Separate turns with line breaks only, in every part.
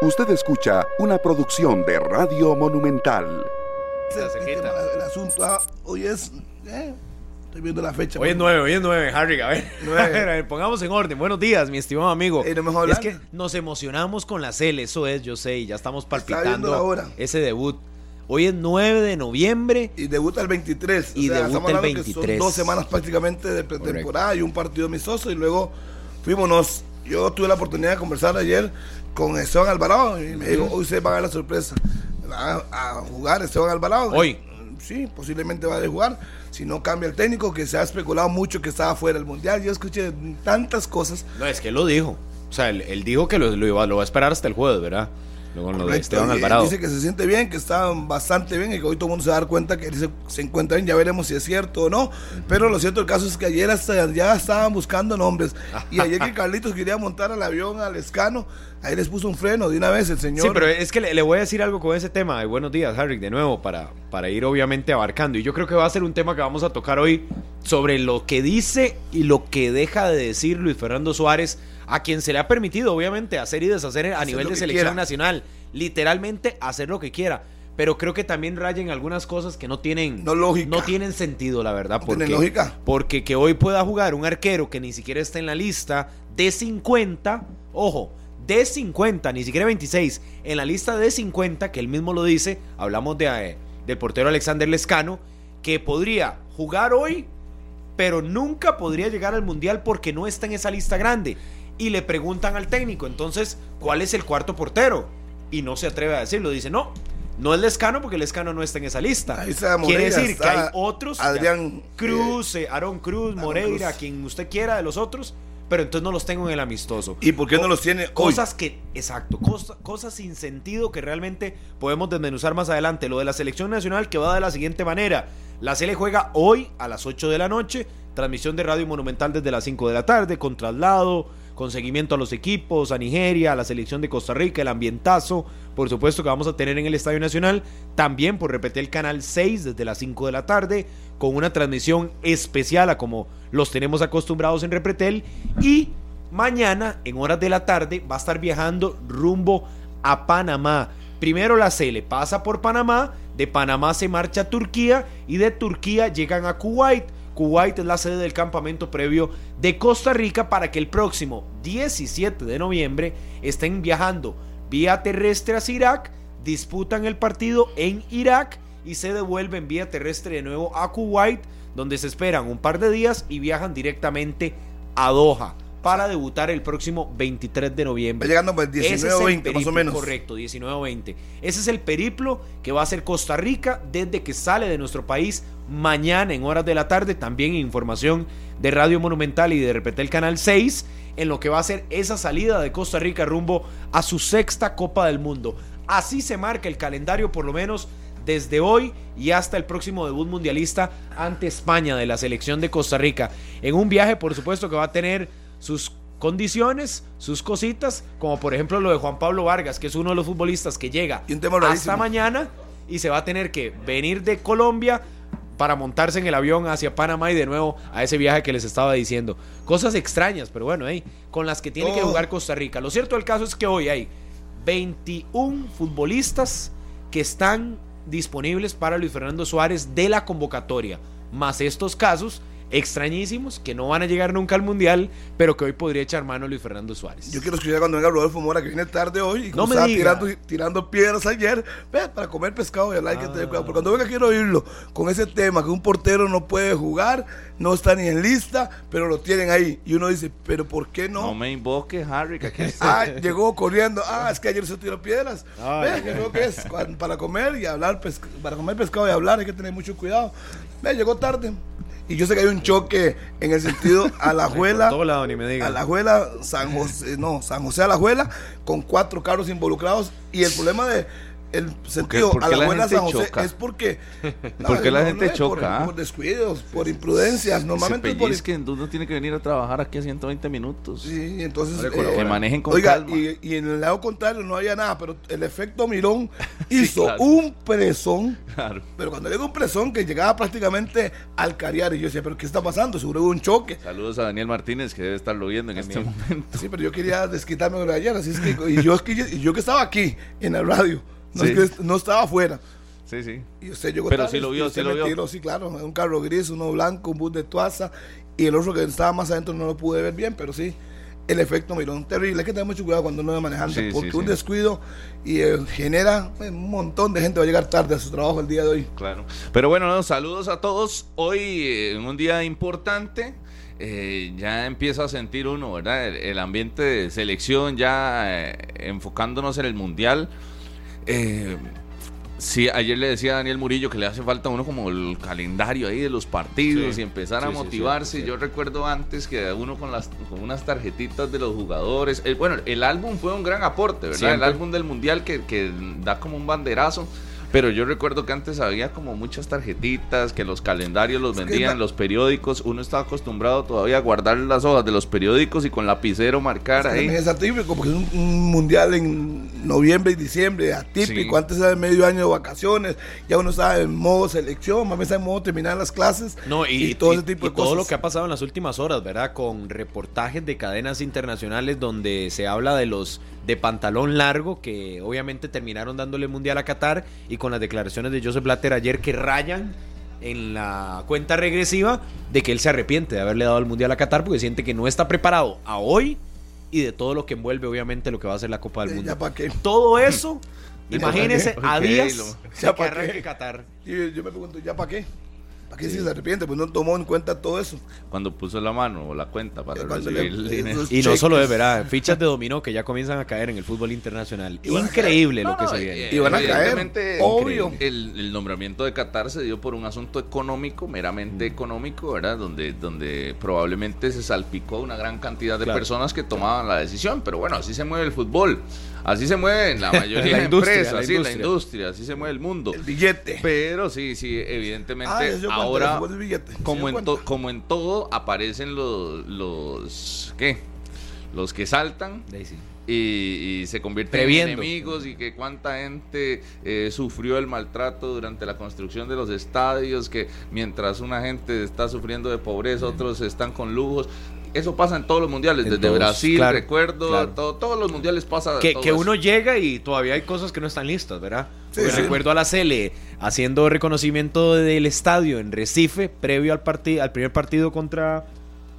Usted escucha una producción de Radio Monumental.
El asunto, ah, hoy es. Eh, estoy viendo la fecha.
Hoy es nueve, hoy es nueve, Harry. A ver, a ver, pongamos en orden. Buenos días, mi estimado amigo. es que nos emocionamos con la CL, eso es, yo sé, y ya estamos palpitando ese debut. Hoy es 9 de noviembre.
Y debuta el 23.
Y debuta el 23. Que son
dos semanas prácticamente de pretemporada y un partido amistoso. Y luego fuimos. Yo tuve la oportunidad de conversar ayer con Esteban Alvarado y me dijo, hoy se va a dar la sorpresa. Va a jugar Esteban Alvarado.
Hoy.
Sí, posiblemente va a jugar. Si no cambia el técnico, que se ha especulado mucho que estaba fuera del mundial. Yo escuché tantas cosas.
No, es que él lo dijo. O sea, él, dijo que lo, lo, lo va a esperar hasta el jueves, ¿verdad?
Dice que se siente bien, que está bastante bien y que hoy todo el mundo se va a dar cuenta que se, se encuentra bien. Ya veremos si es cierto o no. Pero lo cierto del caso es que ayer hasta, ya estaban buscando nombres. Y ayer que Carlitos quería montar al avión al escano, ahí les puso un freno de una vez el señor.
Sí, pero es que le, voy a decir algo con ese tema. buenos días, Harry, de nuevo, para, para ir obviamente abarcando. Y yo creo que va a ser un tema que vamos a tocar hoy sobre lo que dice y lo que deja de decir Luis Fernando Suárez a quien se le ha permitido, obviamente, hacer y deshacer a nivel de selección nacional. Literalmente hacer lo que quiera. Pero creo que también rayen algunas cosas que no tienen,
no, lógica.
no tienen sentido, la verdad.
porque, lógica.
Porque que hoy pueda jugar un arquero que ni siquiera está en la lista de 50, ojo, de 50, ni siquiera 26, en la lista de 50, que él mismo lo dice, hablamos de, eh, del portero Alexander Lescano, que podría jugar hoy, pero nunca podría llegar al Mundial porque no está en esa lista grande y le preguntan al técnico, entonces, ¿cuál es el cuarto portero? Y no se atreve a decirlo, dice, no, no es Lescano porque Lescano no está en esa lista. Quiere decir que hay otros,
Adrián
Cruz, eh, Aaron Cruz, Moreira, quien usted quiera de los otros, pero entonces no los tengo en el amistoso.
¿Y por qué no los tiene
Cosas que, exacto, cosas sin sentido que realmente podemos desmenuzar más adelante. Lo de la selección nacional que va de la siguiente manera. La Sele juega hoy a las 8 de la noche, transmisión de Radio Monumental desde las 5 de la tarde, con traslado, con seguimiento a los equipos, a Nigeria, a la selección de Costa Rica, el ambientazo, por supuesto que vamos a tener en el Estadio Nacional, también por repetir el canal 6 desde las 5 de la tarde, con una transmisión especial a como los tenemos acostumbrados en Repretel, y mañana en horas de la tarde va a estar viajando rumbo a Panamá. Primero la Cele pasa por Panamá, de Panamá se marcha a Turquía y de Turquía llegan a Kuwait Kuwait es la sede del campamento previo de Costa Rica para que el próximo 17 de noviembre estén viajando vía terrestre hacia Irak, disputan el partido en Irak y se devuelven vía terrestre de nuevo a Kuwait, donde se esperan un par de días y viajan directamente a Doha para debutar el próximo 23 de noviembre.
Va llegando pues 19 o 20 más o menos.
Correcto, 19 o 20. Ese es el periplo que va a hacer Costa Rica desde que sale de nuestro país mañana en horas de la tarde, también información de Radio Monumental y de repente el Canal 6, en lo que va a ser esa salida de Costa Rica rumbo a su sexta Copa del Mundo. Así se marca el calendario, por lo menos desde hoy y hasta el próximo debut mundialista ante España de la selección de Costa Rica. En un viaje, por supuesto, que va a tener sus condiciones, sus cositas, como por ejemplo lo de Juan Pablo Vargas, que es uno de los futbolistas que llega hasta mañana y se va a tener que venir de Colombia para montarse en el avión hacia Panamá y de nuevo a ese viaje que les estaba diciendo. Cosas extrañas, pero bueno, ahí, con las que tiene que oh. jugar Costa Rica. Lo cierto del caso es que hoy hay 21 futbolistas que están disponibles para Luis Fernando Suárez de la convocatoria, más estos casos extrañísimos que no van a llegar nunca al mundial, pero que hoy podría echar mano Luis Fernando Suárez.
Yo quiero escuchar cuando venga Rodolfo Mora, que viene tarde hoy y no me estaba tirando, tirando, piedras ayer para comer pescado y hablar hay que tener cuidado. Porque cuando venga quiero oírlo con ese tema, que un portero no puede jugar, no está ni en lista, pero lo tienen ahí. Y uno dice, ¿pero por qué no?
No me invoques, Harry. Que
ah, llegó corriendo. Ah, es que ayer se tiró piedras. Ve, creo que es para comer y hablar, para comer pescado y hablar hay que tener mucho cuidado. Ve, llegó tarde. Y yo sé que hay un choque en el sentido a la Juela.
ni me diga.
A la Juela, San José, no, San José a la Juela, con cuatro carros involucrados. Y el problema de el sentido a la, buena San José es porque.
porque la gente choca.
Por, descuidos, por imprudencias. Normalmente.
Es que uno tiene que venir a trabajar aquí a 120 minutos.
Sí, entonces.
Eh, que manejen con oiga,
Y, y, en el lado contrario no había nada, pero el efecto Mirón hizo un presón. Claro. Pero cuando llegó un presón que llegaba prácticamente al cariar, y yo decía, ¿pero qué está pasando? Seguro hubo un choque.
Saludos a Daniel Martínez, que debe estarlo viendo en este momento.
Sí, pero yo quería desquitarme de ayer, así es que. Y yo, y yo que estaba aquí, en la radio no, es que no estaba afuera.
Sí, sí.
Y usted llegó
Pero sí lo vio, sí lo vio.
sí, claro. Un carro gris, uno blanco, un bus de tuaza. Y el otro que estaba más adentro no lo pude ver bien, pero sí. El efecto mirón terrible. Hay que tener mucho cuidado cuando uno va manejando, porque un descuido y eh, genera eh, un montón de gente va a llegar tarde a su trabajo el día de hoy.
Claro. Pero bueno, saludos a todos. Hoy, eh, en un día importante. ya empieza a sentir uno, ¿verdad? El, ambiente de selección, ya enfocándonos en el mundial. Eh, sí, ayer le decía a Daniel Murillo que le hace falta uno como el calendario ahí de los partidos y empezar a motivarse. Yo recuerdo antes que uno con las con unas tarjetitas de los jugadores. Eh, bueno, el álbum fue un gran aporte, ¿verdad? El álbum del mundial que, que da como un banderazo. Pero yo recuerdo que antes había como muchas tarjetitas, que los calendarios los vendían, los periódicos. Uno estaba acostumbrado todavía a guardar las hojas de los periódicos y con lapicero marcar ahí.
Es atípico porque es un, mundial en noviembre y diciembre, atípico. Antes era medio año de vacaciones, ya uno estaba en modo selección, más está en modo terminar las clases.
No, y, todo ese tipo de cosas. Todo lo que ha pasado en las últimas horas, ¿verdad? Con reportajes de cadenas internacionales donde se habla de los de pantalón largo que obviamente terminaron dándole mundial a Qatar y con las declaraciones de Joseph Blatter ayer que rayan en la cuenta regresiva de que él se arrepiente de haberle dado el mundial a Qatar porque siente que no está preparado a hoy y de todo lo que envuelve obviamente lo que va a ser la Copa del Mundo. Todo eso, imagínese a días
ya que Qatar. yo me pregunto, ¿ya para qué? ¿Para qué se arrepiente? Pues no tomó en cuenta todo eso.
Cuando puso la mano o la cuenta para recibir el
dinero. Y no solo es, verdad, fichas de dominó que ya comienzan a caer en el fútbol internacional. Increíble lo que se viene.
Y van a caer,
obvio. El, nombramiento de Qatar se dio por un asunto económico, meramente mm. económico, ¿verdad? Donde, donde probablemente se salpicó una gran cantidad de personas que tomaban la decisión. Pero bueno, así se mueve el fútbol. Así se mueve la mayoría de empresas, la así la industria, así se mueve el mundo.
El billete.
Pero sí, sí, evidentemente ah, ahora, como, en como en todo, aparecen los, los, ¿qué? Los que saltan. Y, se convierten en enemigos y que cuánta gente eh, sufrió el maltrato durante la construcción de los estadios, que mientras una gente está sufriendo de pobreza, otros están con lujos eso pasa en todos los mundiales, desde Brasil, recuerdo, todos los mundiales pasa.
Que, que uno llega y todavía hay cosas que no están listas, ¿verdad? Recuerdo a la Cele haciendo reconocimiento del estadio en Recife, previo al, al primer partido contra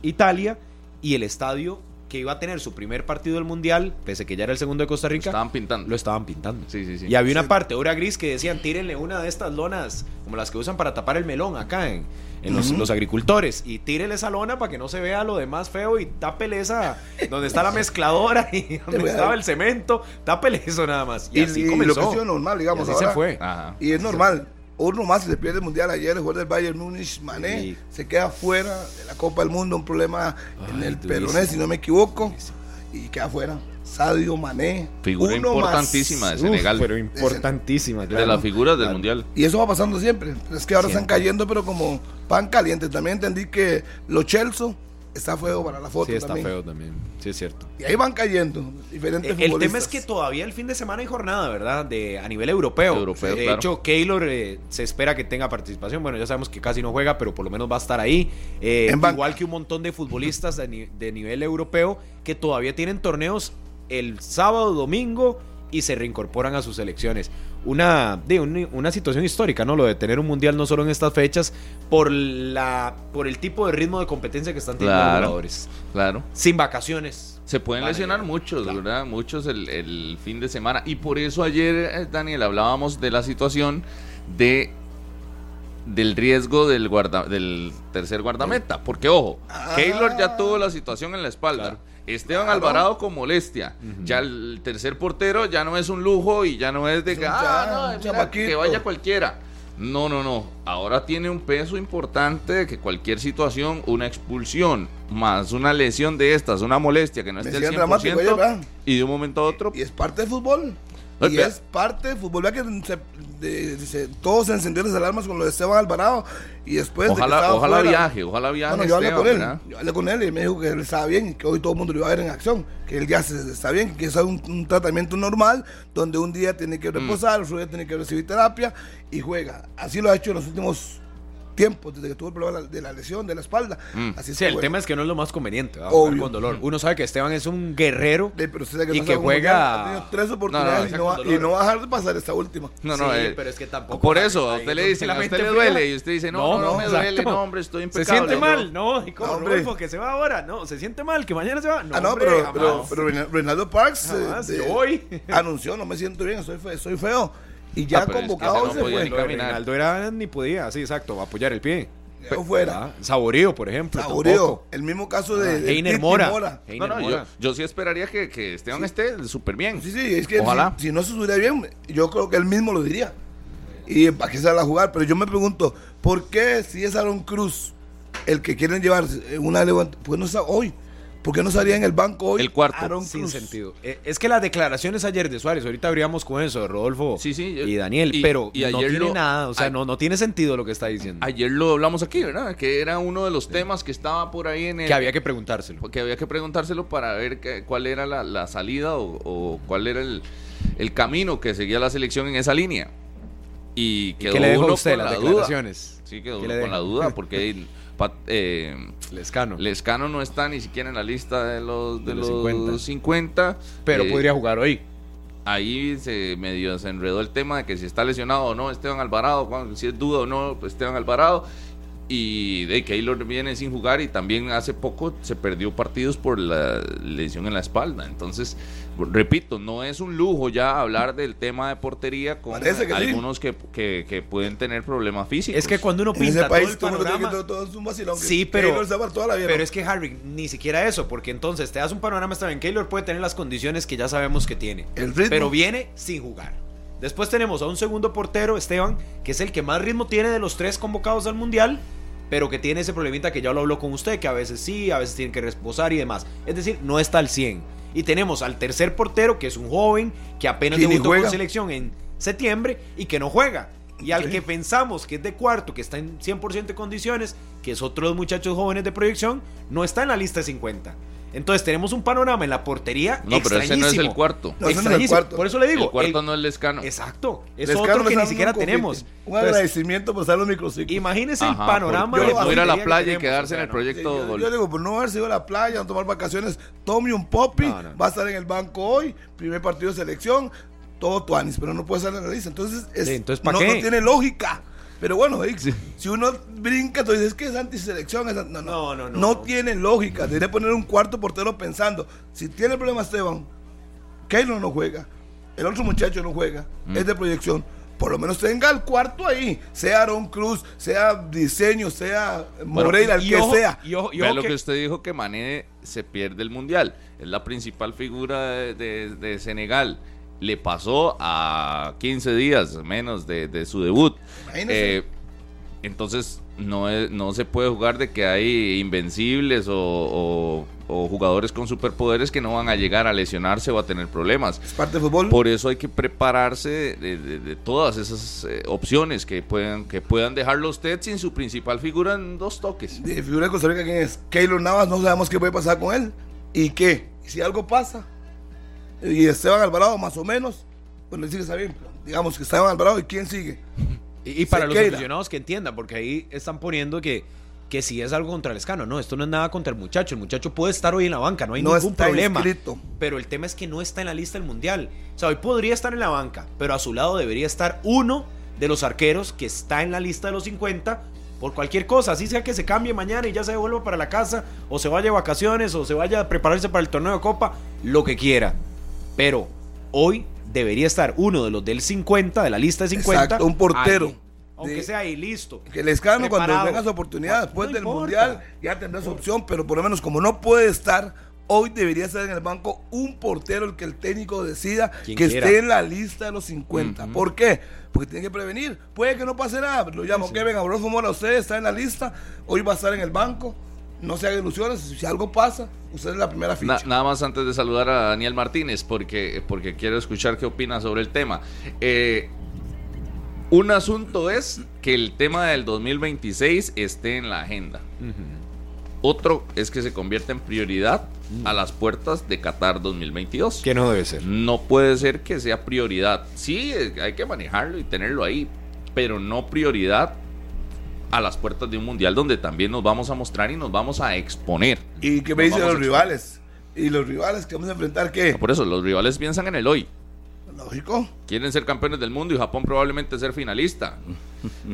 Italia, y el estadio que iba a tener su primer partido del mundial, pese que ya era el segundo de Costa Rica.
Lo estaban pintando.
Lo estaban pintando.
Sí, sí, sí.
Y había una parte, hora gris, que decían, tírenle una de estas lonas, como las que usan para tapar el melón acá en, en los, agricultores. Y tírele esa lona para que no se vea lo demás feo y tápele esa donde está la mezcladora y donde estaba el cemento. Tápele eso nada más.
Y, así comenzó. lo que normal, digamos.
Y así se fue.
Y es normal. Uno más se pierde el mundial ayer, el jugador del Bayern Munich, Mané, se queda fuera de la Copa del Mundo, un problema en el peroné, si no me equivoco, y queda fuera. Sadio Mané.
Figura importantísima de Senegal.
pero importantísima,
De las figuras del Mundial.
Y eso va pasando siempre. Es que ahora están cayendo, pero como pan caliente. También entendí que los Chelsea está feo para la foto.
Sí, está feo también. Sí, es cierto.
Y ahí van cayendo diferentes
El, el tema es que todavía el fin de semana hay jornada, ¿verdad? De, a nivel europeo. de hecho, Keylor eh, se espera que tenga participación. Bueno, ya sabemos que casi no juega, pero por lo menos va a estar ahí. Eh, igual que un montón de futbolistas de, de nivel europeo que todavía tienen torneos el sábado, domingo y se reincorporan a sus selecciones una, de una, situación histórica, ¿no? Lo de tener un mundial no solo en estas fechas, por la por el tipo de ritmo de competencia que están teniendo los jugadores.
Claro.
Sin vacaciones.
Se pueden lesionar muchos, ¿verdad? Muchos el, fin de semana. Y por eso ayer, eh, Daniel, hablábamos de la situación de del riesgo del guarda, del tercer guardameta. Porque, ojo, ah. Keylor ya tuvo la situación en la espalda. Esteban Alvarado con molestia. Ya el tercer portero ya no es un lujo y ya no es de ah, que vaya cualquiera. No, no, no. Ahora tiene un peso importante de que cualquier situación, una expulsión, más una lesión de estas, una molestia que no esté al 100%, y de un momento a otro...
Y es parte del fútbol. Y es parte del fútbol. Vea que se, todos se encendieron las alarmas con lo de Esteban Alvarado y después
ojalá, ojalá viaje, ojalá viaje.
Bueno, yo hablé con él, yo hablé con él y me dijo que él estaba bien y que hoy todo el mundo lo iba a ver en acción, que él ya está bien, que es un, tratamiento normal donde un día tiene que mm. reposar, otro día tiene que recibir terapia y juega. Así lo ha hecho en los últimos tiempo, desde que tuvo el problema de la lesión de la espalda.
Mm. Así sí, el tema es que no es lo más conveniente, con dolor. Uno sabe que Esteban es un guerrero y que juega...
Ha tenido tres oportunidades y, no va, y, no va, a dejar de pasar esta última.
No, no, sí, eh, pero es que tampoco... Por eso, a usted le dice, a usted le duele y usted dice, no, no, no, me duele, no, hombre, estoy impecable.
Se siente mal, no, y como Rodolfo, que se va ahora, no, se siente mal, que mañana se va. No,
ah, no, pero, pero, pero Reinaldo Parks eh, anunció, no me siento bien, soy feo. Y ya ah, convocado se fue.
Reinaldo era ni podía, sí, exacto, apoyar el pie
fuera. Ah,
Saborío, por ejemplo.
Saborío. El mismo caso de,
ah, Heiner Mora. no, no,
Yo, yo, sí esperaría que, que Esteban esté súper bien.
Sí, sí, es que Ojalá. Si, no se estuviera bien, yo creo que él mismo lo diría. Y para que salga a jugar. Pero yo me pregunto, ¿por qué si es Aaron Cruz el que quieren llevar una pues no está hoy? ¿Por qué no salía en el banco hoy?
El cuarto.
Sin sentido. Eh, es que las declaraciones ayer de Suárez, ahorita habríamos con eso, de Rodolfo
sí, sí,
y Daniel, pero no tiene nada, o sea, no, no tiene sentido lo que está diciendo.
Ayer lo hablamos aquí, ¿verdad? Que era uno de los temas que estaba por ahí en el...
Que había que preguntárselo.
Que había que preguntárselo para ver cuál era la, salida o, cuál era el, camino que seguía la selección en esa línea. Y quedó
qué le dejó usted las declaraciones?
Sí, quedó con la duda porque... eh,
Lescano.
Lescano no está ni siquiera en la lista de los, de, los 50.
pero eh, podría jugar hoy.
Ahí se medio se enredó el tema de que si está lesionado o no Esteban Alvarado, si es duda o no pues, Esteban Alvarado. Y de Keylor viene sin jugar y también hace poco se perdió partidos por la lesión en la espalda. Entonces, repito, no es un lujo ya hablar del tema de portería con algunos que, que, pueden tener problemas físicos.
Es que cuando uno pinta todo el panorama... sí, pero, pero es que Harry, ni siquiera eso, porque entonces te das un panorama, está bien, Keylor puede tener las condiciones que ya sabemos que tiene, pero viene sin jugar. Después tenemos a un segundo portero, Esteban, que es el que más ritmo tiene de los tres convocados al Mundial, pero que tiene ese problemita que ya lo habló con usted, que a veces sí, a veces tiene que reposar y demás. Es decir, no está al 100. Y tenemos al tercer portero, que es un joven que apenas debutó con selección en septiembre y que no juega. Y al que pensamos que es de cuarto, que está en 100% de condiciones, que es otro de los muchachos jóvenes de proyección, no está en la lista de 50. Entonces tenemos un panorama en la portería.
No, pero ese no es el cuarto.
No, ese no es el cuarto.
Por eso le digo.
El cuarto no es Lescano.
Exacto. Es otro que ni siquiera tenemos.
Un agradecimiento por estar los microciclos.
Imagínese el panorama.
de ir a la playa y quedarse en el proyecto.
yo, digo, por no haberse ido a la playa, no tomar vacaciones, tome un popi, va a estar en el banco hoy, primer partido de selección, todo tuanis, pero no puede estar en la lista. Entonces,
entonces
no,
no
tiene lógica. Pero bueno, si uno brinca, entonces es que es antiselección. no, no, no, no, tiene lógica. Debería poner un cuarto portero pensando, si tiene el problema Esteban, Keylor no juega, el otro muchacho no juega, mm. es de proyección. Por lo menos tenga el cuarto ahí, sea Aaron Cruz, sea Diseño, sea Moreira, el que sea.
Yo, lo que... usted dijo que Mané se pierde el mundial, es la principal figura de Senegal le pasó a 15 días menos de, su debut. Eh, entonces no, no se puede jugar de que hay invencibles o, jugadores con superpoderes que no van a llegar a lesionarse o a tener problemas.
Es parte del fútbol.
Por eso hay que prepararse de, todas esas eh, opciones que puedan, que puedan dejarlo usted sin su principal figura en dos toques.
De figura de Costa Rica, ¿quién es? Keylor Navas, no sabemos qué puede pasar con él. ¿Y qué? Si algo pasa, y Esteban Alvarado más o menos, bueno, sí que está bien, digamos que Esteban Alvarado y quién sigue.
Y, para los aficionados que entiendan, porque ahí están poniendo que, que si es algo contra el escano, no, esto no es nada contra el muchacho, el muchacho puede estar hoy en la banca, no hay ningún problema. Pero el tema es que no está en la lista del mundial. O sea, hoy podría estar en la banca, pero a su lado debería estar uno de los arqueros que está en la lista de los 50 por cualquier cosa, así sea que se cambie mañana y ya se vuelva para la casa, o se vaya a vacaciones, o se vaya a prepararse para el torneo de copa, lo que quiera. Pero hoy debería estar uno de los del 50, de la lista de 50.
Exacto, un portero.
aunque sea ahí, listo.
Que el escano cuando tenga su oportunidad después del Mundial ya tendrá su opción, pero por lo menos como no puede estar, hoy debería estar en el banco un portero el que el técnico decida que esté en la lista de los 50. ¿Por qué? Porque tiene que prevenir. Puede que no pase nada. Lo llamo Kevin Abrofo Mora, usted está en la lista, hoy va a estar en el banco no se hagan ilusiones, si algo pasa, usted es la primera ficha.
nada más antes de saludar a Daniel Martínez, porque, porque quiero escuchar qué opina sobre el tema. Eh, un asunto es que el tema del 2026 esté en la agenda. Otro es que se convierta en prioridad a las puertas de Qatar 2022.
Que no debe ser.
No puede ser que sea prioridad. Sí, hay que manejarlo y tenerlo ahí, pero no prioridad a las puertas de un mundial donde también nos vamos a mostrar y nos vamos a exponer.
¿Y qué me dicen los rivales? ¿Y los rivales que vamos a enfrentar qué?
por eso, los rivales piensan en el hoy.
Lógico.
Quieren ser campeones del mundo y Japón probablemente ser finalista.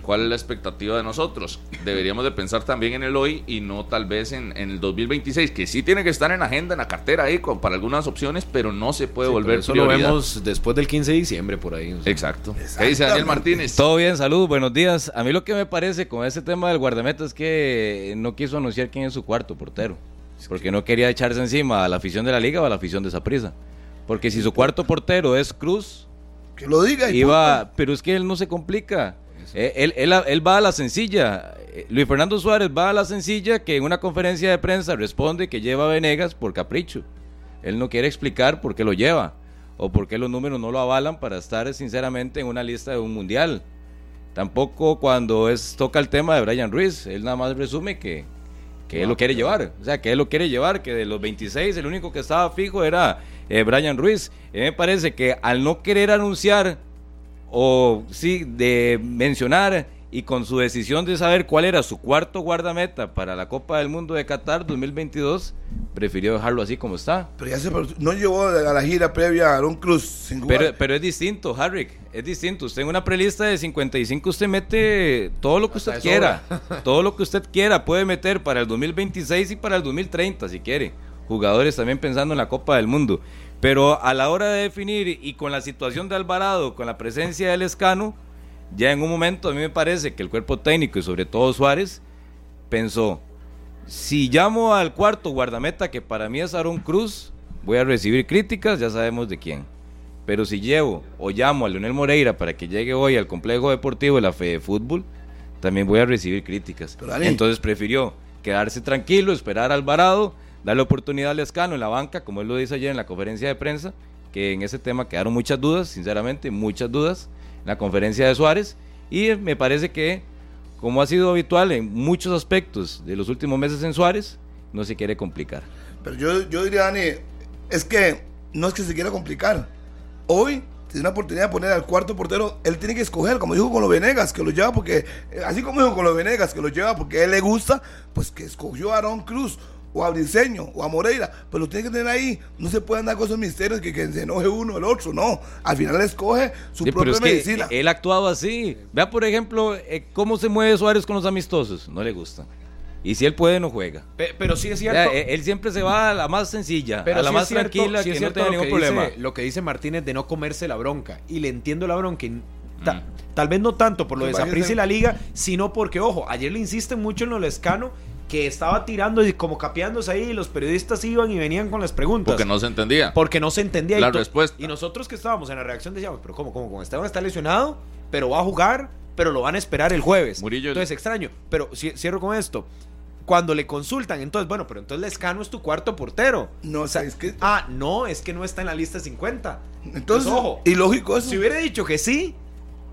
¿Cuál es la expectativa de nosotros? Deberíamos de pensar también en el hoy y no tal vez en, el 2026, que sí tiene que estar en agenda, en la cartera ahí para algunas opciones, pero no se puede volver
eso lo vemos después del 15 de diciembre por ahí.
Exacto. ¿Qué dice Daniel Martínez?
Todo bien, salud, buenos días. A mí lo que me parece con ese tema del guardameta es que no quiso anunciar quién es su cuarto portero, porque no quería echarse encima a la afición de la liga o a la afición de esa prisa. Porque si su cuarto portero es Cruz,
que lo diga.
Y iba, pero es que él no se complica. Eh, él, él, él, va a la sencilla. Eh, Luis Fernando Suárez va a la sencilla que en una conferencia de prensa responde que lleva a Venegas por capricho. Él no quiere explicar por qué lo lleva o por qué los números no lo avalan para estar sinceramente en una lista de un mundial. Tampoco cuando es, toca el tema de Brian Ruiz, él nada más resume que, que él lo quiere llevar. O sea, que él lo quiere llevar, que de los 26 el único que estaba fijo era eh, Brian Ruiz. me parece que al no querer anunciar o sí de mencionar y con su decisión de saber cuál era su cuarto guardameta para la Copa del Mundo de Qatar 2022, prefirió dejarlo así como está.
Pero ya se no llevó a la gira previa a Aaron Cruz
sin pero, pero es distinto, Harrick, es distinto. Usted en una prelista de 55 usted mete todo lo que usted quiera, todo lo que usted quiera puede meter para el 2026 y para el 2030 si quiere. Jugadores también pensando en la Copa del Mundo. Pero a la hora de definir y con la situación de Alvarado, con la presencia del Escano, ya en un momento a mí me parece que el cuerpo técnico y sobre todo Suárez pensó, si llamo al cuarto guardameta que para mí es Aaron Cruz, voy a recibir críticas, ya sabemos de quién. Pero si llevo o llamo a Leonel Moreira para que llegue hoy al complejo deportivo de la Fe de Fútbol, también voy a recibir críticas. Entonces prefirió quedarse tranquilo, esperar a Alvarado, darle oportunidad al Escano en la banca, como él lo dice ayer en la conferencia de prensa, que en ese tema quedaron muchas dudas, sinceramente, muchas dudas la conferencia de Suárez y me parece que, como ha sido habitual en muchos aspectos de los últimos meses en Suárez, no se quiere complicar.
Pero yo, yo diría, Dani, es que no es que se quiera complicar. Hoy tiene una oportunidad de poner al cuarto portero, él tiene que escoger, como dijo con los Venegas, que lo lleva porque, así como dijo con los Venegas, que lo lleva porque a él le gusta, pues que escogió a Aaron Cruz o a Briseño o a Moreira, pero lo tiene que tener ahí. No se pueden dar con esos misterios que, que se enoje uno o el otro, no. Al final escoge su propia medicina.
él ha actuado así. Vea, por ejemplo, eh, cómo se mueve Suárez con los amistosos. No le gusta. Y si él puede, no juega.
pero sí es cierto.
Él siempre se va a la más sencilla, a la más tranquila, que no tiene ningún problema.
lo que dice Martínez de no comerse la bronca. Y le entiendo la bronca. Mm. Tal vez no tanto por lo de Saprissa y la liga, sino porque, ojo, ayer le insisten mucho en lo lescano que estaba tirando y como capeándose ahí y los periodistas iban y venían con las preguntas.
Porque no se entendía.
Porque no se entendía.
La y respuesta.
Y nosotros que estábamos en la reacción decíamos, pero ¿cómo, cómo, cómo? Esteban está lesionado, pero va a jugar, pero lo van a esperar el jueves.
Murillo.
Entonces, extraño. Pero cierro con esto. Cuando le consultan, entonces, bueno, pero entonces Lescano es tu cuarto portero.
No, o sea, es que...
Ah, no, es que no está en la lista 50.
Entonces, ojo. Y lógico
eso. Si hubiera dicho que sí,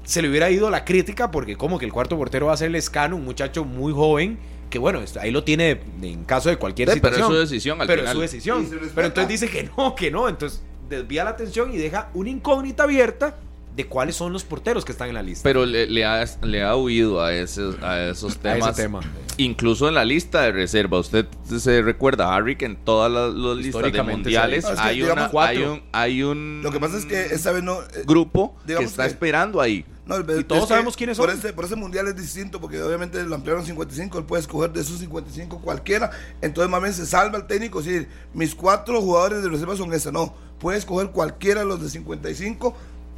se le hubiera ido la crítica porque como que el cuarto portero va a ser Lescano, un muchacho muy joven que bueno, ahí lo tiene en caso de cualquier situación.
Pero es su decisión al
Pero es su decisión. Pero entonces dice que no, que no. Entonces desvía la atención y deja una incógnita abierta de cuáles son los porteros que están en la lista.
Pero le, ha, le ha huido a, esos, a esos temas.
tema.
Incluso en la lista de reserva. Usted se recuerda, Harry, que en todas las, listas de mundiales hay, un, hay un.
Lo que pasa es que esta vez no.
Eh, grupo que está esperando ahí
y todos sabemos quiénes son.
Por ese, por ese mundial es distinto, porque obviamente lo ampliaron 55, él puede escoger de esos 55 cualquiera. Entonces, más bien se salva el técnico, decir, mis cuatro jugadores de reserva son esos. No, puede escoger cualquiera de los de 55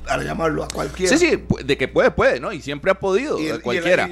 para llamarlo a cualquiera.
Sí, sí, de que puede, puede, ¿no? Y siempre ha podido, cualquiera.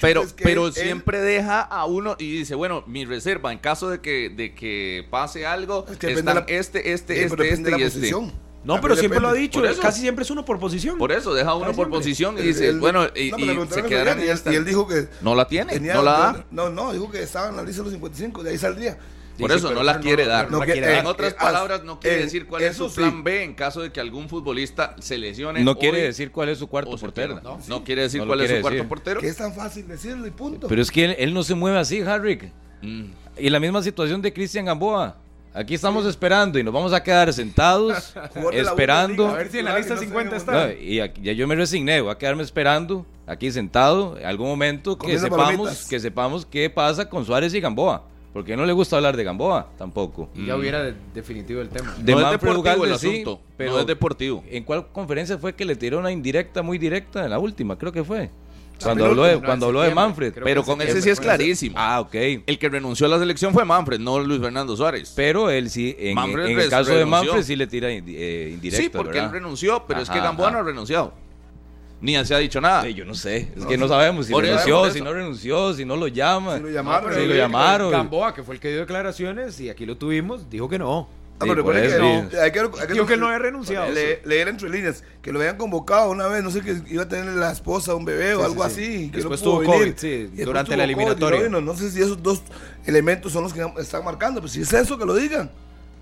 pero pero siempre deja a uno y dice, bueno, mi reserva, en caso de que, de que pase algo, están este, este, este, este y este.
No, pero siempre lo ha dicho, casi siempre es uno por posición.
Por eso, deja uno por posición y dice, bueno, y, se quedarán
y, y, él dijo que...
No la tiene, no la da.
No, no, dijo que estaba en la lista de los 55, de ahí saldría.
Por eso no la quiere dar. en otras palabras, no quiere decir cuál es su plan B en caso de que algún futbolista se lesione.
No quiere decir cuál es su cuarto portero.
No, quiere decir cuál es su cuarto portero.
Que es tan fácil decirlo y punto.
Pero es que él, no se mueve así, Harrick. Mm. Y la misma situación de Cristian Gamboa. Aquí estamos esperando y nos vamos a quedar sentados esperando.
A ver si en la lista 50 está.
y ya yo me resigné, voy a quedarme esperando aquí sentado en algún momento que sepamos, que sepamos qué pasa con Suárez y Gamboa. Porque no le gusta hablar de Gamboa tampoco.
Y ya hubiera definitivo el tema.
De no es deportivo el asunto, pero no es deportivo.
¿En cuál conferencia fue que le tiró una indirecta muy directa? En la última, creo que fue. Cuando habló de, cuando habló de Manfred.
Pero con ese sí es clarísimo.
Ah, ok.
El que renunció a la selección fue Manfred, no Luis Fernando Suárez.
Pero él sí, en, el caso de Manfred sí le tira eh, indirecta.
Sí, porque él renunció, pero es que Gamboa no ha renunciado. Ni se ha dicho nada.
yo no sé, es que no sabemos si renunció, si no renunció, si no lo llaman.
Si lo llamaron.
si lo llamaron.
Gamboa, que fue el que dio declaraciones y aquí lo tuvimos, dijo que no.
Ah, pero que, no, hay que, hay
que, que él no había renunciado.
leer entre líneas, que lo habían convocado una vez, no sé, que iba a tener la esposa, un bebé o algo así. Que
después tuvo COVID, sí, durante la eliminatoria.
No, no, sé si esos dos elementos son los que están marcando, pero si es eso, que lo digan.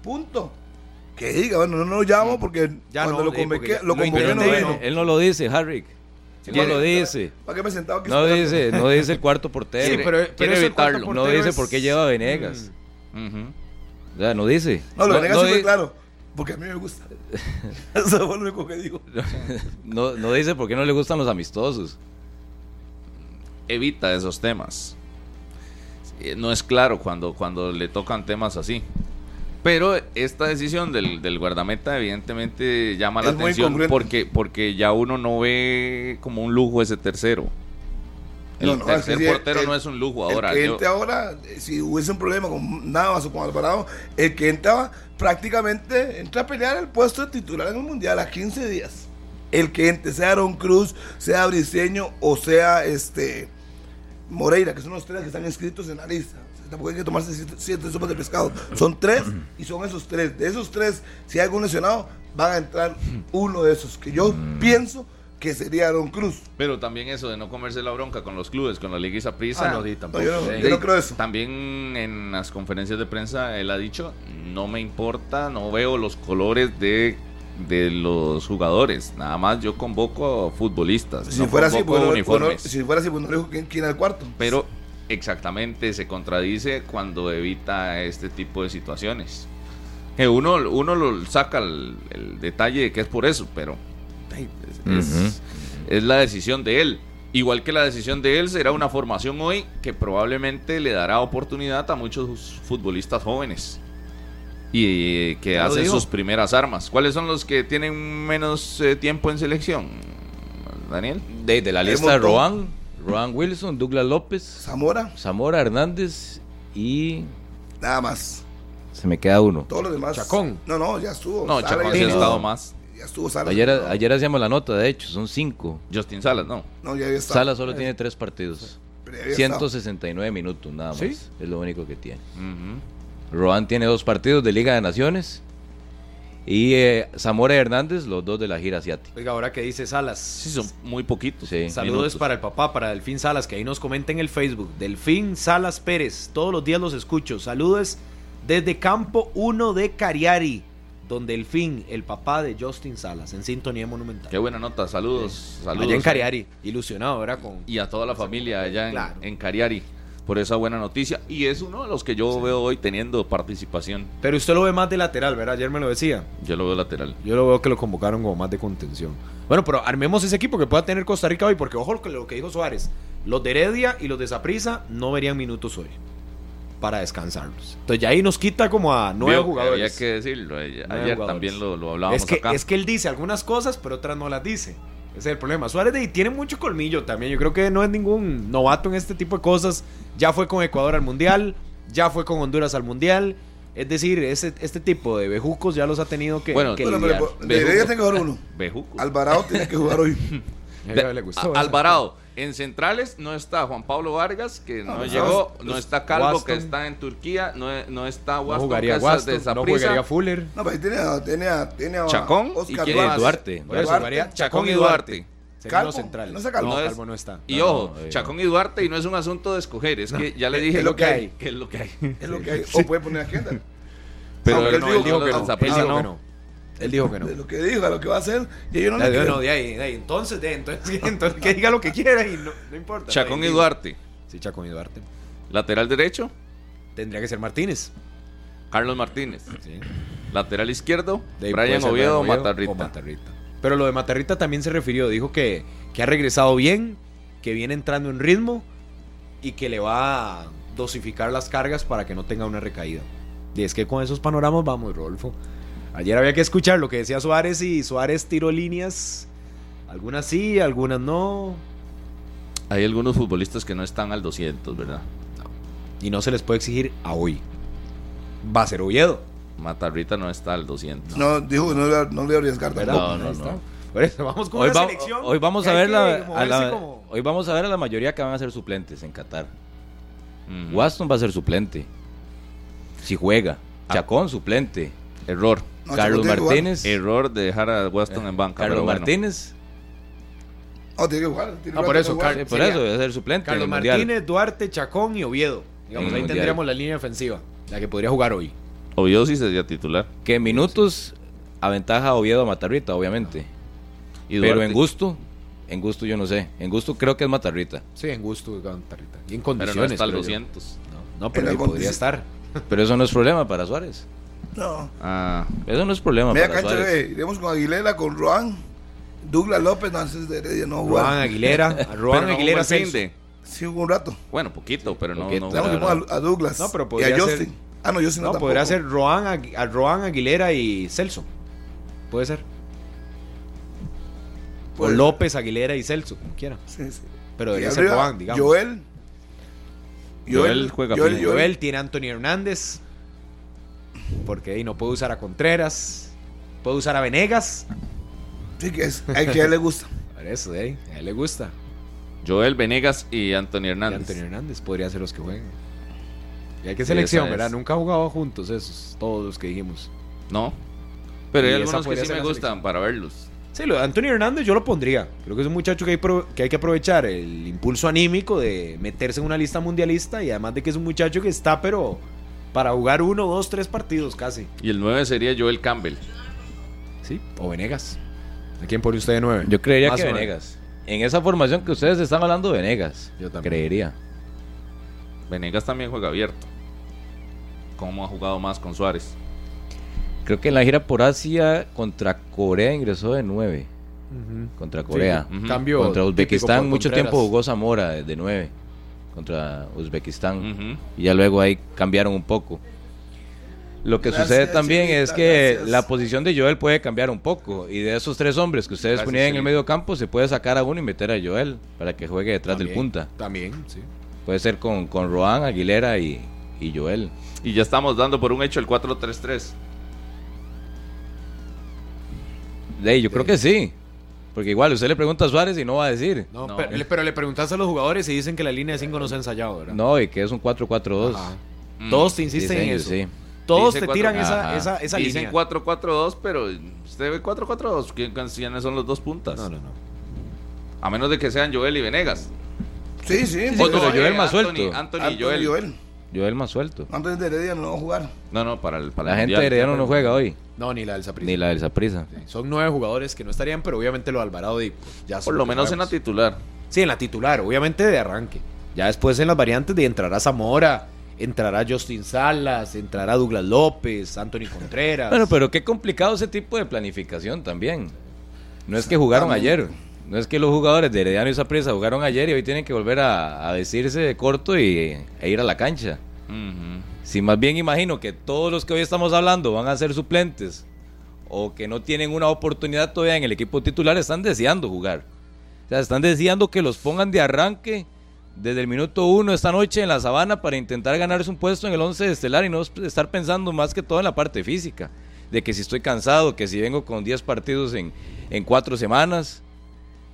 Punto. Que diga, bueno, no, lo llamo porque
ya
cuando lo convoqué, lo
convoqué no vino. Él no lo dice, Harry. no lo dice.
¿Para qué me sentado aquí?
No dice, no dice el cuarto portero.
Sí, pero,
quiere evitarlo. No dice por qué lleva Venegas. Mm. Sea, no dice.
No, lo no, claro. Porque a mí me gusta. Eso es lo único que digo.
No, no dice por qué no le gustan los amistosos.
Evita esos temas. No es claro cuando, cuando le tocan temas así. Pero esta decisión del, del guardameta evidentemente llama la atención porque, porque ya uno no ve como un lujo ese tercero. El tercer portero no es un lujo ahora.
El que ahora, si hubiese un problema con Navas o con Alvarado, el que entraba prácticamente entra a pelear el puesto de titular en el Mundial a 15 días. El que entre, sea Aaron Cruz, sea Briseño o sea este Moreira, que son los tres que están inscritos en la lista. Tampoco hay que tomarse siete, sopas de pescado. Son tres y son esos tres. De esos tres, si hay algún lesionado, van a entrar uno de esos. Que yo pienso que sería Aaron Cruz.
Pero también eso de no comerse la bronca con los clubes, con la Liga Prisa.
Ah, no, tampoco. yo, no, creo eso.
También en las conferencias de prensa él ha dicho, no me importa, no veo los colores de, de los jugadores. Nada más yo convoco futbolistas.
Si, fuera, así, pues, uniformes. si fuera así, pues no le digo quién, quién el cuarto.
Pero exactamente se contradice cuando evita este tipo de situaciones. Que uno, uno lo saca el, el detalle de que es por eso, pero es, la decisión de él. Igual que la decisión de él será una formación hoy que probablemente le dará oportunidad a muchos futbolistas jóvenes y que hacen sus primeras armas. ¿Cuáles son los que tienen menos eh, tiempo en selección, Daniel?
De, la lista de Roan, Roan Wilson, Douglas López,
Zamora,
Zamora Hernández y
nada más.
Se me queda uno.
Todos los demás.
Chacón.
No, no, ya estuvo.
No, Chacón sí ha estado más
estuvo Salas.
Ayer, ayer hacíamos la nota, de hecho, son cinco.
Justin Salas, no.
No, ya había
Salas solo tiene tres partidos. 169 minutos nada más. Es lo único que tiene. Roan tiene dos partidos de Liga de Naciones. Y eh, Zamora Hernández, los dos de la gira asiática.
Oiga, ahora que dice Salas.
Sí, son muy poquitos.
Saludos para el papá, para Delfín Salas, que ahí nos comenta en el Facebook. Delfín Salas Pérez, todos los días los escucho. Saludos desde Campo 1 de Cariari. Don Delfín, el papá de Justin Salas, en Sintonía Monumental.
Qué buena nota, saludos. saludos
allá en Cariari, ilusionado, ¿verdad? Con,
y a toda la familia allá en, Cariari por esa buena noticia. Y es uno de los que yo veo hoy teniendo participación.
Pero usted lo ve más de lateral, ¿verdad? Ayer me lo decía.
Yo lo veo lateral.
Yo lo veo que lo convocaron como más de contención. Bueno, pero armemos ese equipo que pueda tener Costa Rica hoy, porque ojo lo que dijo Suárez. Los de Heredia y los de Zaprisa no verían minutos hoy para descansarlos. Entonces ya ahí nos quita como a nueve jugadores.
Había que decirlo, ayer, también lo, lo hablábamos
es que,
acá.
Es que él dice algunas cosas, pero otras no las dice. Ese es el problema. Suárez de, tiene mucho colmillo también. Yo creo que no es ningún novato en este tipo de cosas. Ya fue con Ecuador al Mundial, ya fue con Honduras al Mundial. Es decir, ese, este tipo de bejucos ya los ha tenido que.
Bueno,
que
bueno pero, tiene que jugar uno. Alvarado tiene que jugar hoy.
Alvarado En centrales no está Juan Pablo Vargas, que no, llegó, no está Calvo, que está en Turquía, no, no está
Waston, no jugaría Waston, de no jugaría Fuller.
No, pero tiene, tiene, tiene a
Chacón
Oscar y Duarte.
Duarte. Chacón y Duarte.
Calvo, centrales. No, está Calvo.
No,
Calvo no está.
Y ojo, Chacón y Duarte, y no es un asunto de escoger, es que ya le dije
es lo que hay.
Que es lo que hay.
Es lo que hay. O puede poner a Kendall.
Pero él, dijo que no. Él dijo que no.
De lo que dijo, a lo que va a hacer. Y yo no
le digo, no, de ahí, de ahí. Entonces, de, entonces, entonces, que diga lo que quiera y no, no importa.
Chacón y Duarte.
Sí, Chacón y Duarte.
Lateral derecho.
Tendría que ser Martínez.
Carlos Martínez. Sí. Lateral izquierdo. Brian Oviedo o Matarrita.
Matarrita. Pero lo de Matarrita también se refirió. Dijo que, que ha regresado bien, que viene entrando en ritmo y que le va a dosificar las cargas para que no tenga una recaída. Y es que con esos panoramas vamos, Rolfo. Ayer había que escuchar lo que decía Suárez y Suárez tiró líneas. Algunas sí, algunas no.
Hay algunos futbolistas que no están al 200, ¿verdad?
Y no se les puede exigir a hoy. Va a ser Oviedo.
Matarrita no está al 200.
No, dijo no, le, no le arriesgar
No, no, no.
Por eso, vamos con
hoy
una selección.
Hoy vamos a ver la, hoy vamos a ver a la mayoría que van a ser suplentes en Qatar. Waston va a ser suplente. Si juega. Ah. Chacón suplente. Error. Carlos Martínez.
Error de dejar a Weston en banca.
Carlos Martínez.
Oh, tiene que jugar.
ah, por eso,
por eso, debe ser suplente.
Carlos Martínez, Duarte, Chacón y Oviedo. Digamos, ahí tendríamos la línea ofensiva, la que podría jugar hoy.
Oviedo sí sería titular.
Que en minutos aventaja a Oviedo a Matarrita, obviamente. Pero en gusto, en gusto yo no sé. En gusto creo que es Matarrita.
Sí, en gusto es Matarrita. Y en condiciones.
Pero no está 200.
No, no pero ahí podría estar.
Pero eso no es problema para Suárez.
No.
Ah, eso no es problema
para cancha, Suárez. iremos con Aguilera, con Roan, Douglas López, no, de Heredia, no
Roan Aguilera, Roan Aguilera
Celso. Sí, un rato.
Bueno, poquito, pero no.
Poquito. no, a, a, Douglas.
No, pero podría
y a
Justin. Ser,
ah, no, Justin no,
no podría ser Roan, a Roan Aguilera y Celso. Puede ser. O López, Aguilera y Celso, como quiera.
Sí, sí.
Pero debería ser Roan, digamos.
Joel.
Joel, juega Joel, Joel, tiene a Anthony Hernández. Porque ahí no puede usar a Contreras. Puede usar a Venegas.
Sí, que es. A que a él le gusta.
Por eso, de ahí. A él le gusta.
Joel Venegas y Anthony Hernández. Y
Anthony Hernández podría ser los que jueguen. Y hay que selección, ¿verdad? Nunca han jugado juntos esos, todos los que dijimos.
No. Pero hay algunos que sí me gustan para verlos.
Sí, lo de Anthony Hernández yo lo pondría. Creo que es un muchacho que hay, que hay que aprovechar el impulso anímico de meterse en una lista mundialista y además de que es un muchacho que está, pero para jugar uno, dos, tres partidos casi.
Y el 9 sería Joel Campbell.
Sí, o Venegas. ¿De quién pone usted de 9?
Yo creería que Venegas. En esa formación que ustedes están hablando, Venegas.
Yo también.
Creería.
Venegas también juega abierto. ¿Cómo ha jugado más con Suárez?
Creo que en la gira por Asia contra Corea ingresó de 9. Contra Corea.
Cambio
contra Uzbekistán mucho tiempo jugó Zamora de 9 contra Uzbekistán. Y ya luego ahí cambiaron un poco. Lo que sucede también es que la posición de Joel puede cambiar un poco. Y de esos tres hombres que ustedes ponían en el medio campo, se puede sacar a uno y meter a Joel para que juegue detrás del punta.
También, sí.
Puede ser con, con Roan, Aguilera y, y Joel.
Y ya estamos dando por un hecho el 4-3-3.
yo creo que sí. Porque igual usted le pregunta a Suárez y no va a decir.
No, Pero, le preguntas a los jugadores y dicen que la línea de 5 no se ha ensayado, ¿verdad?
No, y que es un 4-4-2.
Mm. Todos te insisten en eso. Sí. Todos te tiran esa, esa, esa
Dicen 4-4-2, pero usted ve 4-4-2. ¿Quiénes son los dos puntas?
No, no, no.
A menos de que sean Joel y Venegas.
Sí, sí. sí
pero Joel más suelto.
Anthony, Anthony, Joel.
Joel.
Joel más suelto.
Antes de Heredia no va a jugar.
No, no, para, el, para
la gente de Herediano no juega hoy.
No, ni la del Saprissa.
Ni la del Saprissa.
son nueve jugadores que no estarían, pero obviamente lo Alvarado y
pues, ya Por lo menos en la titular.
Sí, en la titular, obviamente de arranque. Ya después en las variantes de entrará Zamora, entrará Justin Salas, entrará Douglas López, Anthony Contreras.
Bueno, pero qué complicado ese tipo de planificación también. No es que jugaron ayer. No es que los jugadores de Herediano y Saprissa jugaron ayer y hoy tienen que volver a, decirse de corto y, e ir a la cancha. Si más bien imagino que todos los que hoy estamos hablando van a ser suplentes o que no tienen una oportunidad todavía en el equipo titular, están deseando jugar. O sea, están deseando que los pongan de arranque desde el minuto uno esta noche en la sabana para intentar ganarse un puesto en el 11 estelar y no estar pensando más que todo en la parte física. De que si estoy cansado, que si vengo con 10 partidos en, en cuatro semanas,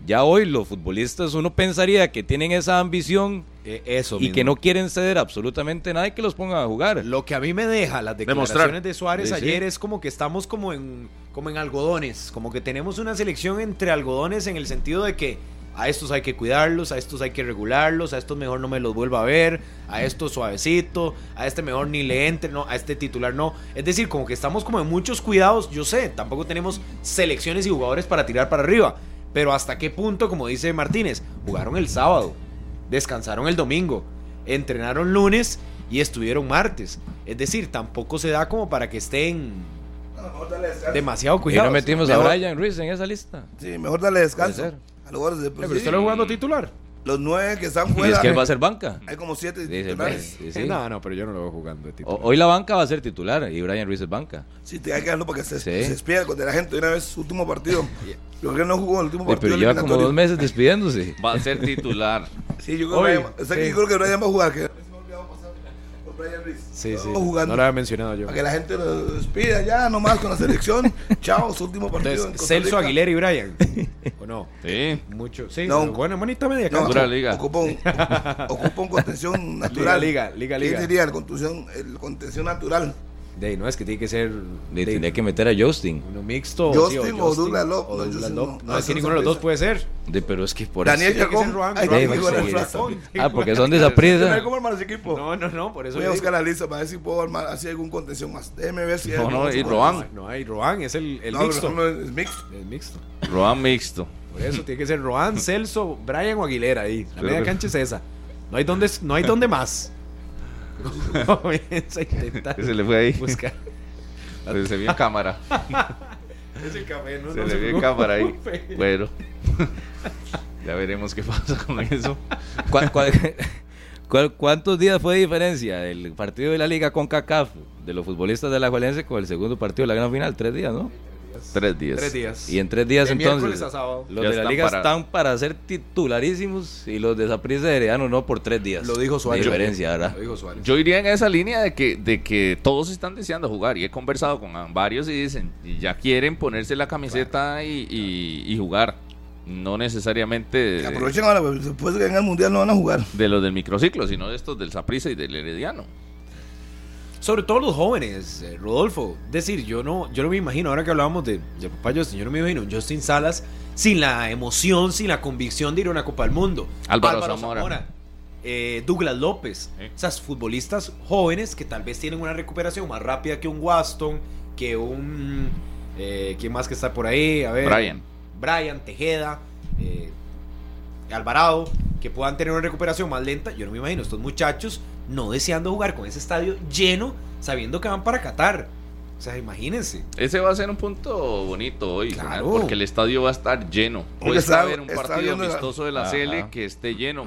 Ya hoy los futbolistas uno pensaría que tienen esa ambición
Eh, eso
y
mismo.
que no quieren ceder absolutamente nada y que los pongan a jugar.
Lo que a mí me deja las declaraciones
Demostrar.
de Suárez
Sí, sí.
ayer es como que estamos como en, como en algodones, como que tenemos una selección entre algodones en el sentido de que a estos hay que cuidarlos, a estos hay que regularlos, a estos mejor no me los vuelva a ver, a estos suavecito, a este mejor ni le entre, no, a este titular no. Es decir, como que estamos como en muchos cuidados, yo sé, tampoco tenemos selecciones y jugadores para tirar para arriba, pero hasta qué punto, como dice Martínez, jugaron el sábado, descansaron el domingo, entrenaron lunes y estuvieron martes. Es decir, tampoco se da como para que estén
dale
demasiado
Y no metimos a Brian Ruiz en esa lista.
Sí, mejor darle descanso. A los de
Eh, Pero
sí.
usted lo jugando titular.
Los nueve que están
Y
fuera.
es que él va a ser banca.
Hay como siete
Dice,
titulares.
pues, sí,
Eh,
sí.
No, no, pero yo no lo veo jugando de
O-
titular.
Hoy la banca va a ser titular y Brian Ruiz es banca.
Sí, te hay que darlo para que se,
Sí.
se despida de la gente. Una vez, su último partido. Yo creo que no jugó en el último
Eh,
partido.
Pero lleva como
eliminatorio.
dos meses despidiéndose.
Va a ser titular.
Sí, yo creo,
Hoy,
que, Brian- o sea, que
sí.
yo creo que Brian va a jugar. Que Brian Ruiz.
Sí, sí.
Jugando.
No lo había mencionado yo.
Para que la gente lo despida ya, nomás con la selección. Chao, su último partido. en
Entonces,
Costa
Celso
Rica.
Aguilera y Brian. ¿O no?
Sí.
Mucho. Sí,
No.
bueno, bonita media
No.
Pura liga.
Ocupa un, ocupa un contención natural.
liga, liga,
¿Qué
liga.
diría? El contención, el contención natural.
De ahí, no es que tiene que ser
Le
de-
tendría que meter a Justin.
uno mixto.
Justin
sí,
o Douglas Love.
o
No,
Douglas
no.
No,
No,
es que
eso
ninguno de los
no
dos puede ser.
De, pero es que por
Daniel
Tiene que
Chacón.
ser Rohan,
Ay,
Rohan,
que
Rohan,
digo,
sí.
la frase.
eso. Ah, porque son de esa prisa.
como armar ese equipo.
No, no, no, por eso
Voy a buscar la lista para ver si puedo armar así algún contención más. Déjeme ver si
No, no, y. Rohan.
No hay Rohan, es el, el
No,
mixto.
no, es mixto.
El mixto.
Rohan mixto.
Por eso tiene que ser Rohan, Celso, Brian o Aguilera ahí. La media cancha es esa. No hay donde, no hay donde más. Comienza a intentar
se le fue ahí.
buscar.
Pues se vio en cámara.
Es el café, no,
Se
no
le vio en cámara ahí. Bueno. Ya veremos qué pasa con eso.
¿Cuál- cuál- cuál- cuántos días fue de diferencia el partido de la liga con CACAF de los futbolistas de la Juelense con el segundo partido de la gran final? Tres días, ¿no?
Tres días.
Tres días.
Y en tres días
De
entonces
miércoles a sábado.
los
Ya
de la
están
liga
para-
están para ser titularísimos y los de Saprissa de Herediano no por tres días.
Lo dijo Suárez.
De diferencia, ¿verdad?
Lo dijo Suárez.
Yo iría en esa línea de que, de que todos están deseando jugar y he conversado con varios y dicen, y ya quieren ponerse la camiseta y, y- y jugar. No necesariamente
Que
de,
aprovechen ahora, pues, después de ganar el mundial no van a jugar.
de los del microciclo, sino de estos del Saprissa y del Herediano.
Sobre todo los jóvenes, eh, Rodolfo. Es decir, yo no, yo no me imagino, ahora que hablábamos de, de Papá Justin, yo no me imagino Justin Salas sin la emoción, sin la convicción de ir a una Copa del Mundo.
Álvaro Zamora.
eh, Douglas López. Sea, futbolistas jóvenes que tal vez tienen una recuperación más rápida que un Waston, que un... Eh, ¿Quién más que está por ahí? A ver.
Brian.
Brian, Tejeda, eh, Alvarado, que puedan tener una recuperación más lenta. Yo no me imagino estos muchachos no deseando jugar con ese estadio lleno, sabiendo que van para Qatar. O sea, imagínense.
Ese va a ser un punto bonito hoy,
Claro.
porque el estadio va a estar lleno. Puede haber un partido
la-
amistoso de la
Ajá.
CL que esté lleno.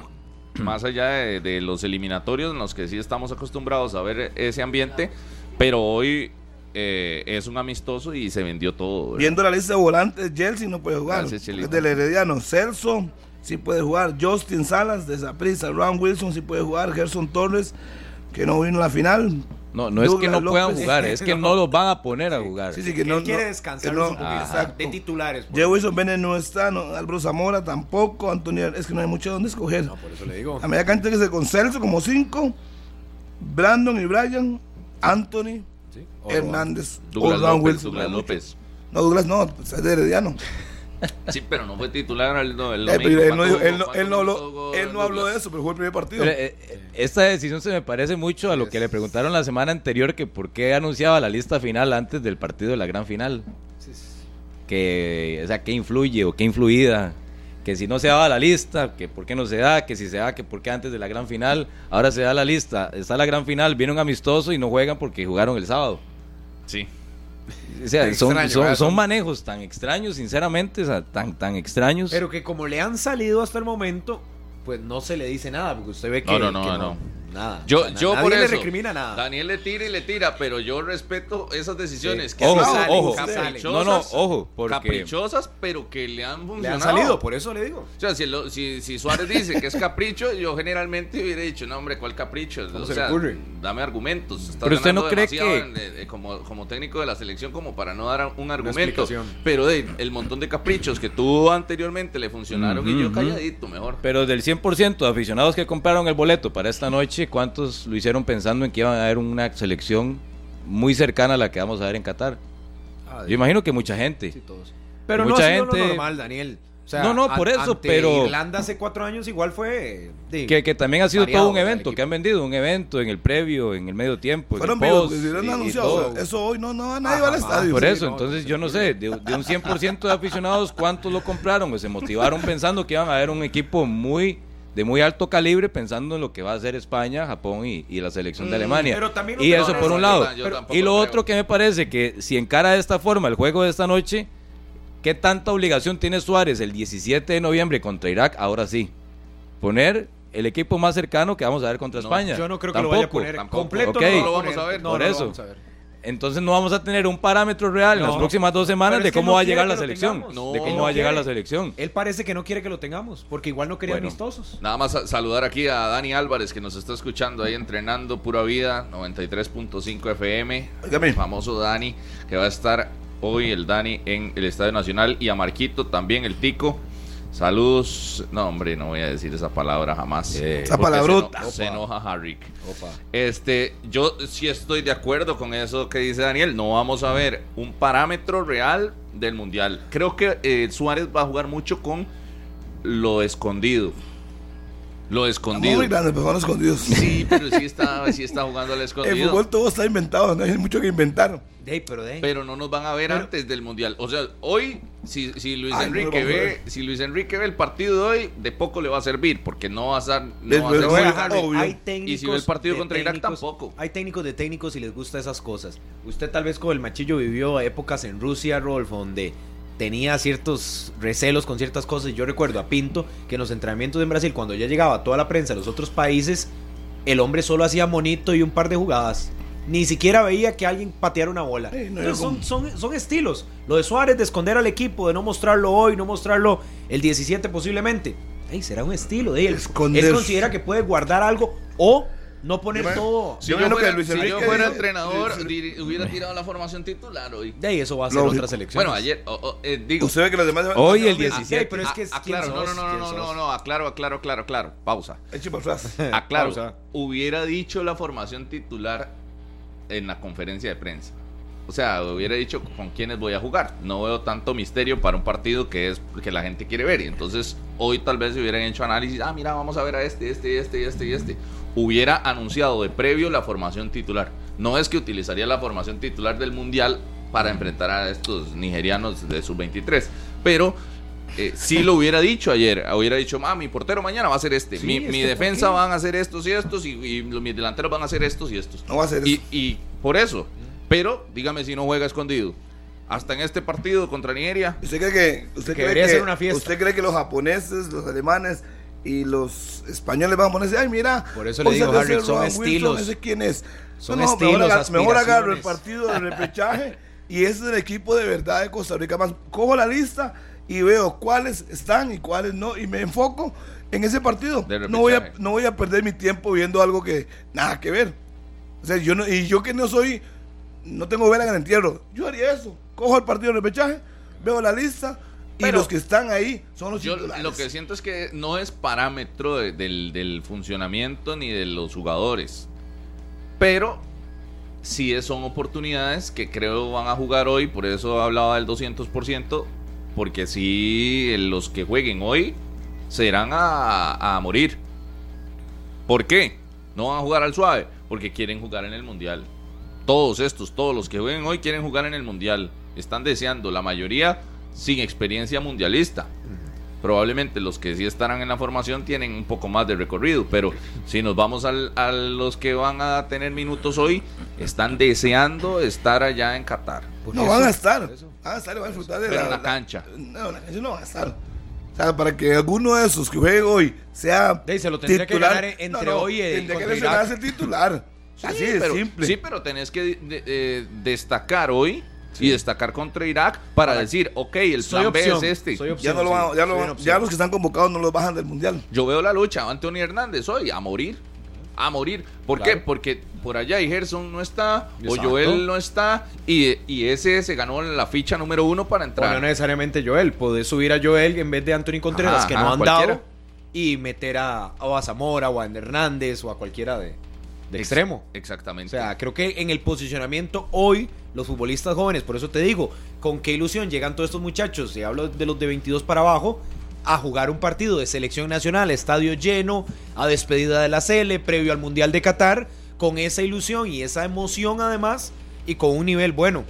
Más allá de, de los eliminatorios en los que sí estamos acostumbrados a ver ese ambiente, pero hoy eh, es un amistoso y se vendió todo. ¿verdad?
Viendo la lista de volantes, Chelsea no puede jugar.
Gracias.
Es del Herediano. Celso sí puede jugar. Justin Salas de Zaprisa. Ron Wilson sí puede jugar. Gerson Torres, que no vino a la final.
No, no es que no puedan
López.
jugar, es que no los van a poner a jugar.
Sí, sí, que
Él
no.
quiere descansar
que no-
un poquito.
Exacto.
De titulares.
Jay Wilson Bennett no está, no, Álvaro Zamora tampoco, Antonio, es que no hay mucho donde escoger.
No, por eso le digo.
A media cancha que se con Celso como cinco, Brandon y Brian, Anthony,
Sí. O-
Hernández,
Douglas
o Ron
López,
Wilson.
Douglas. López.
No, Douglas no, pues es de Herediano.
Sí, pero no fue titular el, no, el
Eh,
domingo.
pero él, no, dijo-
¿Cuánto
él, no,
jugó?
él, no habló, de eso, pero fue el primer partido.
Pero, eh, eh, esta decisión se me parece mucho a lo que le preguntaron la semana anterior que por qué anunciaba la lista final antes del partido de la gran final. Que, o sea, qué influye o qué influida. Que si no se daba la lista, que por qué no se da, que si se da, que por qué antes de la gran final. Ahora se da la lista, está la gran final, viene un amistoso y no juegan porque jugaron el sábado.
Sí.
O sea, son,
Extraño,
son,
¿verdad?
son manejos tan extraños, sinceramente, o sea, tan, tan extraños.
Pero que como le han salido hasta el momento, pues no se le dice nada, porque usted ve que,
No, no, no,
que
no.
Nada.
Yo, yo por eso.
le recrimina nada.
Daniel le tira y le tira, pero yo respeto esas decisiones. Que
Ojo,
salen
ojo.
caprichosas,
No, no, ojo, porque-
Caprichosas, pero que le han
Le
funcionado.
han salido, por eso le digo.
O sea, si, lo- si, si Suárez dice que es capricho, yo generalmente hubiera dicho, no, hombre, ¿cuál capricho?
¿Cómo
o
se le
sea,
ocurre?
dame argumentos. Estás
Pero usted no cree que-
en- eh, como, como técnico de la selección como para no dar un argumento. Pero de, el montón de caprichos que tuvo anteriormente le funcionaron y yo calladito, mejor.
Pero del 100% de aficionados que compraron el boleto para esta noche, ¿cuántos lo hicieron pensando en que iban a haber una selección muy cercana a la que vamos a ver en Qatar? Yo imagino que mucha gente.
Pero
Mucha
no ha sido
gente-
lo normal, Daniel. O sea,
No, no, por eso,
ante
pero-
Irlanda hace cuatro años igual fue. de-
Que, que también ha sido todo un evento, que han vendido un evento en el previo, en el medio tiempo, en
Fueron
el post, y-.
Eso hoy no, no, nadie va al estadio.
Por
Sí,
eso,
no,
entonces yo no sé, de, de un 100% de aficionados, ¿cuántos lo compraron o se motivaron pensando que iban a haber un equipo muy de muy alto calibre pensando en lo que va a hacer España, Japón y, y la selección de
Mm,
Alemania?
pero también
y eso por un lado. Pero-
tampoco
y lo
creo.
otro que me parece que si encara de esta forma el juego de esta noche, ¿qué tanta obligación tiene Suárez el 17 de noviembre contra Irak? Ahora sí, poner el equipo más cercano que vamos a ver contra
No,
España.
Yo no creo que lo vaya a
Tampoco.
poner
tampoco.
completo.
Ok.
no
lo vamos a ver.
No,
Por
no lo vamos a ver.
Entonces no vamos a tener un parámetro real en las próximas dos semanas
Pero
de cómo
no
va a llegar la selección.
No.
de
Él
cómo
no
va a llegar la selección.
Él parece que no quiere que lo tengamos, porque igual no quería
Bueno.
amistosos.
Nada más sa- saludar aquí a Dani Álvarez que nos está escuchando ahí entrenando Pura Vida 93.5 FM. El famoso Dani que va a estar hoy el Dani en el Estadio Nacional y a Marquito también el Tico. Saludos. No, hombre, no voy a decir esa palabra jamás.
Eh,
Esa palabrota.
Se, eno- se enoja Harry. Este, yo sí estoy de acuerdo con eso que dice Daniel. No vamos a ver un parámetro real del mundial. Creo que eh, Suárez va a jugar mucho con lo escondido. Lo escondido.
Muy grande, pero van escondidos.
Sí, pero sí está, sí está jugando al
El
escondido.
fútbol todo está inventado, no hay mucho que inventar.
Dey, pero dey.
Pero no nos van a ver
Pero-
antes del mundial. O sea, hoy, si, si Luis
Ay,
Enrique ve, si Luis Enrique ve el partido de hoy, de poco le va a servir, porque no va a ser, no va a ser
obvio.
hay técnicos
Y si ve el partido
de
contra Irak,
técnicos-
tampoco.
Hay técnicos de técnicos y les gusta esas cosas. Usted tal vez con el machillo vivió épocas en Rusia, Rolfo, donde tenía ciertos recelos con ciertas cosas. Yo recuerdo a Pinto que en los entrenamientos en Brasil, cuando ya llegaba toda la prensa de los otros países, el hombre solo hacía monito y un par de jugadas. Ni siquiera veía que alguien pateara una bola.
Sí, no,
Entonces, son, son, son estilos. Lo de Suárez de esconder al equipo, de no mostrarlo hoy, no mostrarlo el 17 posiblemente. Ey, será un estilo de él. Él considera que puede guardar algo o no poner
Yo
todo.
Si
Yo
yo, fuera,
que Luis
si yo fuera entrenador,
Luis-
diri- hubiera tirado la formación titular hoy.
De ahí eso va a ser
Lógico.
otra selección.
Bueno, ayer, o- o, eh, digo,
Usted ve que los demás.
Hoy el
Ah,
17.
pero es que es-
a-
¿quién
aclaro, no,
sos?
no, no,
¿Quién
no, no,
sos?
no, aclaro, aclaro, aclaro, aclaro, pausa. Aclaro,
Pausa.
hubiera dicho la formación titular en la conferencia de prensa. O sea, hubiera dicho con quiénes voy a jugar. No veo tanto misterio para un partido que es que la gente quiere ver. Y entonces hoy tal vez se hubieran hecho análisis. Ah, mira, vamos a ver a este, este, este, este y este. Hubiera anunciado de previo la formación titular. No es que utilizaría la formación titular del Mundial para enfrentar a estos nigerianos de sub-23. Pero eh, sí lo hubiera dicho ayer. Hubiera dicho, ah, mi portero mañana va a ser este.
Sí,
mi mi
que
defensa van a ser estos y estos. Y, y los- mis delanteros van a ser estos y estos.
No va a ser
Y, y por eso. Pero dígame si no juega escondido. Hasta en este partido contra Nigeria.
¿Usted cree que, usted
Que
cree
debería
que,
ser una fiesta.
¿Usted cree que los japoneses, los alemanes y los españoles van a ponerse, ay, mira,
Por eso le digo, Harry, son
Rowan
estilos.
Wilson, ese quién es.
Son
No, no,
estilos,
mejor, mejor agarro el partido de repechaje y ese es el equipo de verdad de Costa Rica. Más, cojo la lista y veo cuáles están y cuáles no y me enfoco en ese partido. No voy, a, no voy a perder mi tiempo viendo algo que nada que ver. O sea, yo no, y yo que no soy, no tengo vela en el entierro, yo haría eso. Cojo el partido de repechaje, veo la lista y
Pero-
los que están ahí son los
Yo
titulares.
lo que siento es que no es parámetro de- del, del funcionamiento ni de los jugadores. Pero sí son oportunidades que creo van a jugar hoy. Por eso hablaba del 200%. Porque sí, los que jueguen hoy serán a, a morir. ¿Por qué? No van a jugar al suave. Porque quieren jugar en el mundial. Todos estos, todos los que jueguen hoy quieren jugar en el mundial. Están deseando, la mayoría sin experiencia mundialista. Probablemente los que sí estarán en la formación tienen un poco más de recorrido, pero si nos vamos al- a los que van a tener minutos hoy, están deseando estar allá en Qatar.
No
eso,
van a estar.
eso.
Van a estar y van a disfrutar de
Pero
la,
en la cancha.
No, en la cancha no van a estar. O sea, para que alguno de esos que juegue hoy sea
se lo tendría que
titular,
ganar entre hoy y
tendría que lesionarse titular.
Sí,
Así de
pero,
simple.
sí, pero tenés que de- de- eh, destacar hoy y destacar contra Irak para decir, ok, el plan B es este.
ya no lo van, ya, lo los que están convocados no los bajan del mundial.
Yo veo la lucha, Antonio Hernández hoy, a morir. A morir. ¿Por
Claro.
qué? Porque por allá y Gerson no está,
Exacto.
o Joel no está, y, y ese se ganó la ficha número uno para
O no
entrar.
necesariamente Joel. Podés subir a Joel en vez de Anthony Contreras,
Ajá,
que
ajá,
no han
cualquiera.
dado, y meter a, o a Zamora o a Hernández o a cualquiera de, de
Ex-
extremo. O
Exactamente.
sea, creo que en el posicionamiento hoy, los futbolistas jóvenes, por eso te digo, con qué ilusión llegan todos estos muchachos, y hablo de los de 22 para abajo, a jugar un partido de selección nacional, estadio lleno, a despedida de la Cele, previo al Mundial de Qatar, con esa ilusión y esa emoción además, y con un nivel bueno.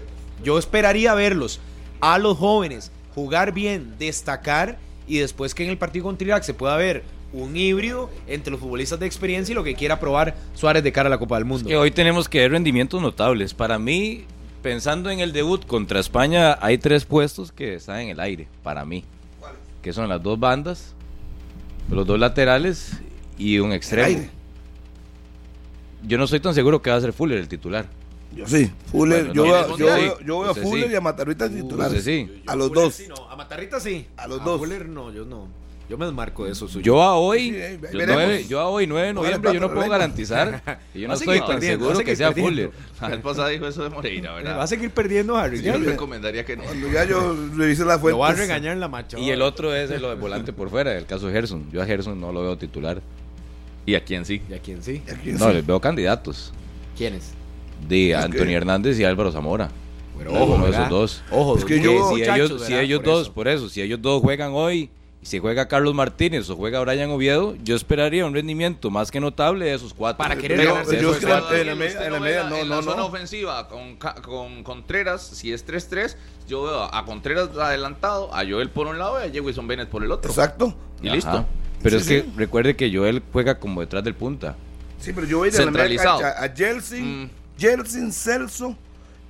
Yo esperaría verlos a los jóvenes jugar bien, destacar, y después que en el partido contra Irak se pueda ver un híbrido entre los futbolistas de experiencia y lo que quiera probar Suárez de cara a la Copa del Mundo.
Que hoy tenemos que ver rendimientos notables. Para mí, pensando en el debut contra España, hay tres puestos que están en el aire, para mí. Que son las dos bandas, los dos laterales y un extremo.
aire.
Yo no estoy tan seguro que va a ser Fuller el titular.
Yo sí. Fuller,
Bueno,
yo,
no,
yo, veo- yo veo a
Usted
Fuller
sí.
y a Matarrita titulares.
Usted sí.
A los
Fuller
dos.
sí, no. A Matarrita sí.
A los dos.
Fuller no, yo no. Yo me desmarco de eso. suyo.
Yo a hoy,
Sí, eh,
yo,
veremos.
nueve- yo a hoy 9 de noviembre, yo no puedo garantizar. y yo no estoy tan seguro que sea. Fuller.
La vez pasada dijo eso de Moreira, ¿verdad?
Va a seguir perdiendo Harry.
Yo
ya.
recomendaría que no.
Cuando ya yo revisé la fuente.
Lo va a regañar en la macho.
Y el otro es el de volante por fuera, el caso de Gerson. Yo a Gerson no lo veo titular.
¿Y a quién sí?
¿Y a quién sí?
No, les veo candidatos.
¿Quiénes?
De
que-
Hernández y Álvaro Zamora.
Pero ¿verdad?
esos dos.
Ojo,
Es que yo-
si ellos, si ellos
Por
dos,
eso.
por eso, si ellos dos juegan hoy y si juega Carlos Martínez o juega Brian Oviedo, yo esperaría un rendimiento más que notable de esos cuatro.
Para querer
Pero-
ganarse
yo creo que en la media- en la media no,
en
no,
la zona
no.
ofensiva con, Ca- con Contreras, si es 3-3, yo veo a Contreras adelantado, a Joel por un lado y a Jewison Bennett por el otro.
Exacto.
Y
Ajá.
listo.
Pero
Sí,
es
sí.
que recuerde que Joel juega como detrás del punta.
Sí, pero yo voy de la media cancha a Jelsin,
Mm.
Jelsin, Celso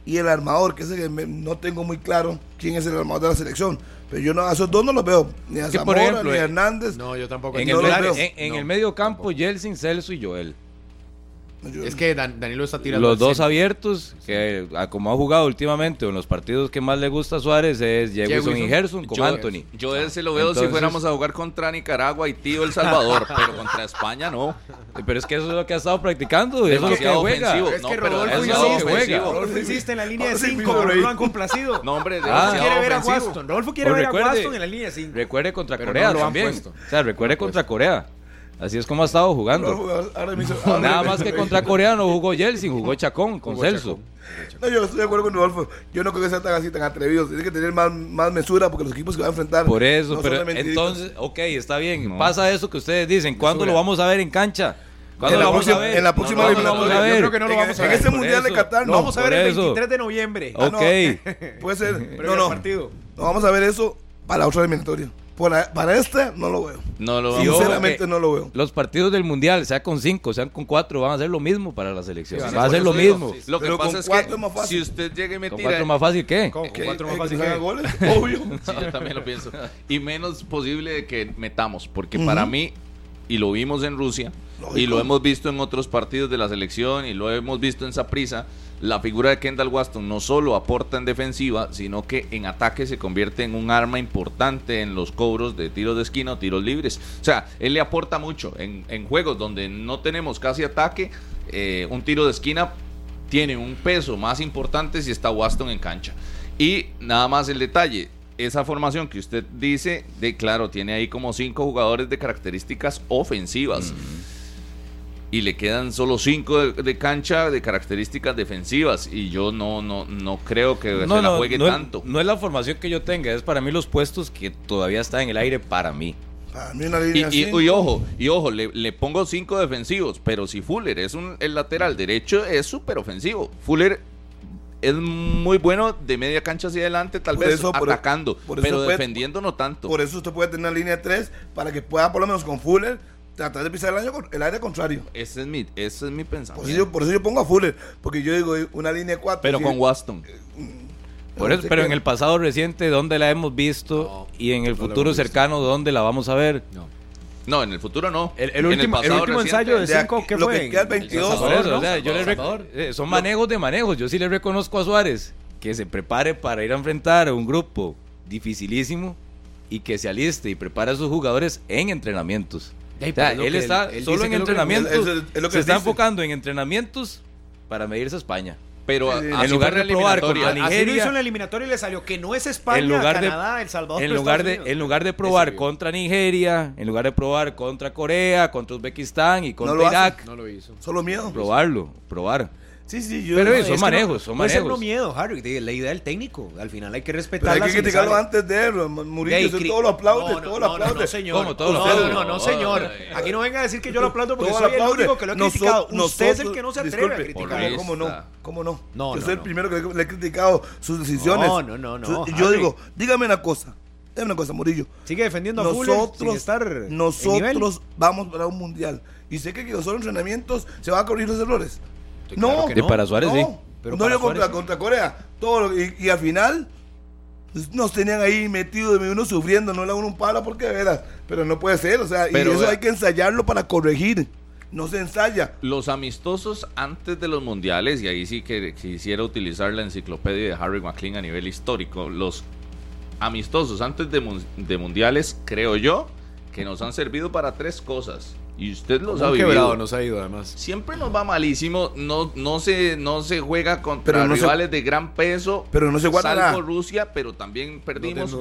y el armador, que es el que me- no tengo muy claro quién es el armador de la selección. Pero yo no, a esos dos no los veo. Ni a Zamora,
ejemplo,
ni a
eh,
Hernández.
No, yo tampoco.
En,
no
el,
los
medio-
veo.
en- en
No,
el medio campo, Jelsin, Celso y Joel.
Yo-
Es que Dan- Danilo está tirando.
Los dos
centro.
abiertos, que a como ha jugado últimamente en los partidos que más le gusta a Suárez, es Jefferson y. Gerson con
Yo,
Anthony.
yo ese lo veo
Entonces-
si fuéramos a jugar contra Nicaragua, Haití o El Salvador, pero contra España no.
Pero es que eso es lo que ha estado practicando, eso es lo que
Demasiado
juega.
Es que Rodolfo
es
insiste,
que juega.
Rodolfo insiste en la línea de
Ahora sí
5,
fuimos
pero no lo han complacido.
No, hombre,
Ah.
Quiere ver a. Waston. Rodolfo quiere ver a Waston en la línea de 5.
Recuerde contra
Pero
Corea
no lo han
también.
puesto.
O sea, recuerde contra Corea. Así es como ha estado jugando.
Ahora ahora
Nada más que contra Corea no jugó Jelsin, jugó Chacón con
Jugó
Celso.
No, yo estoy de acuerdo con Rodolfo. Yo no creo que sea tan así, tan atrevido. Tiene que tener más, más mesura porque los equipos que va a enfrentar.
Por eso,
no
pero entonces, ok, está bien.
No.
Pasa eso que ustedes dicen. ¿Cuándo lo vamos a ver en cancha? ¿Cuándo
En
lo
la
vamos
próxima-
a ver?
en la próxima
No, no,
eliminatoria.
vamos a
Yo
ver.
creo que no lo
En-
vamos a
en
ver.
ese
Por
mundial de. Qatar,
Lo
no.
vamos a ver el
eso.
23 de noviembre.
Ah, no.
Ok.
Puede ser.
Previo
No, no.
partido.
No vamos a ver eso para la otra eliminatoria. Para, para este, no lo veo.
No lo a
Sinceramente, no lo veo.
Los partidos del mundial, sea con cinco, sean con cuatro, van a ser lo mismo para la selección.
Sí,
va a ser lo mismo.
Lo que
Pero
pasa
con
es
cuatro
que
es más fácil.
si usted llega y me
Con
tira
cuatro más fácil, ¿qué?
Con
Que-
cuatro más fácil que-
goles, obvio.
Sí, yo también lo pienso. Y menos posible de que metamos, porque para mí, y lo vimos en Rusia,
Lógico.
y lo hemos visto en otros partidos de la selección, y lo hemos visto en Saprissa, la figura de Kendall Waston no solo aporta en defensiva, sino que en ataque se convierte en un arma importante en los cobros de tiros de esquina o tiros libres. O sea, él le aporta mucho en, juegos donde no tenemos casi ataque, eh, un tiro de esquina tiene un peso más importante si está Waston en cancha. Y nada más el detalle, esa formación que usted dice, de claro, tiene ahí como cinco jugadores de características ofensivas. Y le quedan solo cinco de, de cancha de características defensivas. Y yo no, no, no creo que se la juegue
no
tanto.
no es la formación que yo tenga, es para mí los puestos que todavía están en el aire para mí.
Para mí una
Y,
línea
y-
cinco.
y ojo, y ojo, le, le pongo cinco defensivos, pero si Fuller es un, el lateral derecho, es súper ofensivo. Fuller es muy bueno de media cancha hacia adelante, tal
Por
vez
eso, por-
atacando,
por
pero defendiendo no tanto.
Por eso usted puede tener una línea 3 para que pueda, por lo menos con Fuller, tratar de pisar el, año, el aire contrario.
Ese es mi, ese es mi
Por eso,
pensamiento.
yo, por eso yo pongo a Fuller, porque yo digo una línea 4.
pero con Waston.
Por eso, pero en el pasado reciente, ¿dónde la hemos visto? y en el futuro cercano, ¿dónde la vamos a ver?
No. No, en el futuro no.
El, último, el último ensayo de 5, ¿qué fue?
Que 22.
Eh, son manejos de manejos. Yo sí le reconozco a Suárez que se prepare para ir a enfrentar a un grupo dificilísimo y que se aliste y prepare a sus jugadores en entrenamientos. Él está solo en entrenamientos. se está enfocando en entrenamientos para medirse a España.
Pero en lugar de probar contra Nigeria, así lo hizo en la eliminatoria y le salió que no es España, en lugar Canadá, de, El Salvador.
En lugar de, en lugar de probar contra Nigeria, en lugar de probar contra Corea, contra Uzbekistán y contra Irak,
no lo hizo. Solo miedo.
Probarlo, probar.
Sí, sí, yo
Pero son manejos, son manejos.
No miedo, Harry, la idea del técnico. Al final hay que respetar.
Pero hay que criticarlo antes de él, Murillo, todo lo aplaude, todo lo aplaude.
No, señor. Todo no, no, no, señor. Aquí no venga a decir que yo lo aplaudo porque soy el único que lo he criticado. Usted es el que no se atreve a criticar.
¿Cómo no? ¿Cómo no? No, Yo soy el primero que le he criticado sus decisiones. No, no, no, no. Yo digo, dígame una cosa. Dígame una cosa, Murillo.
Sigue defendiendo a
nosotros, estar Nosotros vamos para un mundial. Y sé que los entrenamientos se van a corregir los errores. No,
que para Suárez sí.
Pero no, contra, contra Corea. Todo y, al final pues, nos tenían ahí metidos, uno sufriendo, no le uno un palo porque de veras. Pero no puede ser, o sea, y eso hay que ensayarlo para corregir. No se ensaya.
Los amistosos antes de los mundiales, y ahí sí que quisiera utilizar la enciclopedia de Harry McLean a nivel histórico, los amistosos antes de, de mundiales, creo yo, que nos han servido para tres cosas. Y usted lo sabe.
quebrado nos ha ido además.
Siempre nos va malísimo. No, no, se, no se juega contra rivales de gran peso.
Pero no se guarda
Salvo Rusia, pero también perdimos.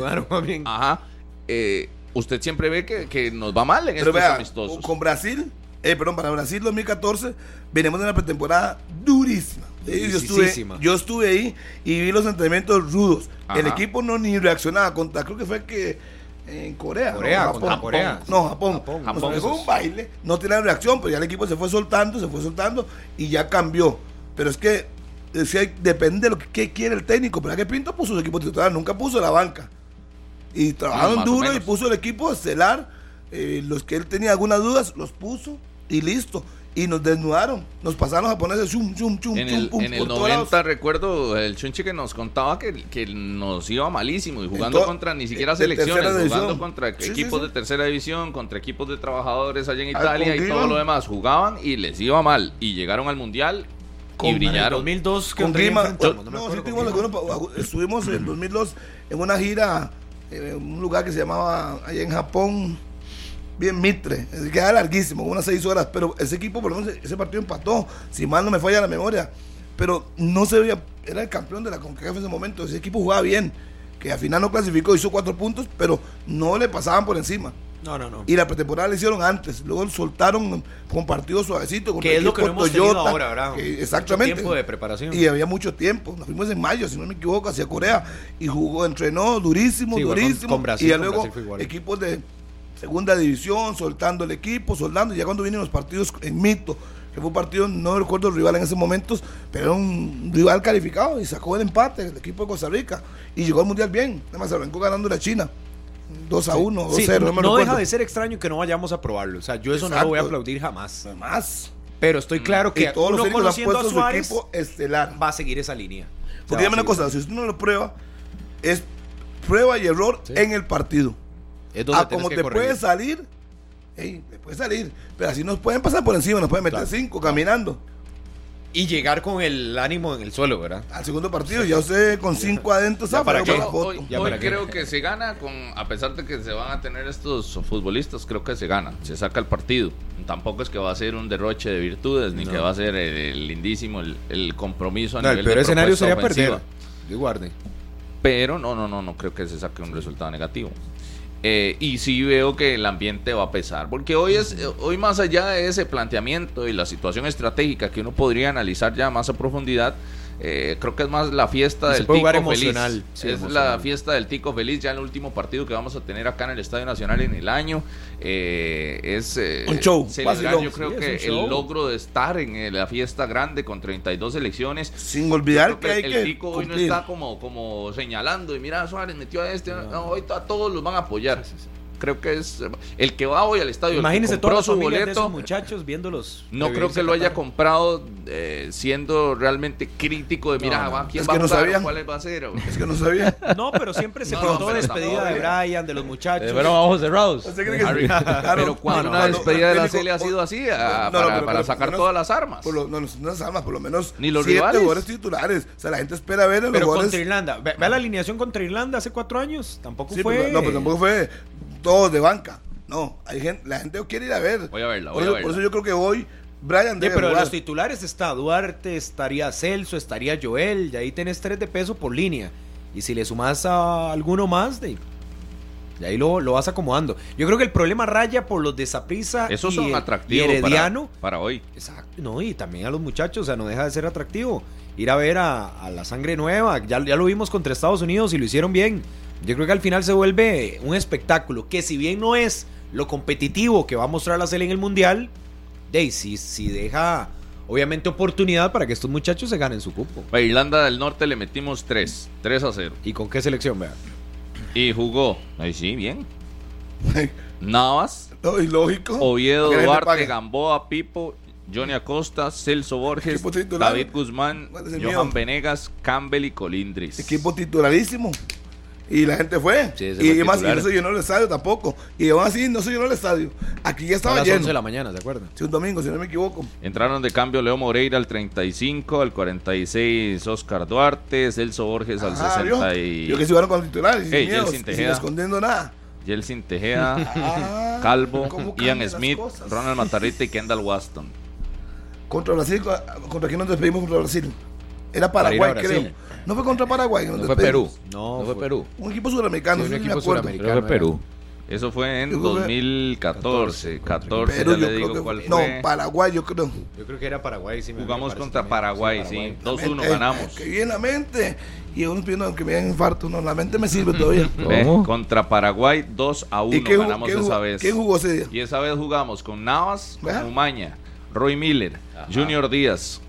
Ajá. Eh, usted siempre ve que, nos va mal en estos amistosos.
Con Brasil, eh, perdón, para Brasil 2014, venimos de una pretemporada durísima. Eh, yo estuve, yo estuve ahí y vi los entrenamientos rudos. El equipo no ni reaccionaba contra, creo que fue que en Corea.
Corea, no, Japón, Corea.
No, Japón. Japón. fue un baile, no tiene reacción, pero ya el equipo se fue soltando, se fue soltando y ya cambió. Pero es que, depende de lo que, quiere el técnico. Pero que Pinto puso su equipo titular, nunca puso la banca. Y trabajaron duro y puso el equipo estelar. Eh, los que él tenía algunas dudas, los puso y listo y nos desnudaron. Nos pasaron los japoneses chum, chum, chum,
en el, en el 90 recuerdo el Chunchi que nos contaba que, que nos iba malísimo y jugando contra ni siquiera selecciones, jugando contra equipos de tercera división, contra equipos de trabajadores allá en Italia y todo lo demás. Jugaban y les iba mal y llegaron al mundial y brillaron.
En 2002
con Grima. No, sí, estuvimos en 2002 en una gira en un lugar que se llamaba allá en Japón bien Mitre, queda larguísimo, unas seis horas, pero ese equipo, por lo menos ese partido empató, si mal no me falla la memoria, pero no se veía, era el campeón de la CONCACAF en ese momento, ese equipo jugaba bien, que al final no clasificó, hizo cuatro puntos, pero no le pasaban por encima.
No, no, no.
Y la pretemporada la hicieron antes, luego soltaron con partidos suavecitos.
Que es lo que no hemos Toyota, ahora, ¿verdad?
exactamente.
tiempo de preparación.
Y había mucho tiempo. Nos fuimos en mayo, si no me equivoco, hacia Corea. Y jugó, entrenó durísimo, durísimo. y luego equipos de segunda división, soltando el equipo, soldando. Ya cuando vienen los partidos en mito, que fue un partido, no recuerdo el rival en ese momento, pero era un rival calificado y sacó el empate el equipo de Costa Rica y llegó al mundial bien. Además, arrancó ganando la China. 2 a 1, 2 a 0.
no, deja de ser extraño que no vayamos a probarlo. O sea, yo eso no lo voy a aplaudir jamás.
Jamás.
Pero estoy claro que
todos los conociendo a Suárez su equipo estelar.
va a seguir esa línea.
Porque dígame una cosa, si usted no lo prueba, es prueba y error en el partido. Es donde ah, como te puede salir, te puede salir, pero así nos pueden pasar por encima, nos pueden meter cinco caminando.
Y llegar con el ánimo en el suelo, ¿verdad?
Al segundo partido, ya usted con cinco adentro,
para Hoy, creo que se gana, con a pesar de que se van a tener estos futbolistas, creo que se gana, se saca el partido. Tampoco es que va a ser un derroche de virtudes, ni que va a ser el, lindísimo el, compromiso a
no,
nivel
el peor escenario sería perder. guarde.
Pero no, no, no, no creo que se saque un resultado negativo. Eh, y sí veo que el ambiente va a pesar, porque hoy es hoy más allá de ese planteamiento y la situación estratégica que uno podría analizar ya más a profundidad, eh, creo que es más la fiesta del Tico Feliz. es la fiesta del Tico Feliz, ya en el último partido que vamos a tener acá en el Estadio Nacional en el año. Eh, es
eh, un show.
yo creo que el logro de estar en la fiesta grande con 32 elecciones.
Sin olvidar que,
el Tico hoy no está como, como señalando y mira, Suárez metió a este. hoy a todos los van a apoyar. Creo que es el que va hoy al estadio.
Imagínese todos
su
boleto. De
esos
muchachos viéndolos.
No creo que lo haya comprado eh, siendo realmente crítico de mira,
no,
¿quién
es
va
que
a
no
cuál va a ser?
Es que no sabía.
No, pero siempre se
No,
contó
no, pero
despedida de Brian, de los muchachos.
Eh, bueno, ojos cerrados.
¿Usted cree que
Harry,
Claro,
pero cuando una despedida de la CL ha sido así, a-
no, no,
para,
pero- pero
sacar todas las armas.
No, no, no las armas, por lo menos
Ni los
jugadores titulares. O sea, la gente espera ver a los
Pero contra Irlanda. Ve, la alineación contra Irlanda hace cuatro años. Tampoco fue.
pero, no, pero tampoco fue todos de banca. No, hay gente, la gente quiere ir a ver.
Voy a verla,
por,
voy a
eso,
verla.
por eso yo creo que hoy Brian
Sí,
debe
pero de
jugar.
los titulares está Duarte, estaría Celso, estaría Joel, y ahí tenés tres de peso por línea. Y si le sumas a alguno más, de, de ahí lo, lo vas acomodando. Yo creo que el problema raya por los de Saprissa
Esos
y,
son atractivos
y Herediano.
para, para hoy.
Exacto, no, y también a los muchachos, o sea, no deja de ser atractivo. Ir a ver a, a la sangre nueva, ya, ya lo vimos contra Estados Unidos y lo hicieron bien. Yo creo que al final se vuelve un espectáculo que si bien no es lo competitivo que va a mostrar la serie en el Mundial, sí, sí deja obviamente oportunidad para que estos muchachos se ganen su cupo.
A Irlanda del Norte le metimos 3, 3 a 0.
¿Y con qué selección, vea?
Y jugó, ahí sí, bien. Navas,
No, y lógico.
Oviedo, Duarte. Gamboa, Pipo, Johnny Acosta, Celso Borges. David Guzmán,
¿Cuál es el
Johan
mío?
Venegas, Campbell y Colindris.
Equipo titularísimo. Y la gente fue.
Sí,
y
fue
más, y no se llenó el estadio tampoco. Y aún así no se llenó el estadio. Aquí ya
A
estaba
las
lleno.
11 de la mañana, ¿se acuerdan?
Sí, un domingo, si no me equivoco.
Entraron de cambio Leo Moreira al 35, al 46 Oscar Duarte, Celso Borges al
Ajá, ¿vio?
60 y
Yo que se jugaron con los titulares, sin
Ey,
miedos,
Jelsin
y sin
Tejeda.
escondiendo nada.
Yeltsin Tejeda,
Ah,
Calvo,
¿cómo
Ian Smith? Ronald Matarrita y Kendall Waston.
Contra Brasil, ¿contra quién nos despedimos contra Brasil? Era Paraguay,
Para
creo. No fue contra Paraguay.
No fue Perú.
No,
No fue
fue-
Perú.
Un equipo suramericano,
Sí, un equipo suramericano.
Creo que fue Perú.
Eso fue en
Yo creo que-
2014. 14,
Perú,
ya
yo
le
creo
digo
que
cuál
No,
fue.
Paraguay, yo creo.
Yo creo que era Paraguay, sí.
Jugamos contra
también.
Paraguay,
Sí,
sí. 2-1
Eh,
ganamos.
Que bien la mente. Y uno pidiendo que me den infarto. No, la mente me sirve todavía.
Contra Paraguay 2 a 1
¿Y qué, jugó-
ganamos
qué
esa vez.
¿Quién jugó ese día?
Y esa vez jugamos con Navas, con. Umaña, Roy Miller, Junior Díaz,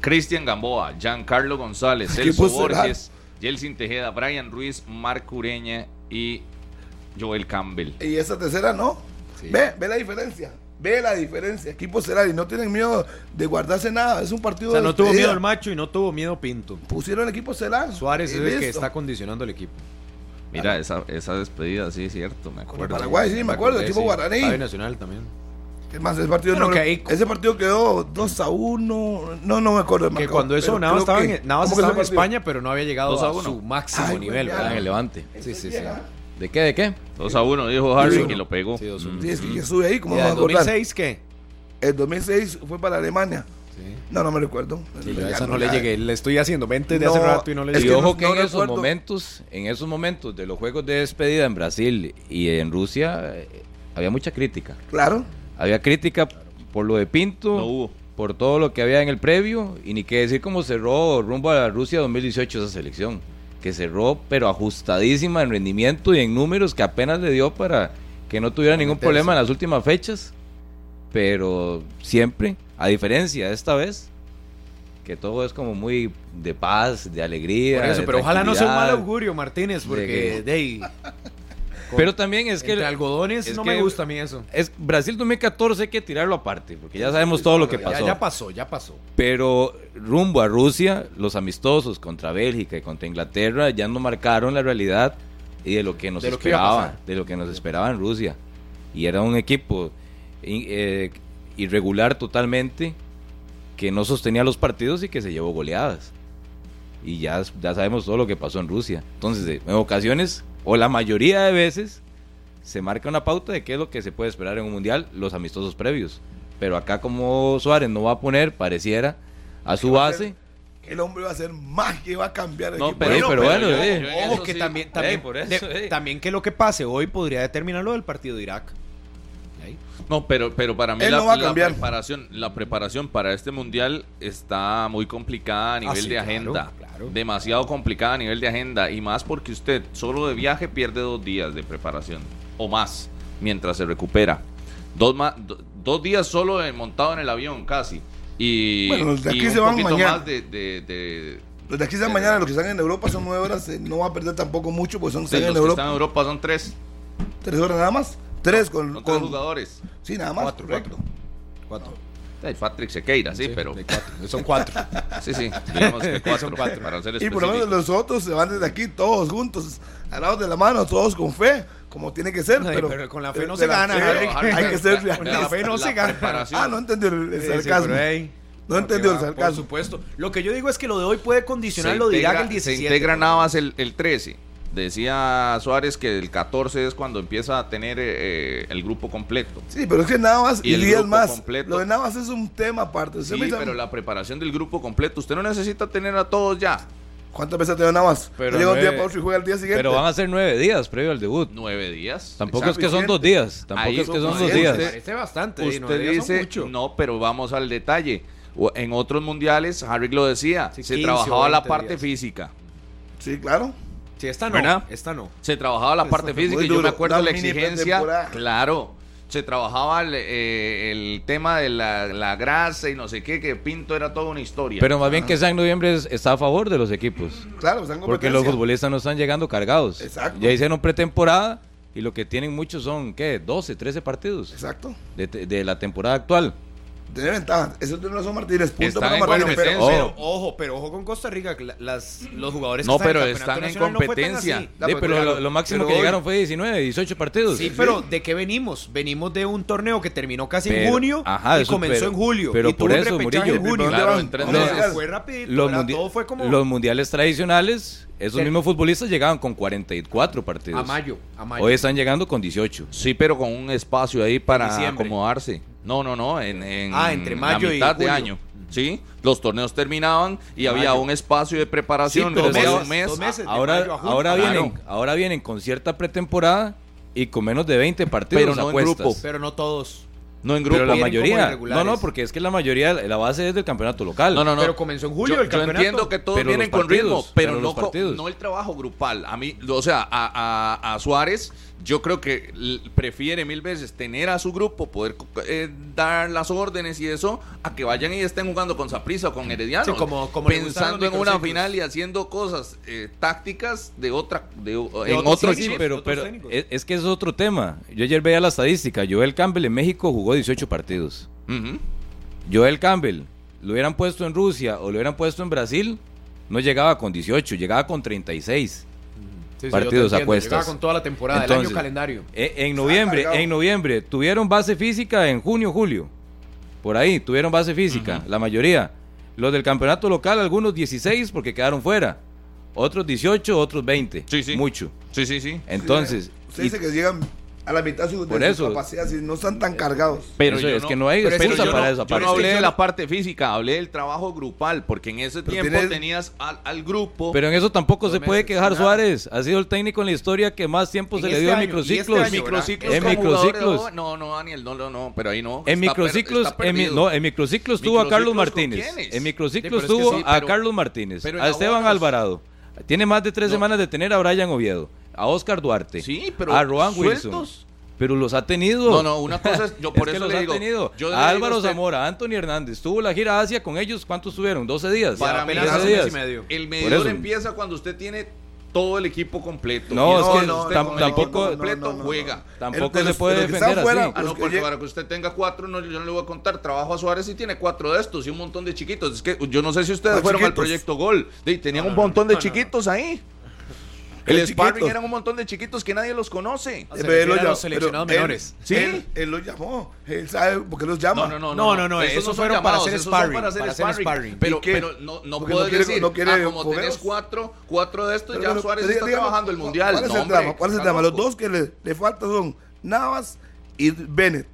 Cristian Gamboa, Giancarlo González,
¿Qué
Celso Borges, Yelsin Tejeda, Brian Ruiz, Marc Ureña y Joel Campbell.
Y esa tercera no. Ve, ve la diferencia. Ve la diferencia. Equipo Celar y no tienen miedo de guardarse nada. Es un partido
O sea,
de
no tuvo miedo el macho y no tuvo miedo Pinto.
Pusieron el equipo Celar.
Suárez es el que está condicionando el equipo.
Mira, esa, esa despedida, sí, es cierto, me acuerdo.
Paraguay, sí, me acuerdo. El equipo Guaraní.
Estadio Nacional también.
Es más, ese partido, no-
que ahí-
ese partido quedó 2 a 1. No, no me acuerdo.
Que
marcador,
cuando eso Navas estaba,
que-
en, Navas
¿cómo que
estaba en? España, pero no había llegado
Dos a
a,
uno.
su máximo
Ay,
nivel.
Ah, en
¿verdad?
el Levante.
Sí, sí, sí.
¿De qué? ¿De qué?
2 a 1, dijo Harry
Sí,
y lo pegó.
Sí, dos, uno.
Sí, es que ya sube ahí. ¿Cómo
¿Y el
acordar?
2006 qué?
El 2006 fue para Alemania.
Sí.
No, no me recuerdo.
Sí, yo a esa no le llegué. Le estoy haciendo 20 de hace
No,
rato y no le
y
llegué.
que
ojo
no-
que
no
en esos
recuerdo.
momentos, en esos momentos de los juegos de despedida en Brasil y en Rusia, eh, había mucha crítica.
Claro.
Había crítica por lo de Pinto,
No hubo.
por todo lo que había en el previo, y ni qué decir cómo cerró rumbo a la Rusia 2018 esa selección, que cerró pero ajustadísima en rendimiento y en números que apenas le dio para que no tuviera ningún problema en las últimas fechas, pero siempre, a diferencia de esta vez, que todo es como muy de paz, de alegría.
Por eso,
de
pero ojalá no sea un mal augurio, Martínez, porque
que-
de
Pero también es que
entre algodones
es
no
que-
me gusta a mí eso.
es Brasil 2014 hay que tirarlo aparte, porque ya sabemos todo lo que
Ya-
pasó.
Ya, pasó, ya pasó.
Pero rumbo a Rusia, los amistosos contra Bélgica y contra Inglaterra ya no marcaron la realidad y de lo que nos
De que
esperaba,
pasar.
de lo que nos esperaba en Rusia. Y era un equipo eh, irregular totalmente que no sostenía los partidos y que se llevó goleadas. Y ya, ya sabemos todo lo que pasó en Rusia. Entonces, en ocasiones, o la mayoría de veces, se marca una pauta de qué es lo que se puede esperar en un mundial, los amistosos previos. Pero acá como Suárez no va a poner, pareciera, a su base.
El hombre va a hacer magia y va a cambiar el
No,
equipo.
pero-
pero,
pero bueno, eh.
Ojo que
sí-
también, también,
por eso,
de-
ey.
también que lo que pase hoy podría determinar lo del partido de Irak.
No, pero, pero para mí
Él
la,
no va a
la
cambiar.
preparación, la preparación para este mundial está muy complicada a nivel
Ah, sí,
de agenda.
claro.
Demasiado complicada a nivel de agenda. Y más porque usted solo de viaje pierde dos días de preparación. O más, mientras se recupera. Dos, dos días solo montado en el avión, casi. Y,
Bueno, los de aquí se van mañana.
más de, de- de-
Los de aquí están mañana, los que están en Europa son nueve horas. eh, No va a perder tampoco mucho, pues son
de
están
los
en
que
Europa.
están en Europa son tres.
Tres horas nada más. Tres con,
Con
con
tres jugadores.
Sí, nada más.
Cuatro,
correcto.
Cuatro.
Hay Patrick Sequeira, sí, pero.
de cuatro. Son cuatro.
Sí, sí, digamos que cuatro,
Son cuatro.
para ser
Y por lo menos los otros se van desde aquí todos juntos, agarrados de la mano, todos con fe, como tiene que ser.
Ay,
pero,
pero con la fe no
de
se
la
gana,
fe
Harry.
Hay que ser
La-
Con la
realistas.
fe no se gana.
Ah, no entendió el, el
Sí, sí,
sarcasmo.
pero, hey,
No entendió el
Por
sarcasmo.
supuesto. Lo que yo digo es que lo de hoy puede condicionar
se
lo de Irak el 17.
se integra Navas el, el 13. Decía Suárez que el 14 es cuando empieza a tener eh, el grupo completo.
Sí, pero es que Navas
Y
y,
el
días
grupo
más.
completo.
Lo de Navas es un tema aparte. Usted
Sí, pero la preparación del grupo completo, usted no necesita tener a todos ya.
¿Cuántas veces ha tenido Navas?
Pero
llega un día para otro y juega el día siguiente.
Pero van a ser nueve días previo al debut.
Nueve días.
Tampoco
Exacto,
es que son dos días. Tampoco
Ahí
es que son dos días.
Parece bastante.
Usted dice,
mucho.
no, pero vamos al detalle. En otros mundiales, Harry lo decía,
Sí,
se
15 o
trabajaba la
20
parte
días.
física.
Sí, claro.
Sí, esta no.
¿Verdad?
Esta no.
Se trabajaba la parte física y yo me acuerdo
La
exigencia. Claro. Se trabajaba el, eh, el tema de la, la grasa y no sé qué, que Pinto era toda una historia.
Pero más bien que sea en noviembre es- está a favor de los equipos.
Claro, están
Porque los futbolistas no están llegando cargados.
Exacto.
Ya hicieron pretemporada y lo que tienen muchos son, ¿qué? 12, 13 partidos
Exacto.
de, de la temporada actual.
Tiene ventaja. Eso tiene razón Martínez. Punto
Están
para
en
Martínez. pero-
Pero, ojo, pero ojo con Costa Rica, las, los jugadores
No,
que están
pero están en
no
competencia.
Sí, pero lo, lo máximo que
hoy-
llegaron fue 19, 18 partidos.
Sí, pero ¿de qué venimos? Venimos de un torneo que terminó casi en junio
ajá,
y
eso,
comenzó en julio.
pero
y
por eso, Murillo,
en junio. Fue rapidito,
los,
¿verdad?
mundi-
todo fue como
los mundiales tradicionales, esos mismos futbolistas llegaban con 44 partidos.
a mayo, a mayo.
Hoy están llegando con 18.
Sí, pero con un espacio ahí para
diciembre.
acomodarse. No, no, no, en, en
Ah, entre mayo
la
y
mitad de
julio.
año. Sí, los torneos terminaban y había un espacio de preparación
Sí, meses,
un mes.
dos meses. de
Ahora, ahora,
Claro.
vienen, ahora vienen con cierta pretemporada y con menos de 20 partidos
Pero no en
apuestas.
grupo.
Pero no todos.
No en grupo.
Pero la mayoría. No, no, porque es que la mayoría, la base es del campeonato local.
No, no, no.
Pero comenzó en julio
yo,
el
yo
campeonato.
entiendo que todos
Pero
vienen
los
con ritmo,
partidos,
pero,
pero
no,
partidos.
no el trabajo grupal. A mí, o sea, a, a- a Suárez, yo creo que prefiere mil veces tener a su grupo, poder eh, dar las órdenes y eso, a que vayan y estén jugando con Saprissa o con Herediano.
Sí, como-
pensando en una final y haciendo cosas eh, tácticas de otra, de, en
otros
otro
Sí,
chip.
pero,
técnicos.
es, es que es otro tema. Yo ayer veía la estadística. Joel Campbell en México jugó 18 partidos. Joel Campbell, lo hubieran puesto en Rusia o lo hubieran puesto en Brasil, no llegaba con 18, llegaba con 36.
Sí,
Partidos
yo te entiendo.
apuestas.
Llegaba con toda la temporada, el
Entonces,
año calendario.
Eh, En noviembre, en noviembre, tuvieron base física en junio, julio. Por ahí, tuvieron base física, la mayoría. Los del campeonato local, algunos 16 porque quedaron fuera. Otros 18, otros 20.
Sí, sí.
Mucho.
Sí, sí, sí.
Entonces,
Usted
y-
dice que llegan a la mitad de su, de
Por
su
eso.
capacidad, si no están tan cargados.
Pero
Eso
yo
es que no hay excusa
yo
para
no-
esa
Yo
parte.
no hablé de
yo
la parte física, hablé del trabajo grupal, porque en ese
Pero
tiempo tenías al, al grupo.
Pero en eso tampoco se puede quejar
nada.
Suárez. Ha sido el técnico en la historia que más tiempo
En
se le
este
dio en
año, este
microciclos.
año,
microciclos
En microciclos.
No, no, Daniel, no, no, no, pero ahí no.
En microciclos, en, no, en microciclos tuvo a Carlos
¿Microciclos con
Martínez. En microciclos tuvo a Carlos Martínez, a Esteban Alvarado. Tiene más de tres semanas de tener a Brian Oviedo, a Oscar Duarte,
Sí, pero
a Roan Wilson.
sueltos.
Pero los ha tenido.
No, no, una cosa es, yo por
Es que
eso
los
le
ha
digo.
tenido.
yo le
a
digo
Álvaro
usted,
Zamora, a Anthony Hernández. Tuvo la gira a Asia con ellos. ¿Cuántos tuvieron? 12 días.
Para mí,
días.
mes y medio.
El medidor
eso.
empieza cuando usted tiene todo el equipo completo.
No,
Y
es que
usted
tam-
con el
tampoco-
equipo completo
no, no, no,
juega.
no.
Tampoco
El-
se puede defender
están fuera,
así.
Ah, no, porque
lleg-
para que usted tenga cuatro, no, yo no le voy a contar. Trabajo a Suárez y tiene cuatro de estos y un montón de chiquitos. Es que yo no sé si ustedes
¿Cuál
fueron al proyecto Gol. Tenían un montón de chiquitos ahí. El
¿Qué
sparring eran un montón de chiquitos que nadie los conoce.
Se
Eh,
refiere
él lo llamó,
los seleccionados
pero él-.
¿Sí?
Él, él los llamó. Él sabe por qué los llama.
No, no, no.
No, no, no,
Esos
esos fueron para hacer sparring,
Para hacer
para hacer
sparring.
sparring.
Pero, no, no
no quiere-
decir,
no quiere
ah, como tenés cuatro, cuatro de estos,
Pero,
ya
pero,
Suárez
pero
está
digamos,
trabajando el Mundial.
¿Cuál es
No,
el drama? ¿Cuál es el drama? Los dos que le, le faltan son Navas y Bennett.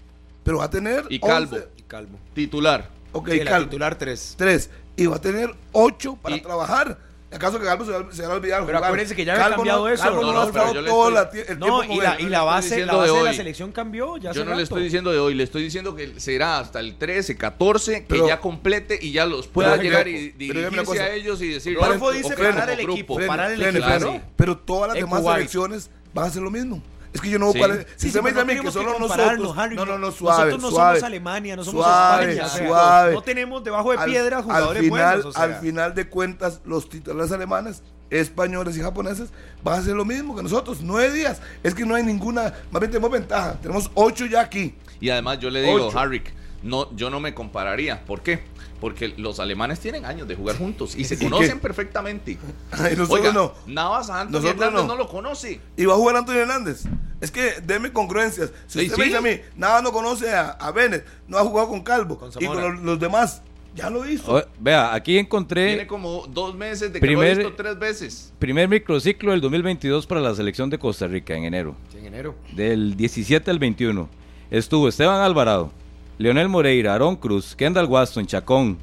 Pero va a tener.
Y Calvo.
11.
Y calmo.
Titular.
Ok, Calvo.
titular 3.
Tres. Y va a tener ocho para trabajar. ¿Acaso que Calvo se va, se va a olvidar?
Pero
jugar?
acuérdense que ya había
Calvo
cambiado
no,
eso,
Calvo
¿no?
no,
No,
ha estado
yo le
todo la el
No,
tiempo
y
con
la,
él.
y la
le
base,
estoy
la
diciendo
base
de
de la
hoy.
selección cambió. Ya
Yo no le
rato.
estoy diciendo de hoy, le estoy diciendo que será hasta el 13, 14, que
Pero-
ya complete y ya los pueda llegar y dirigirse a ellos y decir,
Rodolfo
"Vamos,
dice
parar el equipo,
grupo".
parar el equipo.
Pero todas las demás selecciones van a hacer lo mismo. Es que yo no
Sí.
cuál es-
Sí,
Si
sí,
usted me dice a mí
no
que
tenemos
solo
compararnos,
nosotros.
Harry.
No, no, no, suave.
Nosotros no
suave,
somos Alemania, no somos
suave,
España. o sea,
suave.
No tenemos debajo de
Al-
piedra jugadores
al final,
buenos. o sea.
al final de cuentas, los titulares alemanes españoles y japoneses van a hacer lo mismo que nosotros, nueve días. Es que no hay ninguna, más bien tenemos ventaja, tenemos ocho ya aquí.
Y además yo le digo, Harrick, no, yo no me compararía. ¿Por qué? Porque los alemanes tienen años de jugar juntos y se conocen perfectamente.
Y nosotros no.
Navas Antonio
Nosotros
Hernández
no.
no. lo conoce.
Y va a jugar Antonio Hernández. Es que deme congruencias. Si
Sí,
usted me
sí.
dice a mí, nada no conoce a, a Bennett, no ha jugado con Calvo
Con
y con los, los demás, ya lo hizo.
O- vea, aquí encontré
Tiene como dos meses de que
Primer-
lo he visto tres veces.
primer microciclo del 2022 para la selección de Costa Rica en enero.
Sí, en enero.
Del 17 al 21. Estuvo Esteban Alvarado, Leonel Moreira, Aaron Cruz, Kendall Waston, Chacón,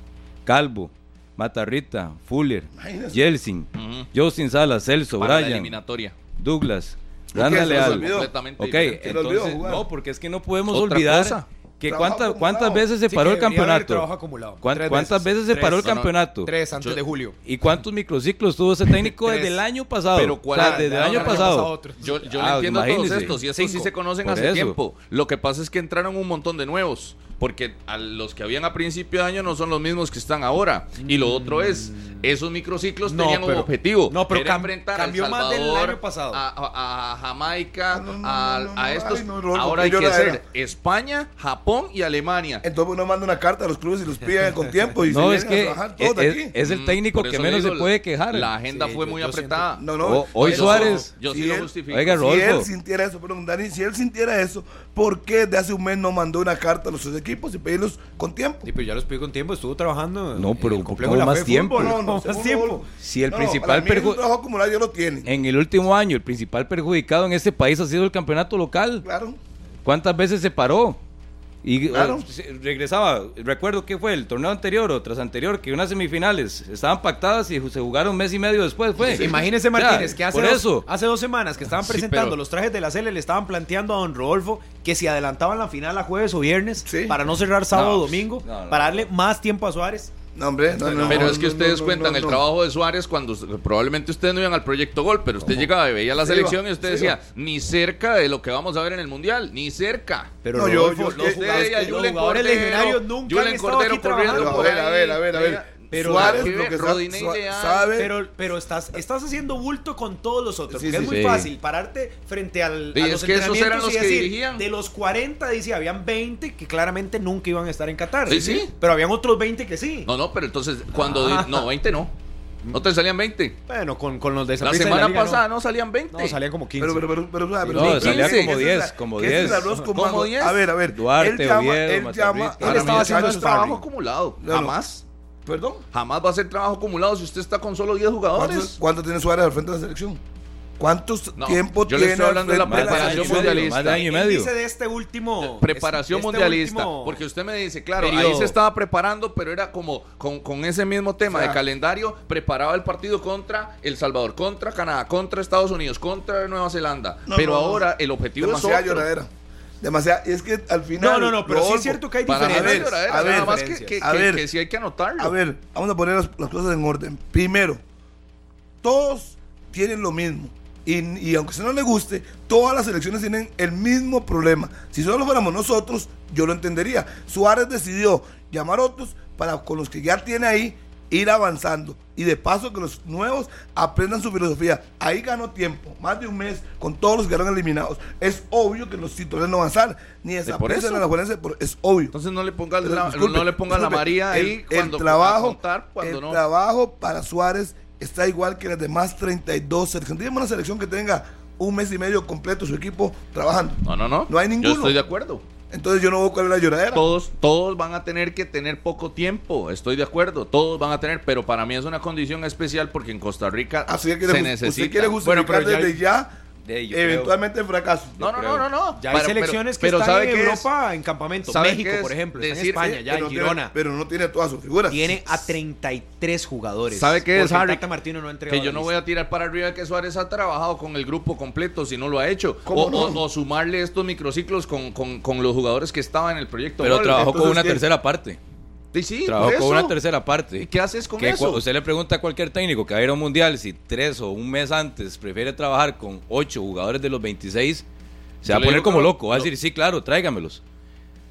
Calvo, Matarrita, Fuller. Jelsin,
Ujú.
Justin Salas, Celso,
Para la
Brian,
eliminatoria.
Douglas? Randa Leal. Ok, entonces, no, porque es que no podemos
Otra
olvidar
cosa.
Que cuántas, veces se
Sí,
paró el campeonato.
trabajo acumulado.
¿Cuán-
Tres
¿Cuántas
veces.
veces se
Tres.
paró el
No, no.
campeonato?
Tres antes
Yo-
de julio.
¿Y cuántos microciclos tuvo ese técnico desde el año pasado?
Pero ¿cuál-
O sea, desde el
ya,
año pasado.
Yo, yo
Ah,
le entiendo todos estos y estos sí se conocen
Por
hace
eso.
tiempo. Lo que pasa es que entraron un montón de nuevos. Porque a los que habían a principio de año no son los mismos que están ahora. Y lo otro es, esos microciclos
No,
tenían un objetivo.
no, pero
Era
cam-
enfrentar
cambió
a
más del año pasado.
A, a- a Jamaica,
No, no, no,
a,
no, no,
a
no,
estos.
ay, no,
ahora hay que ser España, Japón y Alemania.
Entonces uno manda una carta a los clubes y los piden con tiempo y
No,
se
es que
a todos
es,
aquí.
es el
Mm,
técnico que menos
digo,
se puede quejar.
La agenda
Sí,
fue
yo-
muy
yo
apretada.
No, no.
O- hoy Suárez-
Yo sí
si
lo
él-
justifico.
Oiga,
Si él sintiera eso, perdón, Dani, si él sintiera eso, ¿por qué de hace un mes no mandó una carta a los tres equipos y pedirlos con tiempo?
Sí, pero ya los pidió con tiempo, estuvo trabajando.
No, pero
el complejo
¿cómo
de la
más
Fe
tiempo?
Fútbol,
No, no,
más tiempo.
Si el
No,
principal
para mí
perju-
un trabajo acumulado ya lo tiene.
En el último año, el principal perjudicado en este país ha sido el campeonato local.
Claro.
¿Cuántas veces se paró? Y
Claro.
eh, se- regresaba, recuerdo que fue el torneo anterior o tras anterior, que unas semifinales estaban pactadas y se jugaron un mes y medio después. Fue.
Imagínese
O sea,
Martínez que hace
por
dos,
eso.
hace dos semanas que estaban
Sí,
presentando
pero-
los trajes de la Cele, le estaban planteando a don Rodolfo que si adelantaban la final a jueves o viernes
Sí.
para no cerrar sábado o
No,
domingo,
no, no.
para darle más tiempo a Suárez.
No, hombre, no, no,
Pero
no,
es que ustedes
no,
cuentan
no,
el
no.
trabajo de Suárez cuando probablemente ustedes no iban al proyecto Gol, pero usted llegaba y veía la
Se
selección
iba,
y usted
se
decía, ni cerca de lo que vamos a ver en el Mundial, ni cerca.
Pero
No, yo- yo-
los
Julen
jugadores
Cordero,
legionarios nunca
Julen
han estado
Cordero
aquí
corriendo
trabajando.
por
A ver, a ver, a ver, a ver.
Pero
Suárez, lo que
Rodinei Leal.
sabe,
Pero, pero estás, estás haciendo bulto con todos los otros.
Sí,
porque
sí,
es muy
sí.
fácil pararte frente al,
Y
a
es
los
que esos eran
entrenamientos
los
y
que
decir,
dirigían.
De los 40, dice, habían 20 que claramente nunca iban a estar en Qatar.
Sí, sí.
Pero habían otros 20 que sí.
No, no, pero entonces, cuando...
Ah.
No, 20 no. No te salían 20.
Bueno, con, con los de
La semana
Liga,
pasada no, salían 20.
No, salían como 15.
Pero, pero, pero, pero, pero,
No,
pero-
salía
¿qué es
como
esa?
10, como
¿Qué es el
10.
arroz con
¿Como
mango?
10?
A ver, a ver.
Duarte,
él llama,
Oviedo,
él llama,
Él estaba haciendo
muchachos,
trabajo acumulado.
No, no.
Jamás.
Perdón.
Jamás va a ser trabajo acumulado si usted está con solo 10
¿Cuánto,
jugadores.
cuánto tiene Suárez al frente de la selección? ¿Cuántos
No,
tiempo
yo le
tiene
estoy hablando de la preparación mundialista.
Más de año y medio.
dice de este último...
Preparación
este
mundialista.
último-
Porque usted me dice, claro, ahí
periodo.
se estaba preparando, pero era como con, con ese mismo tema
O sea,
de calendario, preparaba el partido contra El Salvador, contra Canadá, contra Estados Unidos, contra Nueva Zelanda.
No,
pero
no,
ahora el objetivo es otro.
lloradera. Demasiada. Es que al final.
No, no, no, pero sí es cierto que hay diferencias.
a ver,
nada más que,
diferencias.
que,
A
que-
ver.
que sí hay que anotarlo.
A ver, vamos a poner las, las cosas en orden. Primero, todos tienen lo mismo. Y, y aunque se no le guste, todas las elecciones tienen el mismo problema. Si solo fuéramos nosotros, yo lo entendería. Suárez decidió llamar a otros para con los que ya tiene ahí ir avanzando. Y de paso que los nuevos aprendan su filosofía. Ahí ganó tiempo, más de un mes, con todos los que eran eliminados. Es obvio que los titulares no avanzar. Ni
eso.
ni la pero es obvio.
Entonces no le ponga,
Pero,
la,
disculpe,
no le ponga la María
el-
ahí
el,
cuando a
trabajo,
contar, cuando
el
no.
trabajo para Suárez está igual que las demás 32 selecciones. Dígame una selección que tenga un mes y medio completo su equipo trabajando.
No, no, no.
No hay ninguno.
Yo estoy de acuerdo.
Entonces yo no veo cuál es la lloradera.
Todos, todos van a tener que tener poco tiempo, estoy de acuerdo, todos van a tener, pero para mí es una condición especial porque en Costa Rica
Así que
se necesita.
usted quiere justificar
Bueno, pero ya-
desde ya,
De- yo creo-
eventualmente el fracaso.
No, no, no, no, no.
Ya hay
pero-
selecciones que
pero
están
¿sabe
en
es?
Europa en campamento.
¿Sabe
México, por ejemplo, está en España,
Sí,
ya en Girona.
tiene, pero no tiene todas sus figuras.
Tiene a 33 jugadores.
¿Sabe qué es, Harry?
Tata Martino no ha
Que yo no voy a tirar para arriba que Suárez ha trabajado con el grupo completo si no lo ha hecho.
¿Cómo
O,
no?
o- o sumarle estos microciclos con, con- con los jugadores que estaban en el proyecto.
Pero
Gol.
trabajó con una tercera parte.
Sí,
Trabajó
por
con una tercera parte.
¿Y qué haces con
Que
eso?
Usted le pregunta a cualquier técnico que va a ir a un mundial si tres o un mes antes prefiere trabajar con ocho jugadores de los 26, se
Yo
va a poner
digo,
como loco. Va a decir, sí, claro, tráigamelos.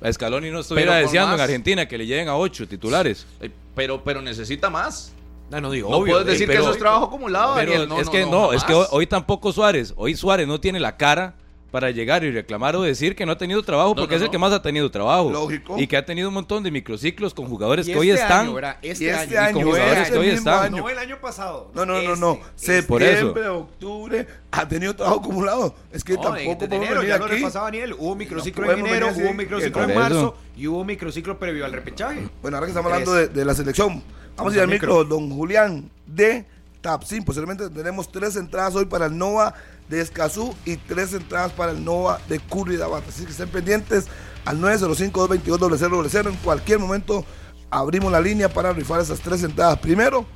A Scaloni no estuviera deseando en Argentina que le lleguen a ocho titulares.
Eh, Pero, pero necesita más. No, no digo, no puedes decir que eso es trabajo acumulado.
Pero es que no, es que hoy, tampoco Suárez, hoy Suárez no tiene la cara para llegar y reclamar o decir que no ha tenido trabajo, porque es el que más ha tenido trabajo. Lógico. Y que ha tenido un montón de microciclos con jugadores que hoy este están.
este, este año, con jugadores que hoy están.
No el año pasado.
No, no, no, no. Este, Septiembre, octubre, ha tenido trabajo acumulado. Es que tampoco
en enero, ya lo repasaba Daniel. Hubo microciclo en enero, hubo microciclo en marzo y hubo microciclo previo al repechaje.
Bueno, ahora que estamos hablando de, la selección, vamos a ir al micro, don Julián de Tapsin. Posiblemente tenemos tres entradas hoy para el Nova de Escazú y tres entradas para el Nova de Curridabat. Así que estén pendientes al 905-222-0000. En cualquier momento abrimos la línea para rifar esas tres entradas. Primero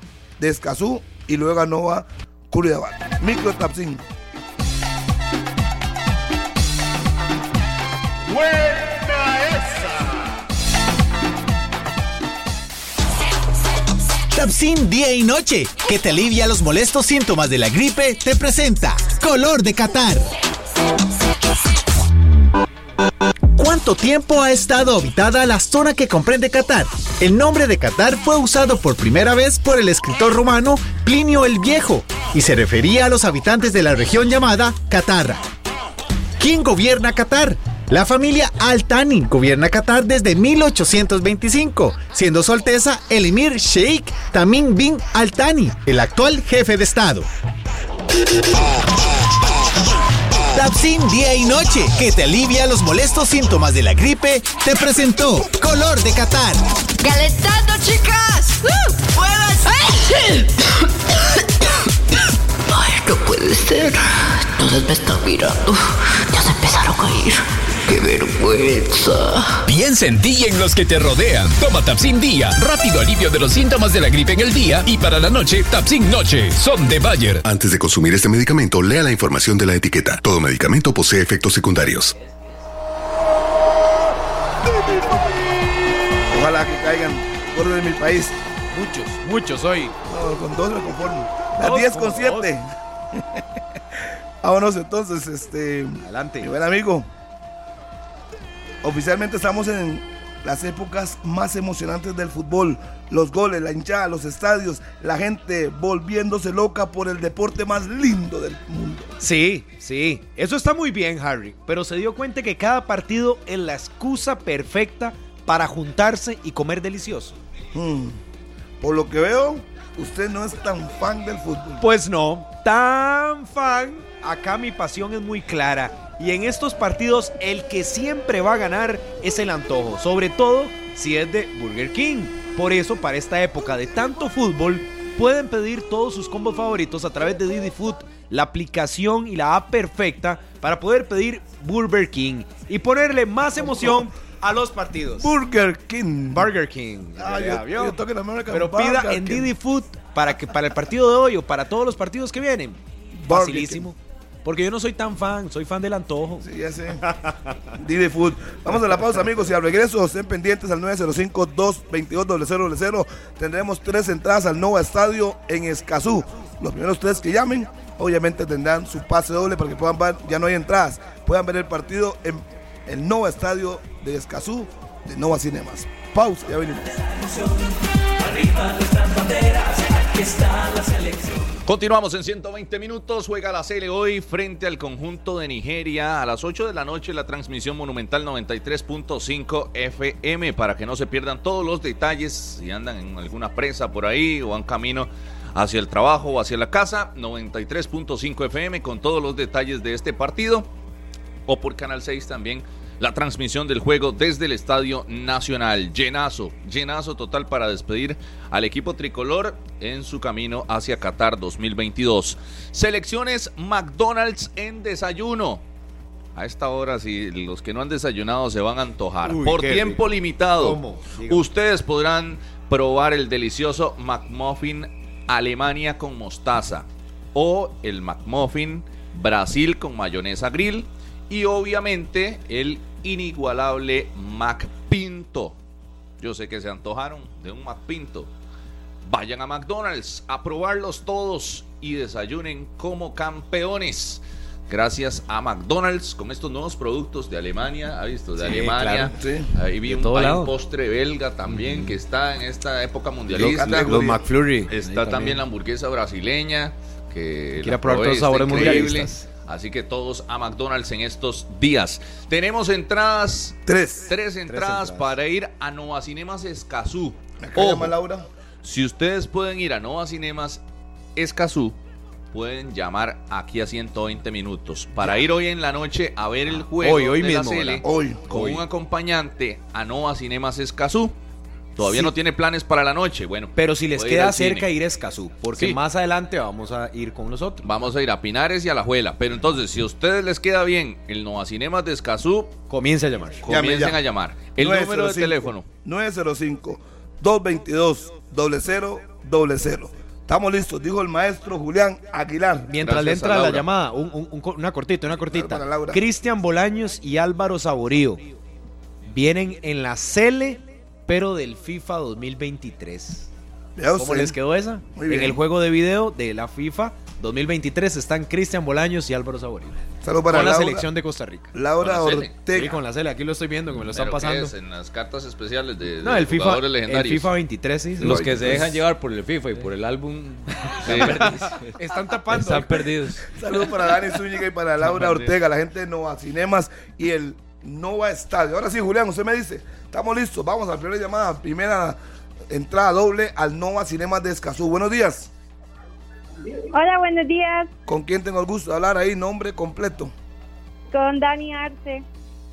de Escazú y luego a Nova Curridabat. Micro Tapsin.
Tapsin día y noche, que te alivia los molestos síntomas de la gripe, te presenta Color de Qatar. ¿Cuánto tiempo ha estado habitada la zona que comprende Qatar? El nombre de Qatar fue usado por primera vez por el escritor romano Plinio el Viejo y se refería a los habitantes de la región llamada Qatar. ¿Quién gobierna Qatar? La familia Al-Thani gobierna Qatar desde 1825, siendo su Alteza el emir Sheikh Tamim bin Al-Thani, el actual jefe de Estado. Tapsin día y noche, que te alivia los molestos síntomas de la gripe, te presentó Color de Qatar.
¡Calentando, chicas! ¡Uh! ¡Ay! no puede ser. Todos me están mirando. Ya se empezaron a ir. ¡Qué vergüenza!
Piensa en ti y en los que te rodean. Toma Tapsin Día. Rápido alivio de los síntomas de la gripe en el día. Y para la noche, Tapsin Noche. Son de Bayer.
Antes de consumir este medicamento, lea la información de la etiqueta. Todo medicamento posee efectos secundarios.
Ojalá que caigan por de mi país.
Muchos, muchos hoy.
con dos me conformo. Las 10 con 7. Vámonos entonces, este.
Adelante.
Mi buen amigo. Oficialmente estamos en las épocas más emocionantes del fútbol. Los goles, la hinchada, los estadios, la gente volviéndose loca por el deporte más lindo del mundo.
Sí, sí, eso está muy bien, Harry, pero se dio cuenta que cada partido es la excusa perfecta para juntarse y comer delicioso.
Hmm. Por lo que veo, usted no es tan fan del fútbol.
Pues no, tan fan. Acá mi pasión es muy clara y en estos partidos el que siempre va a ganar es el antojo, sobre todo si es de Burger King. Por eso para esta época de tanto fútbol pueden pedir todos sus combos favoritos a través de Didi Food, la aplicación y la app perfecta para poder pedir Burger King y ponerle más emoción a los partidos.
Burger King.
Burger King. Ah, Pero pida en Didi Food para que para el partido de hoy o para todos los partidos que vienen. Facilísimo. Porque yo no soy tan fan, soy fan del antojo.
Sí, ya sé. Didi Food. Vamos a la pausa, amigos, y al regreso estén pendientes al 905-222-0000. Tendremos tres entradas al Nova Estadio en Escazú. Los primeros tres que llamen, obviamente tendrán su pase doble para que puedan ver, ya no hay entradas, puedan ver el partido en el Nova Estadio de Escazú de Nova Cinemas. Pausa, ya venimos. Arriba banderas,
Continuamos en 120 minutos. Juega la Cele hoy frente al conjunto de Nigeria a las 8 de la noche. La transmisión monumental 93.5 FM para que no se pierdan todos los detalles. Si andan en alguna presa por ahí o van camino hacia el trabajo o hacia la casa, 93.5 FM con todos los detalles de este partido. O por Canal 6 también la transmisión del juego desde el Estadio Nacional. Llenazo, llenazo total para despedir al equipo tricolor en su camino hacia Qatar 2022. Selecciones McDonald's en desayuno. A esta hora, si los que no han desayunado se van a antojar. Por tiempo limitado, ustedes podrán probar el delicioso McMuffin Alemania con mostaza o el McMuffin Brasil con mayonesa grill y obviamente el inigualable McPinto. Yo sé que se antojaron de un McPinto. Vayan a McDonald's a probarlos todos y desayunen como campeones. gracias a McDonald's con estos nuevos productos de Alemania, ¿ha visto? De Alemania. Ahí vi un, postre belga también que está en esta época mundialista.
Los, McFlurry.
Está también. la hamburguesa brasileña que
quiere probar todos los sabores mundialistas.
Así que todos a McDonald's en estos días. Tenemos entradas.
Tres.
Tres entradas, para ir a Nova Cinemas Escazú.
Ojo, Laura.
Si ustedes pueden ir a Nova Cinemas Escazú, pueden llamar aquí a 120 minutos para ir hoy en la noche a ver el juego
hoy, hoy mismo,
hoy, con un acompañante a Nova Cinemas Escazú. Todavía no tiene planes para la noche, bueno.
Pero si les queda cerca ir a Escazú, porque más adelante vamos a ir con nosotros.
Vamos a ir a Pinares y a La Juela. Pero entonces, si a ustedes les queda bien el Nova Cinemas de Escazú,
comience a llamar.
Comiencen a llamar. El número de teléfono.
905 222 0000 Estamos listos, dijo el maestro Julián Aguilar.
Mientras le entra la llamada, una cortita, una cortita. Cristian Bolaños y Álvaro Saborío vienen en la Cele, pero del FIFA 2023. ¿Cómo les quedó esa? en el juego de video de la FIFA 2023 están Cristian Bolaños y Álvaro Saborío.
Saludos para
con la selección de Costa Rica.
Laura Ortega.
Sí, con la Cele, aquí lo estoy viendo que me lo están pasando.
en las cartas especiales de,
no, el FIFA, el FIFA 23, sí.
Los que se dejan llevar por el FIFA y por el álbum
están tapando.
Están perdidos.
Saludos para Dani Zúñiga y para Laura Ortega, la gente de Nova Cinemas y el Nova Estadio. Ahora sí, Julián, usted me dice, estamos listos, vamos a la primera llamada, primera entrada doble al Nova Cinemas de Escazú. Buenos días.
Hola, buenos días.
¿Con quién tengo el gusto de hablar ahí? Nombre completo.
Con Dani Arce.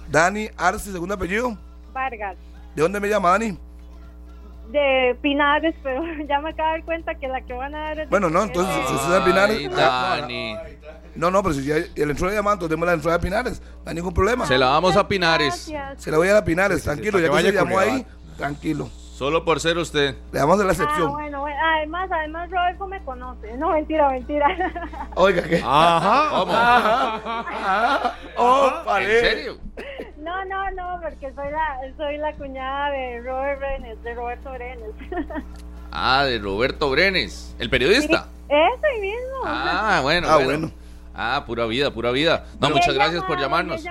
Dani Arce, segundo apellido.
Vargas.
¿De dónde me llama Dani?
De Pinares, pero ya me acabo de dar cuenta que la que van a dar es
Bueno, no, entonces si usted es de Pinares. Dani. No, no, pero si ya el entrada de llamada, entonces la entrada de Pinares. No hay ningún problema.
Se la vamos a Pinares.
Se la voy a dar a Pinares, tranquilo. ya que se llamó ahí, tranquilo.
Solo por ser usted.
Le damos de la excepción. Ah,
bueno, además, además Rodolfo me conoce. No, mentira, mentira.
Oiga, ¿qué?
Ajá. ¿Cómo?
Ajá. Oh, ¿En
serio?
No, no, no, porque soy la, soy la cuñada de Robert Brenes, de Roberto Brenes.
Ah, de Roberto Brenes, el periodista.
ese mismo.
Ah, bueno.
Ah, bueno.
Ah, pura vida, pura vida. No, muchas gracias por llamarnos.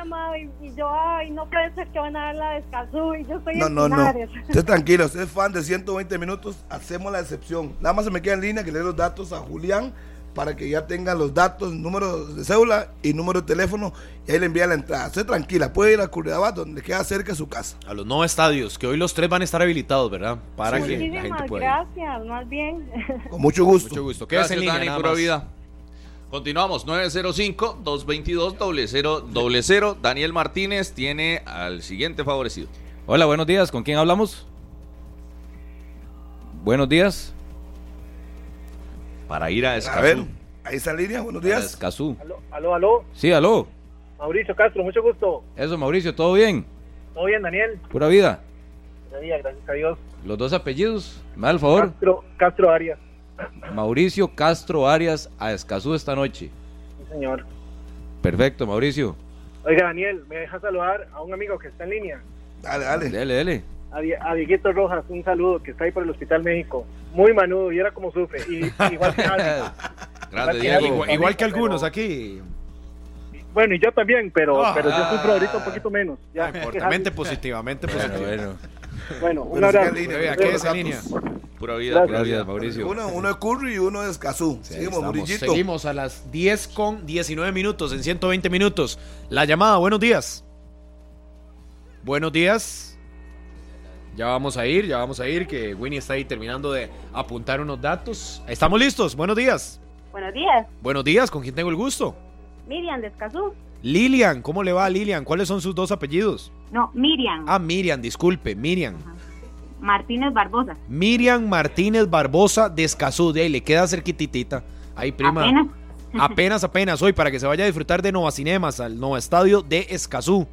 Y, yo, ay, no puede ser que van a dar la descasú y yo estoy
No, no, no. Usted tranquilo, usted es fan de 120 minutos, hacemos la excepción. Nada más se me queda en línea que le dé los datos a Julián para que ya tenga los datos, número de cédula y número de teléfono y ahí le envía la entrada. Usted tranquila, puede ir a Curridabat donde queda cerca de su casa.
A los nuevos estadios, que hoy los tres van a estar habilitados, ¿verdad? Para que la gente
pueda. Gracias, más bien.
Con mucho gusto.
Mucho gusto.
Gracias, Dani, pura vida. Continuamos, 905-222-0000. Daniel Martínez tiene al siguiente favorecido.
Hola, buenos días. ¿Con quién hablamos? Buenos días.
Para ir a Escazú. A ver,
ahí está línea. Buenos días.
Escazú.
Aló, aló, aló.
Sí, aló.
Mauricio Castro, mucho gusto.
Eso, Mauricio, ¿todo bien?
Todo bien, Daniel.
Pura vida.
Pura vida, gracias a Dios.
Los dos apellidos, me da el favor.
Castro, Castro Arias.
Mauricio Castro Arias a Escazú esta noche.
Sí, señor.
Perfecto, Mauricio.
Oiga, Daniel, me deja saludar a un amigo que está en línea.
Dale, dale.
Dale, dale.
A, a Dieguito Rojas, un saludo, que está ahí por el Hospital México. Muy manudo, y era como sufre. Y, igual que
Grande, igual, que algunos aquí.
Bueno, y yo también, pero, pero yo sufro ahorita un poquito menos. Ya,
positivamente, positivamente.
Bueno, bueno. un abrazo.
¿Qué es línea?
Pura vida, pura
vida, Mauricio.
Uno, uno es Curry y uno es Cazú. seguimos,
Seguimos a las 10 con 19 minutos, en 120 minutos. La llamada, buenos días. Buenos días. Ya vamos a ir, ya vamos a ir, que Winnie está ahí terminando de apuntar unos datos. Estamos listos, buenos días.
Buenos días.
Buenos días, ¿con quién tengo el gusto?
Miriam de Escazú.
Lilian, ¿cómo le va a Lilian? ¿Cuáles son sus dos apellidos?
No, Miriam.
Ah, Miriam, disculpe, Miriam.
Martínez Barbosa.
Miriam Martínez Barbosa de Escazú, de ahí le queda cerquititita. Ahí, prima.
Apenas.
apenas, apenas hoy, para que se vaya a disfrutar de Nova Cinemas, al Nova Estadio de Escazú.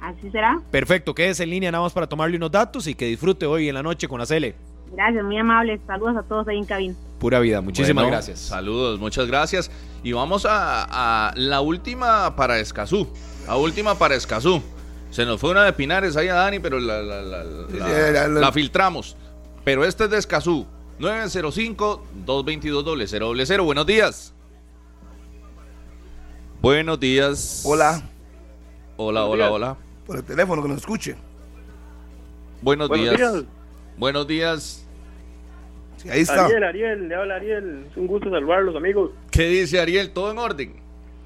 Así será.
Perfecto, quédese en línea nada más para tomarle unos datos y que disfrute hoy en la noche con la Cele.
Gracias, muy amable. Saludos a todos ahí en cabina.
Pura vida, muchísimas gracias.
Saludos, muchas gracias. Y vamos a, a la última para Escazú. La última para Escazú. Se nos fue una de Pinares ahí a Dani, pero la, la, la, la filtramos. Pero este es de Escazú. 905-222-0000. Buenos días. Buenos días.
Hola.
Hola, hola, hola.
Por el teléfono que nos escuche.
Buenos,
Buenos
días.
días.
Buenos días.
Sí, ahí está.
Ariel, Ariel, le habla Ariel. Es un gusto salvarlos, amigos.
¿Qué dice Ariel? ¿Todo en orden?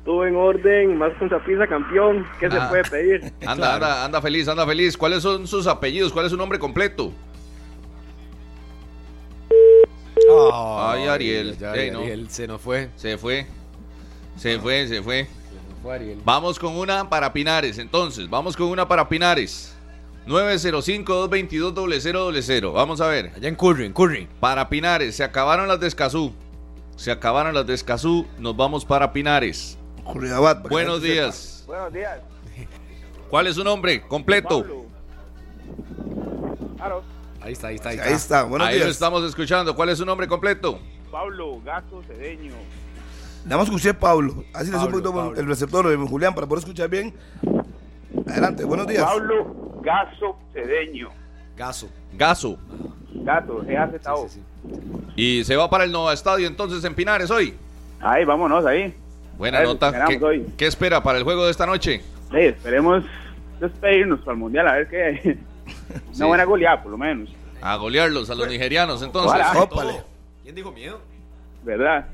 Todo en orden, más con Saprissa campeón. ¿Qué
Ah.
se puede pedir?
Anda, anda, anda feliz, anda feliz. ¿Cuáles son sus apellidos? ¿Cuál es su nombre completo? Ay, Ariel.
Ya,
Ey, no.
Ariel se nos fue.
Se fue. Se fue, se fue.
Se nos fue Ariel.
Vamos con una para Pinares, entonces. Vamos con una para Pinares. 905-222-0000. Vamos a ver.
Allá en Curry, en Curry.
Para Pinares, se acabaron las de Escazú. Se acabaron las de Escazú. Nos vamos para Pinares.
Curridabat,
Buenos días.
Buenos días.
¿Cuál es su nombre completo?
Pablo. Claro,
Ahí está, ahí está, ahí está.
Ahí está. Buenos
Ahí lo
días.
estamos escuchando. ¿Cuál es su nombre completo?
Pablo Gato Cedeño.
Nada más escuché Pablo. Así le supo un poquito
Pablo.
el receptor de Julián para poder escuchar bien. Adelante, buenos días.
Pablo Gaso Cedeño.
Gaso.
Gaso.
Gato, G-A-Z-O.
Sí, sí, sí.
Y se va para el Nova Estadio entonces en Pinares hoy.
Ahí, vámonos ahí.
Buena
ver,
nota. ¿Qué,
hoy.
qué espera para el juego de esta noche?
Sí, esperemos despedirnos para el mundial, a ver qué. Una
Sí.
buena goleada, por lo menos.
A golearlos a los nigerianos entonces.
¿Quién dijo miedo?
¿Verdad?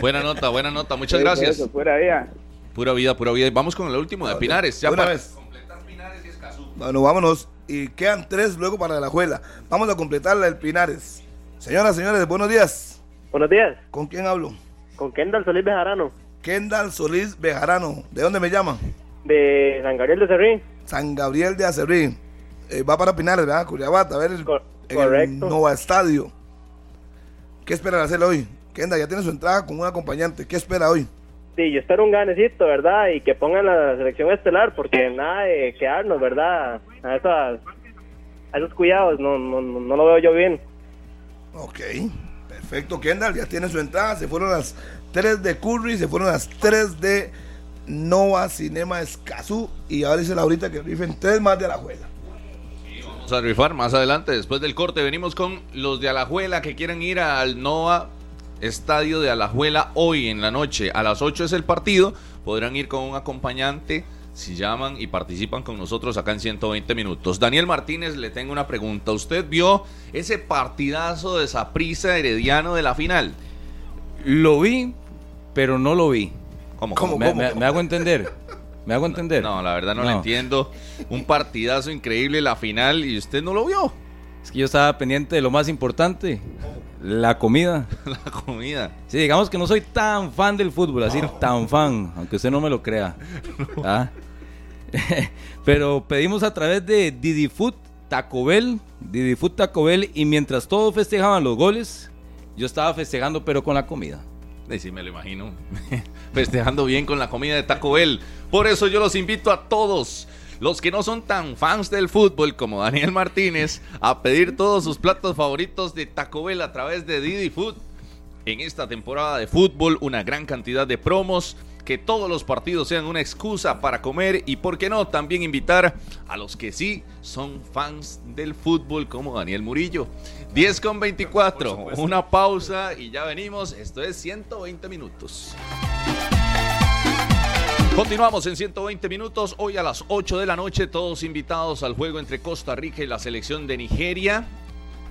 Buena nota, buena nota. Muchas
Sí,
gracias.
eso, fuera día.
Pura vida, pura vida. Y Vamos con el último de Pinares. Ya
una
para-
vez. Bueno, vámonos. Y quedan tres luego para la juela. Vamos a completar el Pinares. Señoras, señores, buenos días.
Buenos días.
¿Con quién hablo?
Con Kendall Solís Bejarano,
Kendall Solís Bejarano. ¿De dónde me llaman?
de San Gabriel de Cerrín.
San Gabriel de Acerrí. Eh, va para Pinares, ¿verdad? Curiabat, a ver el,
Cor-
el. Nova Estadio. ¿Qué esperan hacer hoy? Kendall ya tiene su entrada con un acompañante. ¿Qué espera hoy?
Sí, yo espero un ganecito, ¿verdad? Y que pongan la selección estelar, porque nada de quedarnos, ¿verdad? A, esas, a esos cuidados, no, no, no, lo veo yo bien.
Ok, perfecto. Kendall ya tiene su entrada. Se fueron las tres de Curry, se fueron las tres de Nova Cinema Escazú. Y ahora dice Laurita que rifen tres más de la juela.
Vamos a rifar más adelante. Después del corte venimos con los de Alajuela que quieren ir al Nova Estadio de Alajuela hoy en la noche. A las 8 es el partido. Podrán ir con un acompañante si llaman y participan con nosotros acá en 120 minutos. Daniel Martínez, le tengo una pregunta. ¿Usted vio ese partidazo de Saprissa Herediano de la final?
Lo vi, pero no lo vi.
¿Cómo?
¿Cómo?
Me, me- me hago entender. Me hago entender.
No, la verdad no, lo entiendo. Un partidazo increíble la final y usted no lo vio.
Es que yo estaba pendiente de lo más importante, la comida.
La comida.
Sí, digamos que no soy tan fan del fútbol, así tan fan, aunque usted no me lo crea. ¿Ah? Pero pedimos a través de Didi Food Taco Bell, Didi Food Taco Bell, y mientras todos festejaban los goles, yo estaba festejando pero con la comida.
Y sí, me lo imagino. Festejando bien con la comida de Taco Bell. Por eso yo los invito a todos, los que no son tan fans del fútbol como Daniel Martínez, a pedir todos sus platos favoritos de Taco Bell a través de Didi Food. En esta temporada de fútbol, una gran cantidad de promos. Que todos los partidos sean una excusa para comer y, por qué no, también invitar a los que sí son fans del fútbol, como Daniel Murillo. 10 con 24, una pausa y ya venimos. Esto es 120 minutos. Continuamos en 120 minutos, hoy a las 8 de la noche, todos invitados al juego entre Costa Rica y la selección de Nigeria.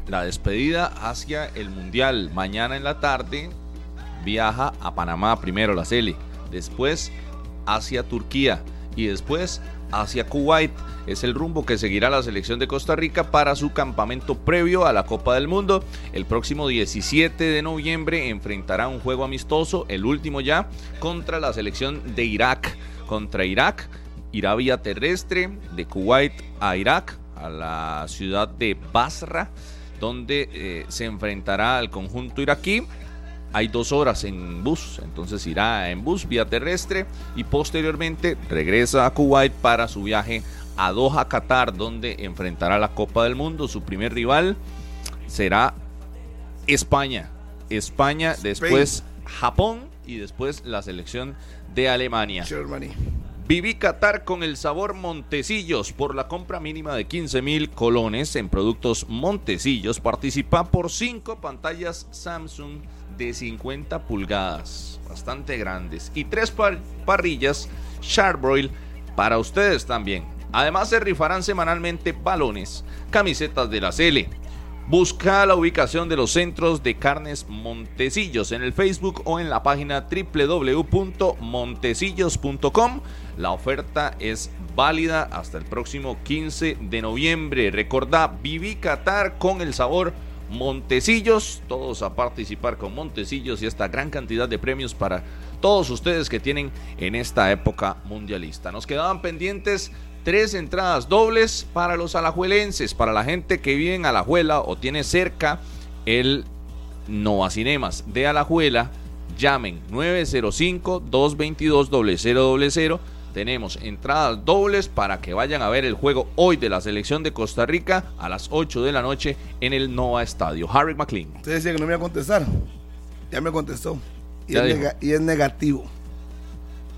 La despedida hacia el Mundial. Mañana en la tarde viaja a Panamá primero la Cele, después hacia Turquía y después hacia Kuwait. Es el rumbo que seguirá la selección de Costa Rica para su campamento previo a la Copa del Mundo. El próximo 17 de noviembre enfrentará un juego amistoso, el último ya, contra la selección de Irak. Contra Irak, irá vía terrestre de Kuwait a Irak, a la ciudad de Basra, donde eh, se enfrentará al conjunto iraquí hay dos horas en bus, entonces irá en bus vía terrestre y posteriormente regresa a Kuwait para su viaje a Doha, Qatar, donde enfrentará la Copa del Mundo. Su primer rival será España. España, después Japón y después la selección de Alemania.
Germany.
Viví Qatar con el sabor Montecillos. Por la compra mínima de 15 mil colones en productos Montecillos, participa por 5 pantallas Samsung de 50 pulgadas, bastante grandes, y tres parrillas Charbroil para ustedes también. Además se rifarán semanalmente balones, camisetas de la Cele. Busca la ubicación de los centros de carnes Montecillos en el Facebook o en la página www.montecillos.com. La oferta es válida hasta el próximo 15 de noviembre. Recordá, viví Qatar con el sabor Montecillos. Todos a participar con Montecillos y esta gran cantidad de premios para todos ustedes que tienen en esta época mundialista. Nos quedaban pendientes tres entradas dobles para los alajuelenses, para la gente que vive en Alajuela o tiene cerca el Nova Cinemas de Alajuela. Llamen 905-222-0000. Tenemos entradas dobles para que vayan a ver el juego hoy de la selección de Costa Rica a las 8 de la noche en el Nova Estadio. Harry McLean.
Usted decía que no me iba a contestar. Ya me contestó. Y, es, y es negativo.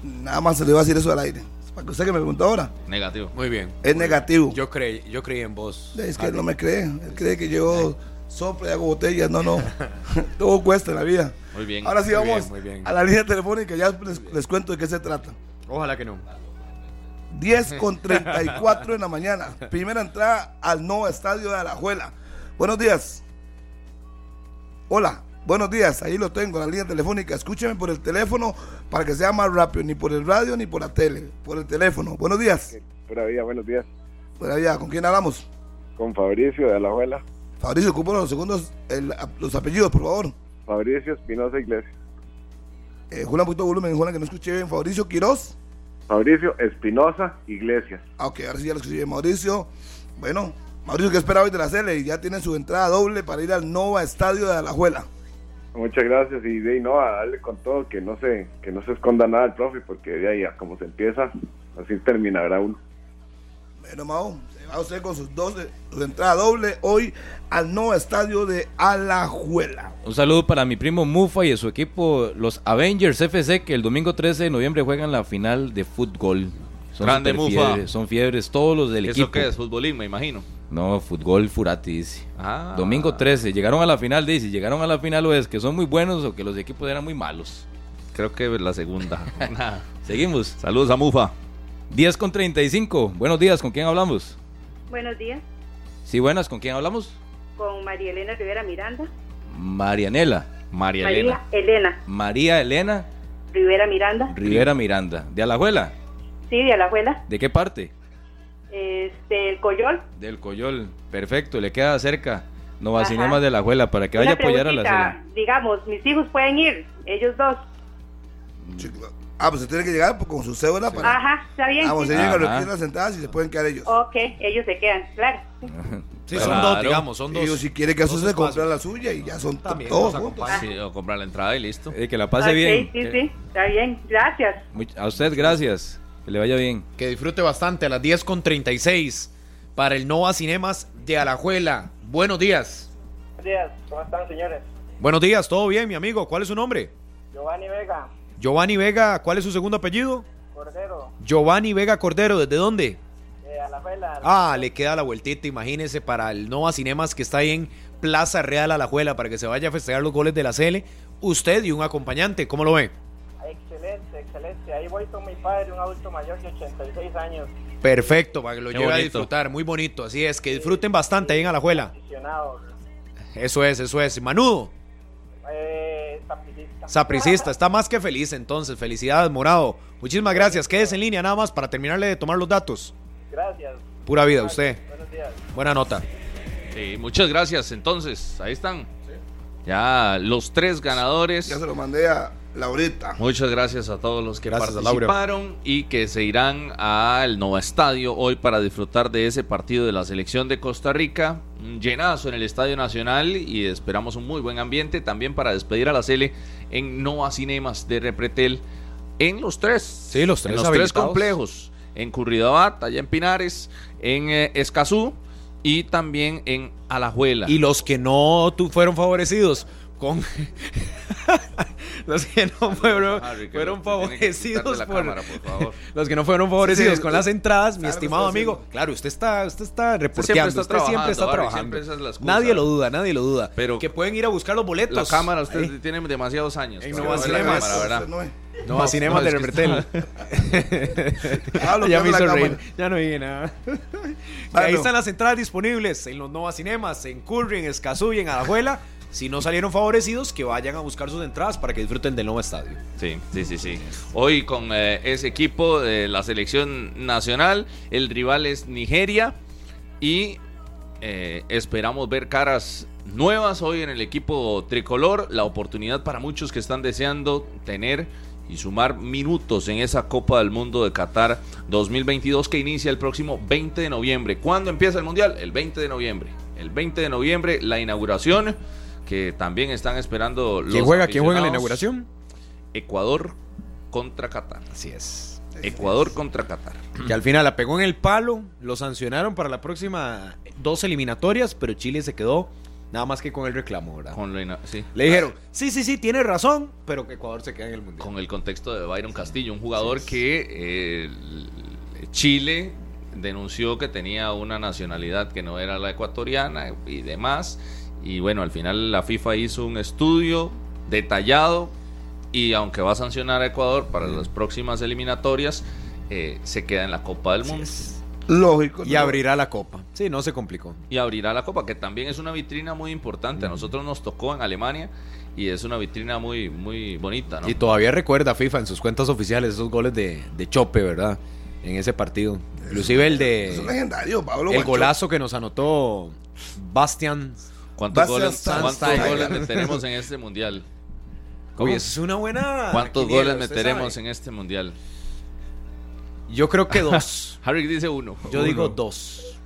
Nada más se le iba a decir eso al aire. Para que usted que me preguntó ahora.
Negativo.
Muy bien.
Es negativo.
Yo creí, yo creí en vos.
Es que él no me cree. Él cree que yo soplo y hago botellas. No, no. Todo cuesta en la vida.
Muy bien.
Ahora sí vamos a la línea telefónica. Ya les, cuento de qué se trata.
Ojalá que no.
10 con 34 en la mañana. Primera entrada al nuevo estadio de Alajuela. Buenos días. Hola. Buenos días, ahí lo tengo, la línea telefónica. Escúcheme por el teléfono para que sea más rápido, ni por el radio ni por la tele, por el teléfono. Buenos días.
Buenos días, buenos días.
Buenos días, ¿con quién hablamos?
Con Fabricio de la abuela.
Fabricio, ocupo los segundos, los apellidos, por favor.
Fabricio Espinosa Iglesias.
Eh, Julián, un poquito de volumen, Julián, que no escuché bien. Fabricio Quiroz.
Fabricio Espinosa Iglesias.
Ah, ok, ahora sí ya lo escuché bien. Mauricio, bueno, Mauricio, ¿qué espera hoy de la y Ya tiene su entrada doble para ir al Nova Estadio de Alajuela.
Muchas gracias y de ahí no a darle con todo que no se que no se esconda nada el profe porque de ahí a como se empieza así terminará uno.
Bueno, Mao, va usted con sus dos su entrada doble hoy al nuevo estadio de Alajuela.
Un saludo para mi primo Mufa y su equipo, los Avengers FC, que el domingo 13 de noviembre juegan la final de fútbol.
Son Grande Mufa.
son fiebres todos los del equipo.
¿Eso qué es? Futbolismo, me imagino.
No, fútbol Furati, dice. Ah. Domingo 13, llegaron a la final, dice. Llegaron a la final o es que son muy buenos o que los equipos eran muy malos.
Creo que es la segunda.
Seguimos.
Saludos a Mufa.
10 con 35. Buenos días, ¿con quién hablamos?
Buenos días.
Sí, buenas, ¿con quién hablamos?
Con María Elena Rivera Miranda.
Marianela.
María,
María
Elena.
Elena.
María Elena.
Rivera Miranda.
Rivera Miranda. ¿De Alajuela?
Sí, de Alajuela.
¿De qué parte?
Este, el Coyol.
Del Coyol, perfecto, le queda cerca. Nova Cinemas de la Abuela para que vaya a apoyar a la serie.
Digamos, mis hijos pueden ir, ellos dos.
Ah, pues se tiene que llegar con su cédula para.
Ajá, está bien.
Vamos, se llegan los las entradas y se pueden quedar ellos.
Ok, ellos se quedan, claro.
Sí, son dos, digamos, son dos.
Si quiere que se compre la suya y ya son También todos juntos.
Sí, o comprar la entrada y listo.
Eh, que la pase bien.
Sí, sí, está bien, gracias.
A usted, gracias. Que le vaya bien.
Que disfrute bastante a las 10 con 36 para el Nova Cinemas de Alajuela. Buenos días.
Buenos días, ¿cómo están, señores?
Buenos días, todo bien, mi amigo. ¿Cuál es su nombre?
Giovanni Vega.
Giovanni Vega, ¿cuál es su segundo apellido?
Cordero.
Giovanni Vega Cordero, ¿desde dónde?
De Alajuela.
Ah, le queda la vueltita, imagínese, para el Nova Cinemas que está ahí en Plaza Real Alajuela para que se vaya a festejar los goles de la CL. Usted y un acompañante, ¿cómo lo ve?
Excelente, excelente. Ahí voy con mi padre, un adulto mayor de 86 años.
Perfecto, para que lo lleve a disfrutar. Muy bonito, así es. Que disfruten bastante ahí en Alajuela. Eso es, eso es. Manudo.
Eh,
sapricista. Está más que feliz entonces. Felicidades, Morado. Muchísimas gracias. Quédese en línea nada más para terminarle de tomar los datos.
Gracias.
Pura vida, usted.
Buenos días.
Buena nota.
Sí, muchas gracias. Entonces, ahí están. Ya los tres ganadores.
Ya se lo mandé a Laurita.
Muchas gracias a todos los que participaron y que se irán al Nova Estadio hoy para disfrutar de ese partido de la selección de Costa Rica. Un llenazo en el Estadio Nacional y esperamos un muy buen ambiente también para despedir a la Cele en Nova Cinemas de Repretel en los tres.
Sí, los tres.
En los tres complejos. En Curridabat, allá en Pinares, en eh, Escazú y también en Alajuela.
Y los que no fueron favorecidos con los que no fueron,
Harry,
fueron favorecidos
la
por
cámara, por favor.
los que no fueron favorecidos
Sí,
con las entradas, mi estimado
está
amigo.
haciendo.
Claro, usted está, usted está
siempre
reporteando,
está
usted siempre está
trabajando, Harry,
trabajando.
siempre esa es la excusa.
nadie lo duda, nadie lo duda.
Pero-
que pueden ir a buscar los boletos.
La cámara, usted
Ahí.
tiene demasiados años.
En
la
Cinemas.
cámara, ¿verdad?
No, es.
No, a Cinemas
no,
de
es que
Repretel.
Ah,
ya me hizo reír. Ya no dije nada.
Bueno.
Ahí están las entradas disponibles en los Nova Cinemas, en Curry, en Escazú y en Alajuela. Si no salieron favorecidos, que vayan a buscar sus entradas para que disfruten del nuevo estadio.
Sí, sí, sí, sí. Hoy con eh, ese equipo de la selección nacional, el rival es Nigeria y eh, esperamos ver caras nuevas hoy en el equipo tricolor, la oportunidad para muchos que están deseando tener y sumar minutos en esa Copa del Mundo de Qatar 2022 que inicia el próximo 20 de noviembre. ¿Cuándo empieza el Mundial? El 20 de noviembre. El 20 de noviembre la inauguración que también están esperando los
¿Quién juega? ¿Quién juega en la inauguración?
Ecuador contra Qatar.
Así es.
Ecuador contra Qatar.
Que al final la pegó en el palo, lo sancionaron para la próxima dos eliminatorias, pero Chile se quedó nada más que con el reclamo, ¿verdad?
Con, sí,
Le dijeron, sí, sí, sí, tiene razón, pero que Ecuador se queda en el Mundial.
con el contexto de Byron Castillo, un jugador que eh, Chile denunció que tenía una nacionalidad que no era la ecuatoriana y demás. Y bueno, al final la FIFA hizo un estudio detallado y aunque va a sancionar a Ecuador para las próximas eliminatorias, eh, se queda en la Copa del Mundo.
Lógico.
Y
¿no?
abrirá la copa. Sí, no se complicó.
y abrirá la copa, que también es una vitrina muy importante. A nosotros nos tocó en Alemania y es una vitrina muy, muy bonita, ¿no?
Y todavía recuerda FIFA en sus cuentas oficiales esos goles de, de Chope, ¿verdad? En ese partido. Inclusive el
Es un
de...
legendario, Pablo.
El
Guancho.
golazo que nos anotó Bastian.
¿Cuántos, goles, ¿cuántos goles meteremos en este mundial?
Eso es una buena...
¿Cuántos goles meteremos
sabe.
en este mundial?
Yo creo que dos.
Harry dice uno.
Yo digo dos.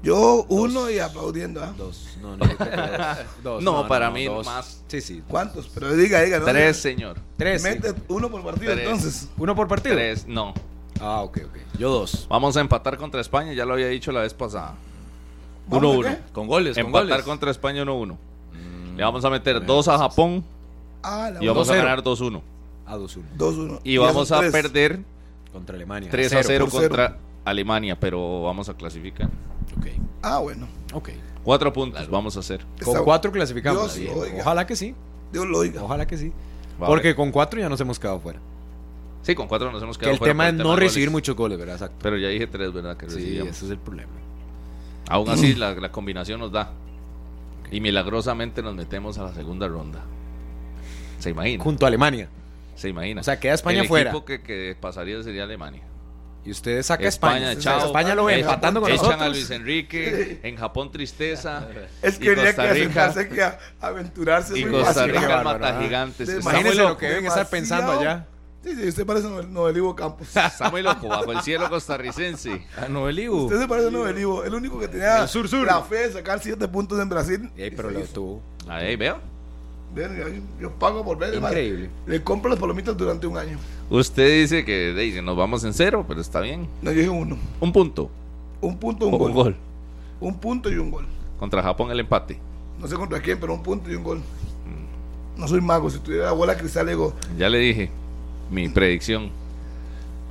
Yo uno y aplaudiendo. ¿ah?
Dos. No, no, yo creo que dos. Dos,
No, para mí
dos.
más.
Sí, sí.
¿Cuántos? Pero diga, diga. ¿no?
Tres, señor.
Tres. sí.
Mete uno por partido,
Tres.
entonces.
Uno por partido.
Tres, no.
Ah, ok, ok. Yo dos.
Vamos a empatar contra España, ya lo había dicho la vez pasada.
¿Vamos a
1-1.
qué?
Con goles, con
Empatar
goles.
contra España 1-1. Le vamos a meter dos a Japón
Ah, la
y vamos a
2-0.
ganar 2-1.
A dos uno.
2-1.
Y vamos
esos
a perder
Contra Alemania.
3 a 0
por cero.
contra Alemania, pero vamos a clasificar.
Ok.
Ah, bueno.
Ok.
Cuatro puntos vamos a hacer.
Con
Está-
cuatro clasificamos.
Dios lo oiga.
Ojalá que sí.
Dios lo oiga.
Ojalá que sí. Porque con cuatro ya nos hemos quedado fuera.
Sí, con cuatro nos hemos
Que
quedado
el
fuera
tema
por
es
de
no
goles.
recibir muchos goles, ¿verdad? Exacto.
Pero ya dije tres, ¿verdad? Que
Sí,
recibíamos.
ese es el problema.
Aún así, la, la combinación nos da. Y milagrosamente nos metemos a la segunda ronda. ¿Se imagina?
Junto a Alemania.
¿Se imagina?
O sea, queda España
El
fuera.
equipo que, que pasaría sería Alemania.
Y ustedes saca
España,
España.
chao.
España lo ve
Echan-
empatando con
echan
nosotros.
a Luis Enrique. En Japón, tristeza.
Es que
Costa
que que a- aventurarse
Y
muy
Costa
fácil.
Rica mata gigantes.
Imagínense lo que deben estar pensando allá.
Sí, sí, usted parece Noel- Noelivo Campos.
Está muy loco, bajo el cielo costarricense.
A Noeliu.
Usted se parece a Noelivo. El único que tenía
El sur, sur.
la fe de sacar siete puntos en Brasil.
Ey, pero lo tuvo.
Ahí veo.
Ven, yo- pago por ver.
Increíble.
Le compro las palomitas durante un año.
Usted dice que de, nos vamos en cero, pero está bien.
No, yo dije uno.
Un punto.
Un punto, un
O
gol.
un gol.
Un punto y un gol.
Contra Japón el empate.
No sé contra quién, pero un punto y un gol. No soy mago. Si tuviera la bola cristal, le digo.
Ya le dije mi predicción.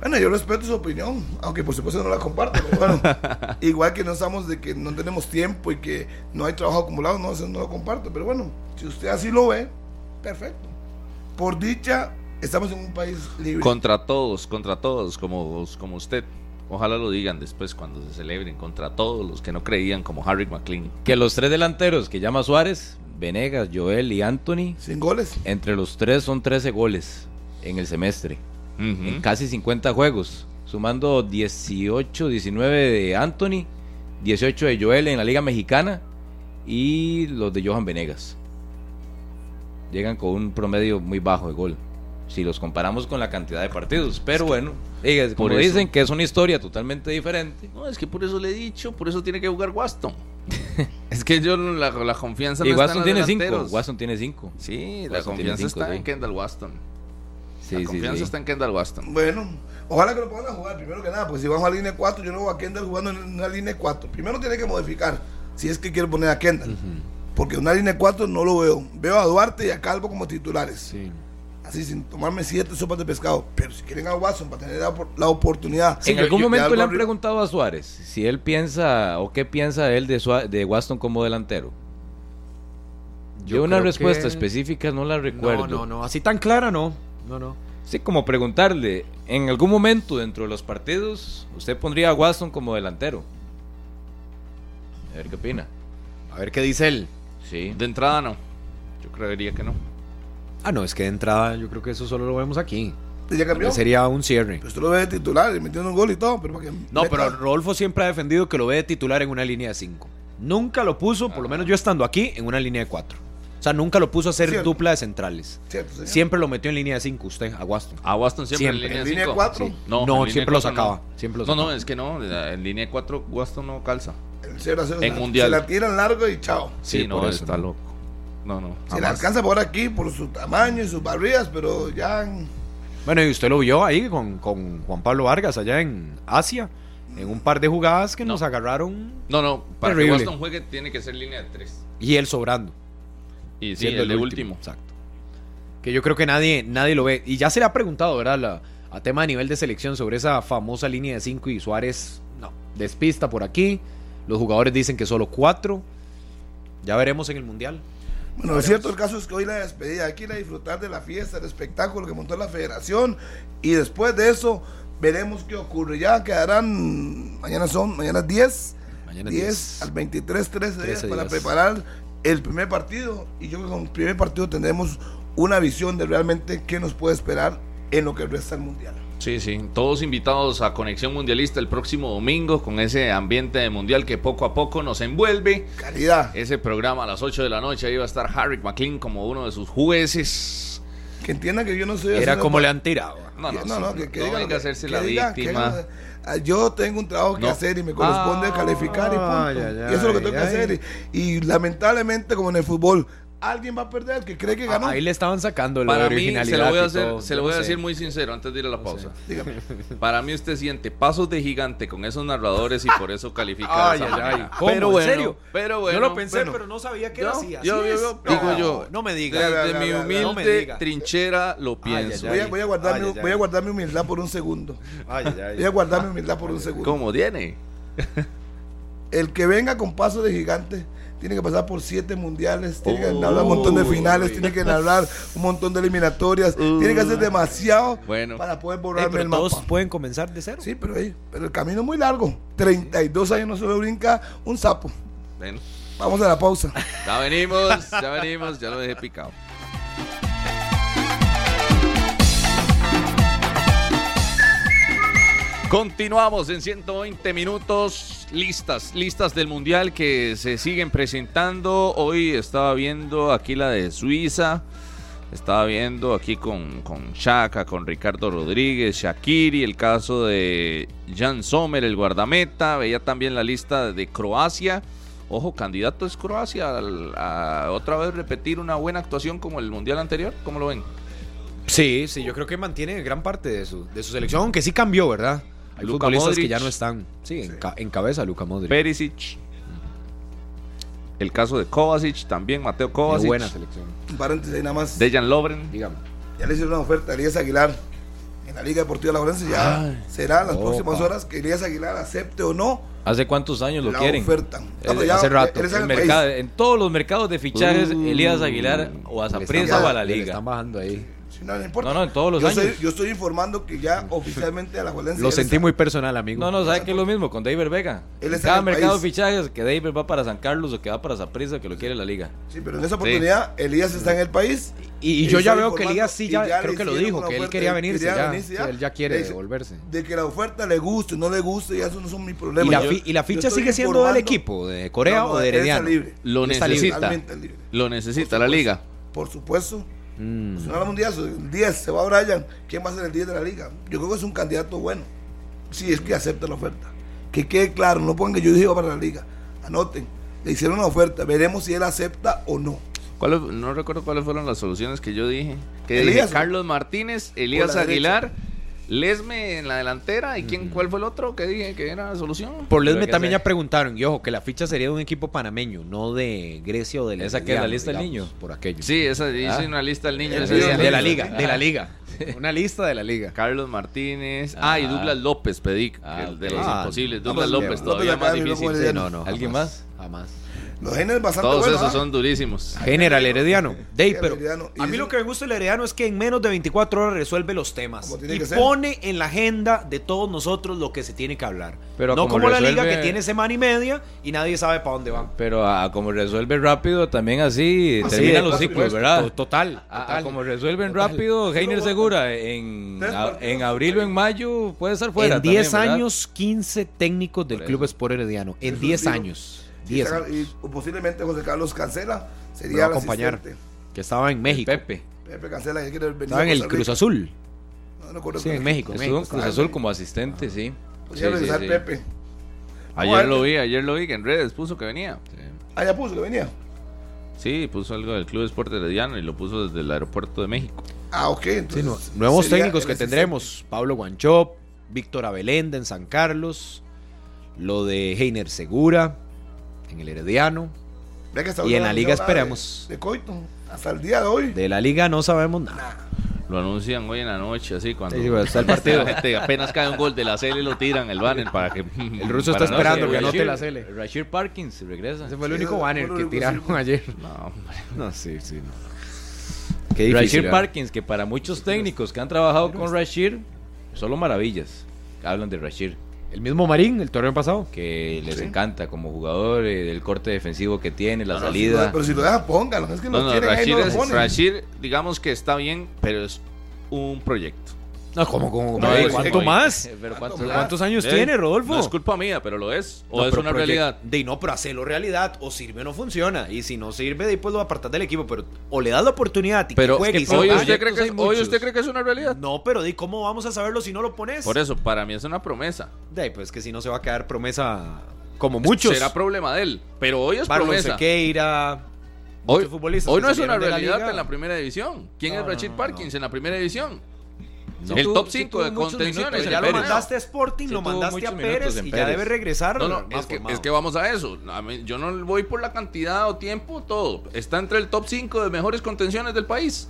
Bueno, yo respeto su opinión, aunque por supuesto no la comparto. pero bueno, igual que no estamos de que no tenemos tiempo y que no hay trabajo acumulado, no, eso no lo comparto. Pero bueno, si usted así lo ve, perfecto. Por dicha, estamos en un país libre.
Contra todos, contra todos, como, como usted. Ojalá lo digan después cuando se celebren. Contra todos los que no creían, como Harry McLean.
Que los tres delanteros que llama Suárez, Venegas, Joel y Anthony,
Sin goles.
entre los tres son 13 goles en el semestre.
Ujú.
En casi 50 juegos. Sumando 18, 19 de Anthony, 18 de Joel en la Liga Mexicana y los de Johan Venegas. Llegan con un promedio muy bajo de gol. Si los comparamos con la cantidad de partidos. Pero bueno, como
Por
dicen que es una historia totalmente diferente.
No, es que por eso le he dicho, por eso tiene que jugar Waston. es que yo la, la confianza
Y
no está
Watson
en
tiene
los
5.
delanteros.
Watson tiene 5.
Sí, la
Watson tiene
confianza
cinco,
está
sí.
en Kendall Waston.
Sí,
la confianza
sí.
está en Kendall Waston.
Bueno, ojalá que lo pongan a jugar primero que nada, porque si vamos a línea 4, yo no voy a Kendall jugando en una línea 4. Primero tiene que modificar, si es que quiere poner a Kendall. Porque una línea 4 no lo veo. Veo a Duarte y a Calvo como titulares.
Sí.
así sin tomarme siete sopas de pescado. Pero si quieren a Watson para tener la, la oportunidad.
en algún momento le han preguntado a Suárez si él piensa o qué piensa él de, Sua- de Waston como delantero. Yo,
Yo
una respuesta
que-
específica no la recuerdo.
No, no, no. Así tan clara, no. No, no.
Sí, como preguntarle, en algún momento dentro de los partidos, usted pondría a Waston como delantero. A ver qué opina.
A ver qué dice él.
Sí.
De entrada no. Yo creería que no.
Ah, no, es que de entrada yo creo que eso solo lo vemos aquí.
Ya cambió.
Sería un cierre.
Pues tú lo ves de titular y metiendo un gol y todo, pero para que
No,
meta-
pero Rodolfo siempre ha defendido que lo ve de titular en una línea de 5. Nunca lo puso, por lo menos yo estando aquí, en una línea de 4. O sea, nunca lo puso a hacer
Cierto.
dupla de centrales.
Cierto, señor.
Siempre lo metió en línea de 5 usted, a Waston.
A Waston siempre,
Siempre.
en línea
¿En
de
línea
cinco.
cuatro?
Sí.
No,
No,
en línea
siempre lo
cuatro
sacaba,
no.
siempre lo
no, no,
sacaba.
es que no. En línea 4 Waston no calza.
El cero a cero,
En
se-
mundial.
Se la tiran largo y chao.
Sí,
Sí,
no,
por eso,
está
no.
loco. No, no.
Se le
jamás.
alcanza por aquí por su tamaño y sus barridas, pero ya.
Bueno, y usted lo vio ahí con, con Juan Pablo Vargas allá en Asia, en un par de jugadas que
No.
nos agarraron
No, no. Para
Terrible.
que Waston juegue tiene que ser línea de 3.
y él sobrando.
Y sí,
siendo
el de último.
Exacto. Que yo creo que nadie, nadie lo ve. Y ya se le ha preguntado, ¿verdad? La- a tema a nivel de selección sobre esa famosa línea de 5 y Suárez, no, despista por aquí. Los jugadores dicen que solo 4. Ya veremos en el Mundial.
Bueno, es cierto, el caso es que hoy la despedida, hay que ir a disfrutar de la fiesta, del espectáculo que montó la federación y después de eso veremos qué ocurre. Ya quedarán, mañana son, mañana es 10,
Mañana
10,
10.
al 23, 13 días
13
para
días.
preparar el primer partido y yo creo que con el primer partido tendremos una visión de realmente qué nos puede esperar en lo que resta del Mundial.
Sí, sí. Todos invitados a Conexión Mundialista el próximo domingo con ese ambiente de mundial que poco a poco nos envuelve.
Calidad.
Ese programa a las 8 de la noche ahí va a estar Harry McLean como uno de sus jueces.
Que entiendan que yo no soy
Era como le han tirado.
No, no,
no, no,
sí,
que, que
no
digan que-
hacerse
que
la víctima.
digan, yo tengo un trabajo que
No.
hacer y me corresponde
Ah,
calificar y punto.
ay, ay,
y eso es lo que tengo
ay,
que hacer. Y, y lamentablemente, como en el fútbol, alguien va a perder que cree que ganó.
Ahí le estaban sacando la
Para mí,
originalidad.
se lo voy a
y
hacer,
todo.
se lo
Yo
voy a
no
decir muy sincero antes de ir a la pausa.
Dígame.
Para mí usted siente pasos de gigante con esos narradores y por eso califica
Ay,
de esa
ay,
manera.
ay. ¿Cómo?
Pero
¿En
bueno,
serio?
pero bueno,
Yo lo pensé,
bueno.
pero no sabía que era así.
Yo- yo- yo-
No,
digo yo,
No me diga.
Desde mi humilde
no
trinchera lo pienso.
Voy a, voy a guardar
Ay,
mi,
ay, ay.
voy a guardar mi humildad por un segundo.
Ay, ay, ay.
Voy a guardar mi humildad por un segundo.
¿Cómo tiene?
El que venga con paso de gigante tiene que pasar por siete mundiales, tiene que
Uy.
narrar un montón de finales, tiene que narrar un montón de eliminatorias, tiene que hacer demasiado
Bueno.
para poder borrarme
pero
el
todos
mapa.
pueden comenzar de cero.
Sí, pero, pero el camino es muy largo. 32 años no se lo brinca un sapo.
Bueno,
Vamos a la pausa.
ya venimos, ya venimos, ya lo dejé picado. Continuamos en 120 minutos, listas, listas del Mundial que se siguen presentando. Hoy estaba viendo aquí la de Suiza, estaba viendo aquí con, con Chaka, con Ricardo Rodríguez, Shakiri, el caso de Jan Sommer, el guardameta. Veía también la lista de Croacia. Ojo, candidato es Croacia a, otra vez repetir una buena actuación como el Mundial anterior. ¿Cómo lo ven?
Sí, sí, yo creo que mantiene gran parte de su, de su selección, aunque sí cambió, ¿verdad? Hay
Luka
futbolistas
Modric.
que ya no están. Sí, en, ca- en cabeza Luka Modric.
Perisic. El caso de Kovacic también, Mateo
Qué
Kovacic.
buena selección.
Un paréntesis ahí nada más.
Dejan Lovren.
Dígame.
Ya le hicieron una oferta a Elías Aguilar en la Liga Deportiva Laborense. Ya será en las
opa.
próximas horas que Elías Aguilar acepte o no
¿Hace cuántos años lo
la
quieren?
oferta.
Eh,
ya-
hace rato.
El mercado- en todos los mercados de fichajes,
Uh.
Elías Aguilar o a
Le están-
o a la
le
liga.
están bajando ahí.
Sí, no, no importa.
No, no, en todos los
yo
años.
Estoy, yo estoy informando que ya oficialmente a la Juelense.
Lo sentí
está-
muy personal, amigo.
No, no, ¿sabe que es lo mismo con David Vega?
Él está
cada
en el
mercado de
país.
fichajes que David va para San Carlos o que va para Saprissa, que lo quiere la liga.
Sí, pero en esa oportunidad Elías está en el país.
Y, y yo ya veo que Elías sí ya,
ya
creo que lo dijo, que él quería venirse
quería
ya.
venirse
Sí,
ya.
él ya quiere
dice-
devolverse.
De que la oferta le guste, no le guste, ya eso no son mis problemas.
¿Y la,
Yo-
y la ficha sigue siendo del equipo? ¿De Corea
No, no,
o de Herediano?
libre.
Lo necesita. Lo necesita la liga.
Por supuesto.
Mm.
Mundial, el 10 se va Brian. ¿Quién va a ser el 10 de la liga? Yo creo que es un candidato bueno. Si es que acepta la oferta. Que quede claro, no pongan que yo dije para la liga. Anoten. Le hicieron una oferta. Veremos si él acepta o no.
¿Cuáles- no recuerdo cuáles fueron las soluciones que yo dije. Que
Elías,
dije Carlos Martínez, Elías Aguilar, Lesme en la delantera. ¿Y quién, cuál fue el otro que dije que era la solución?
Por Lesme también ya preguntaron, y ojo, que la ficha sería de un equipo panameño, no de Grecia o de
¿Esa que es la lista del niño?
Por aquello.
Sí, esa hice
Ah.
una lista del niño.
El
ese
video
día.
de la
Liga.
de la liga. Una lista de la liga.
Carlos Martínez. Ah, y
Ah.
Douglas López pedí.
Ah,
el de los
Ah,
imposibles. Douglas
pues,
López,
López
todavía más difícil.
de-
Sí, no, no.
¿Alguien
jamás,
más?
Jamás.
Los genes bastante
Todos
buenos.
esos
¿ah?
son durísimos.
General Herediano. Dey, pero
Herediano. Y
a mí lo que me gusta del Herediano es que en menos de 24 horas resuelve los temas
Como tiene
y
que ser.
pone en la agenda de todos nosotros lo que se tiene que hablar.
Pero
no
como
como la liga
resuelve-
que tiene semana y media y nadie sabe para dónde van.
Pero a, como resuelve rápido, también así
Así
terminan
de-
los ciclos. ¿verdad?
To- Total.
A- a
total.
como resuelven
Total.
rápido, Heiner Segura en,
Tres
a-
partidos.
en abril o en mayo puede estar fuera.
en 10
también, ¿verdad?
años, 15 técnicos del
Por
Club
eso.
Sport Herediano. En
Eso
10
digo.
años.
Y
10
saca-
años.
Y posiblemente José Carlos Cancela sería el
acompañar.
asistente.
Que estaba en México.
Pepe.
Pepe Cancela que quiere venir
Estaba en el. Cruz Azul.
No, no
Sí, en. México.
Estuvo en
México.
Cruz Azul como asistente, sí.
Podría
Sí, sí,
regresar
sí.
Pepe.
Ayer lo vi, ayer lo vi que en redes puso que venía.
Ah, ya puso que venía.
Sí, puso algo del Club Esporte Herediano y lo puso desde el aeropuerto de México.
Ah, ok.
Sí,
Entonces,
no- nuevos técnicos
el
que tendremos. Pablo Guanchop, Víctor Abelenda en San Carlos, lo de Heiner Segura en el Herediano. Y en la
no
liga esperamos.
De, de Coito. Hasta el día de hoy.
De la liga no sabemos nada.
Lo anuncian hoy en la noche, así cuando
Sí, bueno, está el partido.
la gente apenas cae un gol de la CL y lo tiran el banner para que
El ruso está
no
esperando
se-
que anote la Cele.
Rashid Parkins regresa.
Ese fue el
Sí,
único
no,
banner que tiraron
sí.
ayer.
No, hombre.
No, sí, sí. No. Qué difícil.
Rashid
¿verdad?
Parkins, que para muchos técnicos que han trabajado con Rashid, solo maravillas. Hablan de Rashid,
El mismo Marín, el torneo pasado.
que les
Sí.
encanta como jugador, eh, el corte defensivo que tiene, la
No,
salida.
pero si lo deja, póngalo. Es que
No,
no,
no,
tienen ahí,
Rashid,
no lo
es-
ponen.
Rashid, digamos que está bien, pero es un proyecto.
No, ¿cómo, cómo,
No, es-
¿Cuánto más?
Pero ¿cuántos-
¿Cuánto
¿Cuántos años
Eh,
tiene, Rodolfo?
No es culpa mía, pero lo es. O
No,
es
pero
una realidad.
De no, pero hacerlo realidad. O sirve o no funciona. Y si no sirve, después lo apartas del equipo. Pero o le das la oportunidad y
Pero
que juegue y se
hoy, usted cree que es, hoy usted cree que es una realidad.
No, pero di, ¿cómo vamos a saberlo si no lo pones?
Por eso, para mí es una promesa.
De ahí, pues que si no se va a quedar promesa como muchos.
Será problema de él. Pero hoy es
Marlon
promesa.
Sequeira.
Hoy,
muchos futbolistas
hoy
que
no es una
de la
realidad en la primera división. ¿Quién
No,
es
no,
Parkins en la primera división? El top
sí
5
tuvo
de contenciones.
ya lo
Pérez.
mandaste a Sporting,
Sí
lo mandaste a Pérez y ya debe regresar.
No, no, es que,
formado.
es que vamos a eso. A mí- yo no voy por la cantidad o tiempo, todo. Está entre el top 5 de mejores contenciones del país.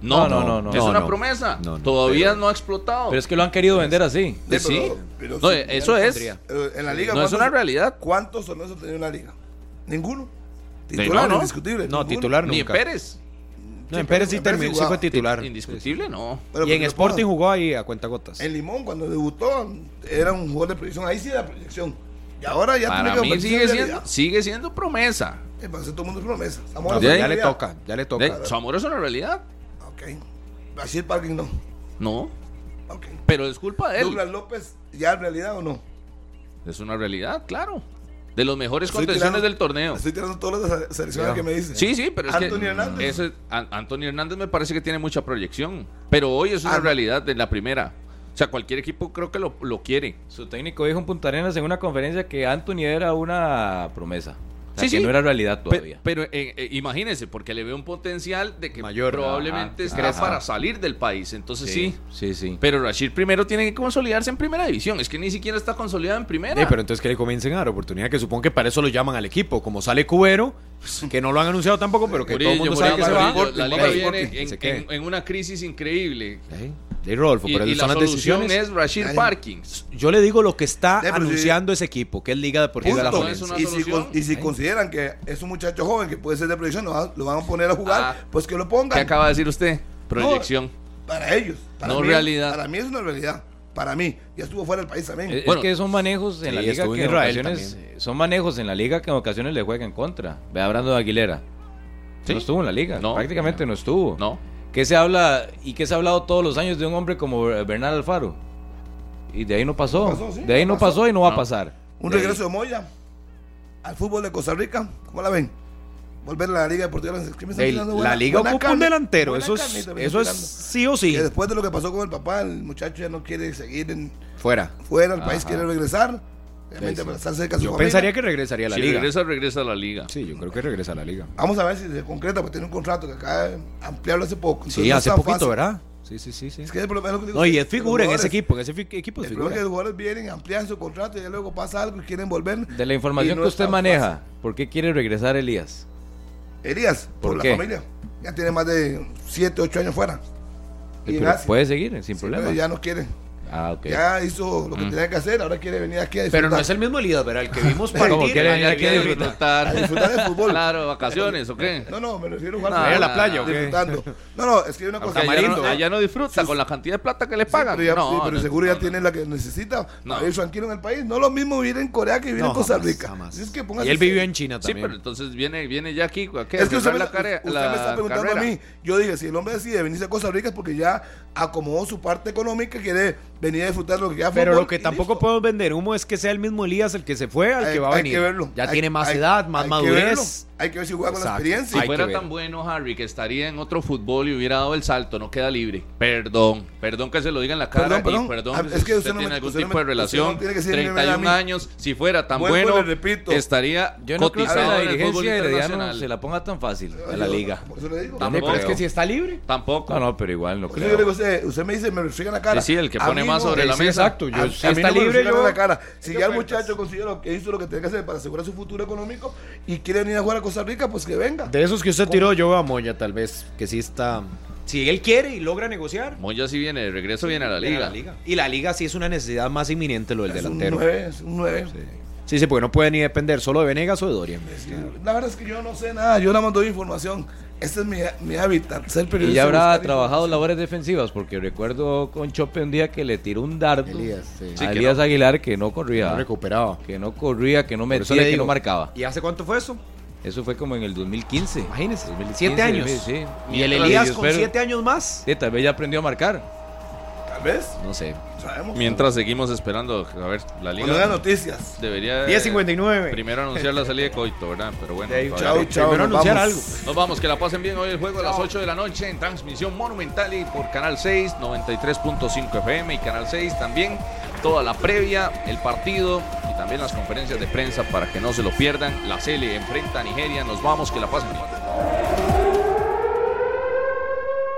No,
No, no, no, no.
Es
No,
una
no.
promesa.
No, no.
Todavía no ha explotado.
Pero es que lo han querido vender así.
Sí,
sí.
pero- pero
No,
sí,
eso es.
Eh, En la liga,
No es
¿cuántos-
una realidad.
¿Cuántos torneos ha tenido en la liga? Ninguno. Titular,
no, no.
indiscutible.
No,
ninguno.
titular
Ni
nunca.
Pérez.
No, en Pérez sí,
en Pérez
terminó- sí fue titular.
Indiscutible, no.
Pero
y
que
en Sporting jugó ahí a cuenta gotas.
En Limón, cuando debutó, era un jugador de proyección. Ahí sí era proyección. Y ahora ya
Para
tiene que
mí sigue
en
siendo, sigue siendo promesa.
Eh, para hacer todo el mundo es promesa.
No, ya
una
le toca, ya le toca.
De- Zamora es una realidad.
Ok. Rashid Parking no.
No.
Ok.
Pero es culpa de él.
Douglas López, ¿ya es realidad o no?
Es una realidad, claro. De los mejores
Estoy
contenciones
tirando-
del torneo.
Estoy tirando todas las selecciones que me dicen.
Sí, sí, pero es
Anthony
que
Hernández.
ese- An- Anthony Hernández me parece que tiene mucha proyección. Pero hoy es una
Ah,
realidad de la primera. O sea, cualquier equipo creo que lo, lo quiere.
Su técnico dijo en Punta Arenas en una conferencia que Anthony era una promesa. O sea,
Sí,
que
sí.
no era realidad todavía.
Pero, eh, eh, imagínense, porque le veo un potencial de que
Mayor,
probablemente
ajá,
para salir del país. Entonces sí.
sí, sí.
Pero Rashid primero tiene que consolidarse en primera división. Es que ni siquiera está consolidado en primera.
Sí, pero entonces que le comiencen a dar oportunidad, que supongo que para eso lo llaman al equipo. Como sale Cubero, que no lo han anunciado tampoco, pero que todo el
Murillo,
mundo sabe que
Murillo,
se va.
Murillo, La liga viene en, una crisis increíble.
De Rodolfo,
Y,
pero
y
son
la
las
solución
decisiones.
es Rashid
Ay.
Parkins.
Yo le digo lo que está
Sí,
anunciando ese equipo, que es Liga Deportiva de la
no
Y si, y si consideran que es un muchacho joven que puede ser de proyección, lo van, lo van a poner a jugar,
Ah.
pues que lo
¿Qué
pongan.
acaba de decir usted? Proyección.
Para ellos. Para
No
mí,
realidad.
Para mí es una realidad. Para mí. Ya estuvo fuera del país también.
Es, que son manejos en
sí,
la liga que en ocasiones
también.
son manejos en la liga que en ocasiones le juegan en contra. Ve a Brando Aguilera.
Sí.
No estuvo en la liga,
No.
prácticamente no estuvo.
No.
¿Qué se habla y qué se ha hablado todos los años de un hombre como Bernal Alfaro? Y de ahí no pasó.
No pasó, sí,
de ahí
no pasó.
pasó y no va
No.
a pasar.
un
De ahí.
regreso de Moya al fútbol de Costa Rica. ¿Cómo la ven? Volver a la Liga Deportiva. ¿Qué me están
Ey,
tirando?
la
Buena-
Liga
buena
ocupa un
carne,
delantero,
buena
eso es, eso es sí o sí.
Que después de lo que pasó con el papá, el muchacho ya no quiere seguir en,
Fuera.
fuera del país, quiere regresar. Obviamente
Sí, sí.
para estar cerca de su
Yo
familia.
pensaría que regresaría a la
si
Liga.
regresa, regresa a la liga.
Sí, yo creo que regresa a la Liga.
Vamos a ver si se concreta, porque tiene un contrato que acaba de ampliarlo hace poco.
Sí,
Entonces, no es
hace poquito,
fácil.
¿verdad?
Sí, sí, sí. sí.
Es que el problema es lo que digo,
No, y
sí,
es figura en ese equipo. En ese equipo es
El es que
figura.
los jugadores vienen, amplían su contrato y ya luego pasa algo y quieren volver.
De la información
no
que usted maneja, ¿por qué quiere regresar Elías?
Elías, por,
¿Por
la familia. Ya tiene más de 7, 8 años fuera. Y
Pero
gracias.
puede seguir, sin
Sí,
problema.
pero ya no quiere.
Ah, ok.
Ya hizo lo que
Mm.
tenía que hacer, ahora quiere venir aquí a disfrutar.
Pero no es el mismo Elías, ¿verdad? El que vimos
Como
partir.
quiere
al
venir aquí a disfrutar.
A disfrutar del fútbol.
Claro, vacaciones, ¿o qué?
No, no, me refiero a jugar
No,
fútbol.
¿a la playa
o qué?
Disfrutando. No, no, es que hay una cosa.
Allá no, allá no disfruta con la cantidad de plata que le
Sí,
pagan.
pero, ya-
no,
sí, pero
no,
seguro ya
no,
tiene la que necesita
No.
para ir tranquilo en el país. No lo mismo vivir en Corea que vivir
No,
en Costa
jamás,
Rica.
jamás.
Es que póngase
Y él vivió en China
Sí,
también.
pero entonces viene, viene ya aquí. ¿a qué?
Es que
¿A
usted, me,
la,
usted
la
me está preguntando
carrera?
a mí. Yo dije, si el hombre decide venirse a Costa Rica es porque ya acomodó su parte económica, quiere venir a disfrutar lo que queda
Pero
fútbol
lo que tampoco
listo.
podemos vender humo es que sea el mismo Elías el que se fue al
Hay-
que va a
hay
venir.
que verlo.
Ya
Hay-
tiene más
hay-
edad, más
hay que verlo.
madurez.
Hay que ver si juega con la experiencia.
Si
Hay
fuera tan bueno, Harry, que estaría en otro fútbol y hubiera dado el salto, no queda libre. Perdón, perdón que se lo diga en la cara
Perdón, perdón.
y perdón
Ah, es que
usted,
usted no
tiene
me-
algún tipo de
me-
relación.
no tiene que decirme
31
a mí.
años, si fuera tan bueno,
le repito.
estaría
Yo no creo que
cotizado
la
en el fútbol
dirigencia de se la ponga tan fácil a la liga.
Por eso le digo.
Tampoco.
Pero es que si está libre.
Tampoco.
No, no, pero igual no creo.
usted, me dice, me refriega en la cara.
Sí, el que pone
mí
más sobre la
Sí,
mesa.
exacto. Yo,
A-
si
a
está
no
libre, yo.
la cara. Si
¿Qué
ya el muchacho considera que hizo lo que tiene que hacer para asegurar su futuro económico y quiere venir a jugar a Costa Rica, pues que venga.
De esos que usted tiró, yo veo a Moya, tal vez, que sí está. Si él quiere y logra negociar,
Moya sí viene, de regreso viene a la
viene
liga.
Y la liga sí es una necesidad más inminente lo del
es un
delantero.
9, es un 9.
Sí, sí, porque no puede ni depender solo de Venegas o de Dorian.
La verdad es que yo no sé nada, yo nada más doy información. Este es mi, mi hábitat, ser periodista.
Y ya habrá trabajado labores defensivas, porque recuerdo con Chope un día que le tiró un dardo
Elías, sí.
a
Sí, que
Elías
no.
Aguilar que no corría.
No recuperaba.
que no corría, que no metía, que no marcaba.
¿Y hace cuánto fue eso?
Eso fue como en el 2015.
Imagínese,
2015,
siete años.
Sí.
Y el Elías con siete años más.
Sí, tal vez ya aprendió a marcar.
Vez,
No sé.
sabemos.
Mientras seguimos esperando, a ver, la liga
Cuando vean noticias.
debería
10.59.
primero anunciar la salida de Coito, ¿verdad? Pero bueno,
Chao, chao.
Primero
nos
anunciar
vamos.
algo.
Nos vamos, que la pasen bien hoy el juego a las 8 de la noche en transmisión monumental y por Canal 6, 93.5 FM y Canal 6 también. Toda la previa, el partido y también las conferencias de prensa para que no se lo pierdan. La Cele enfrenta a Nigeria. Nos vamos, que la pasen bien.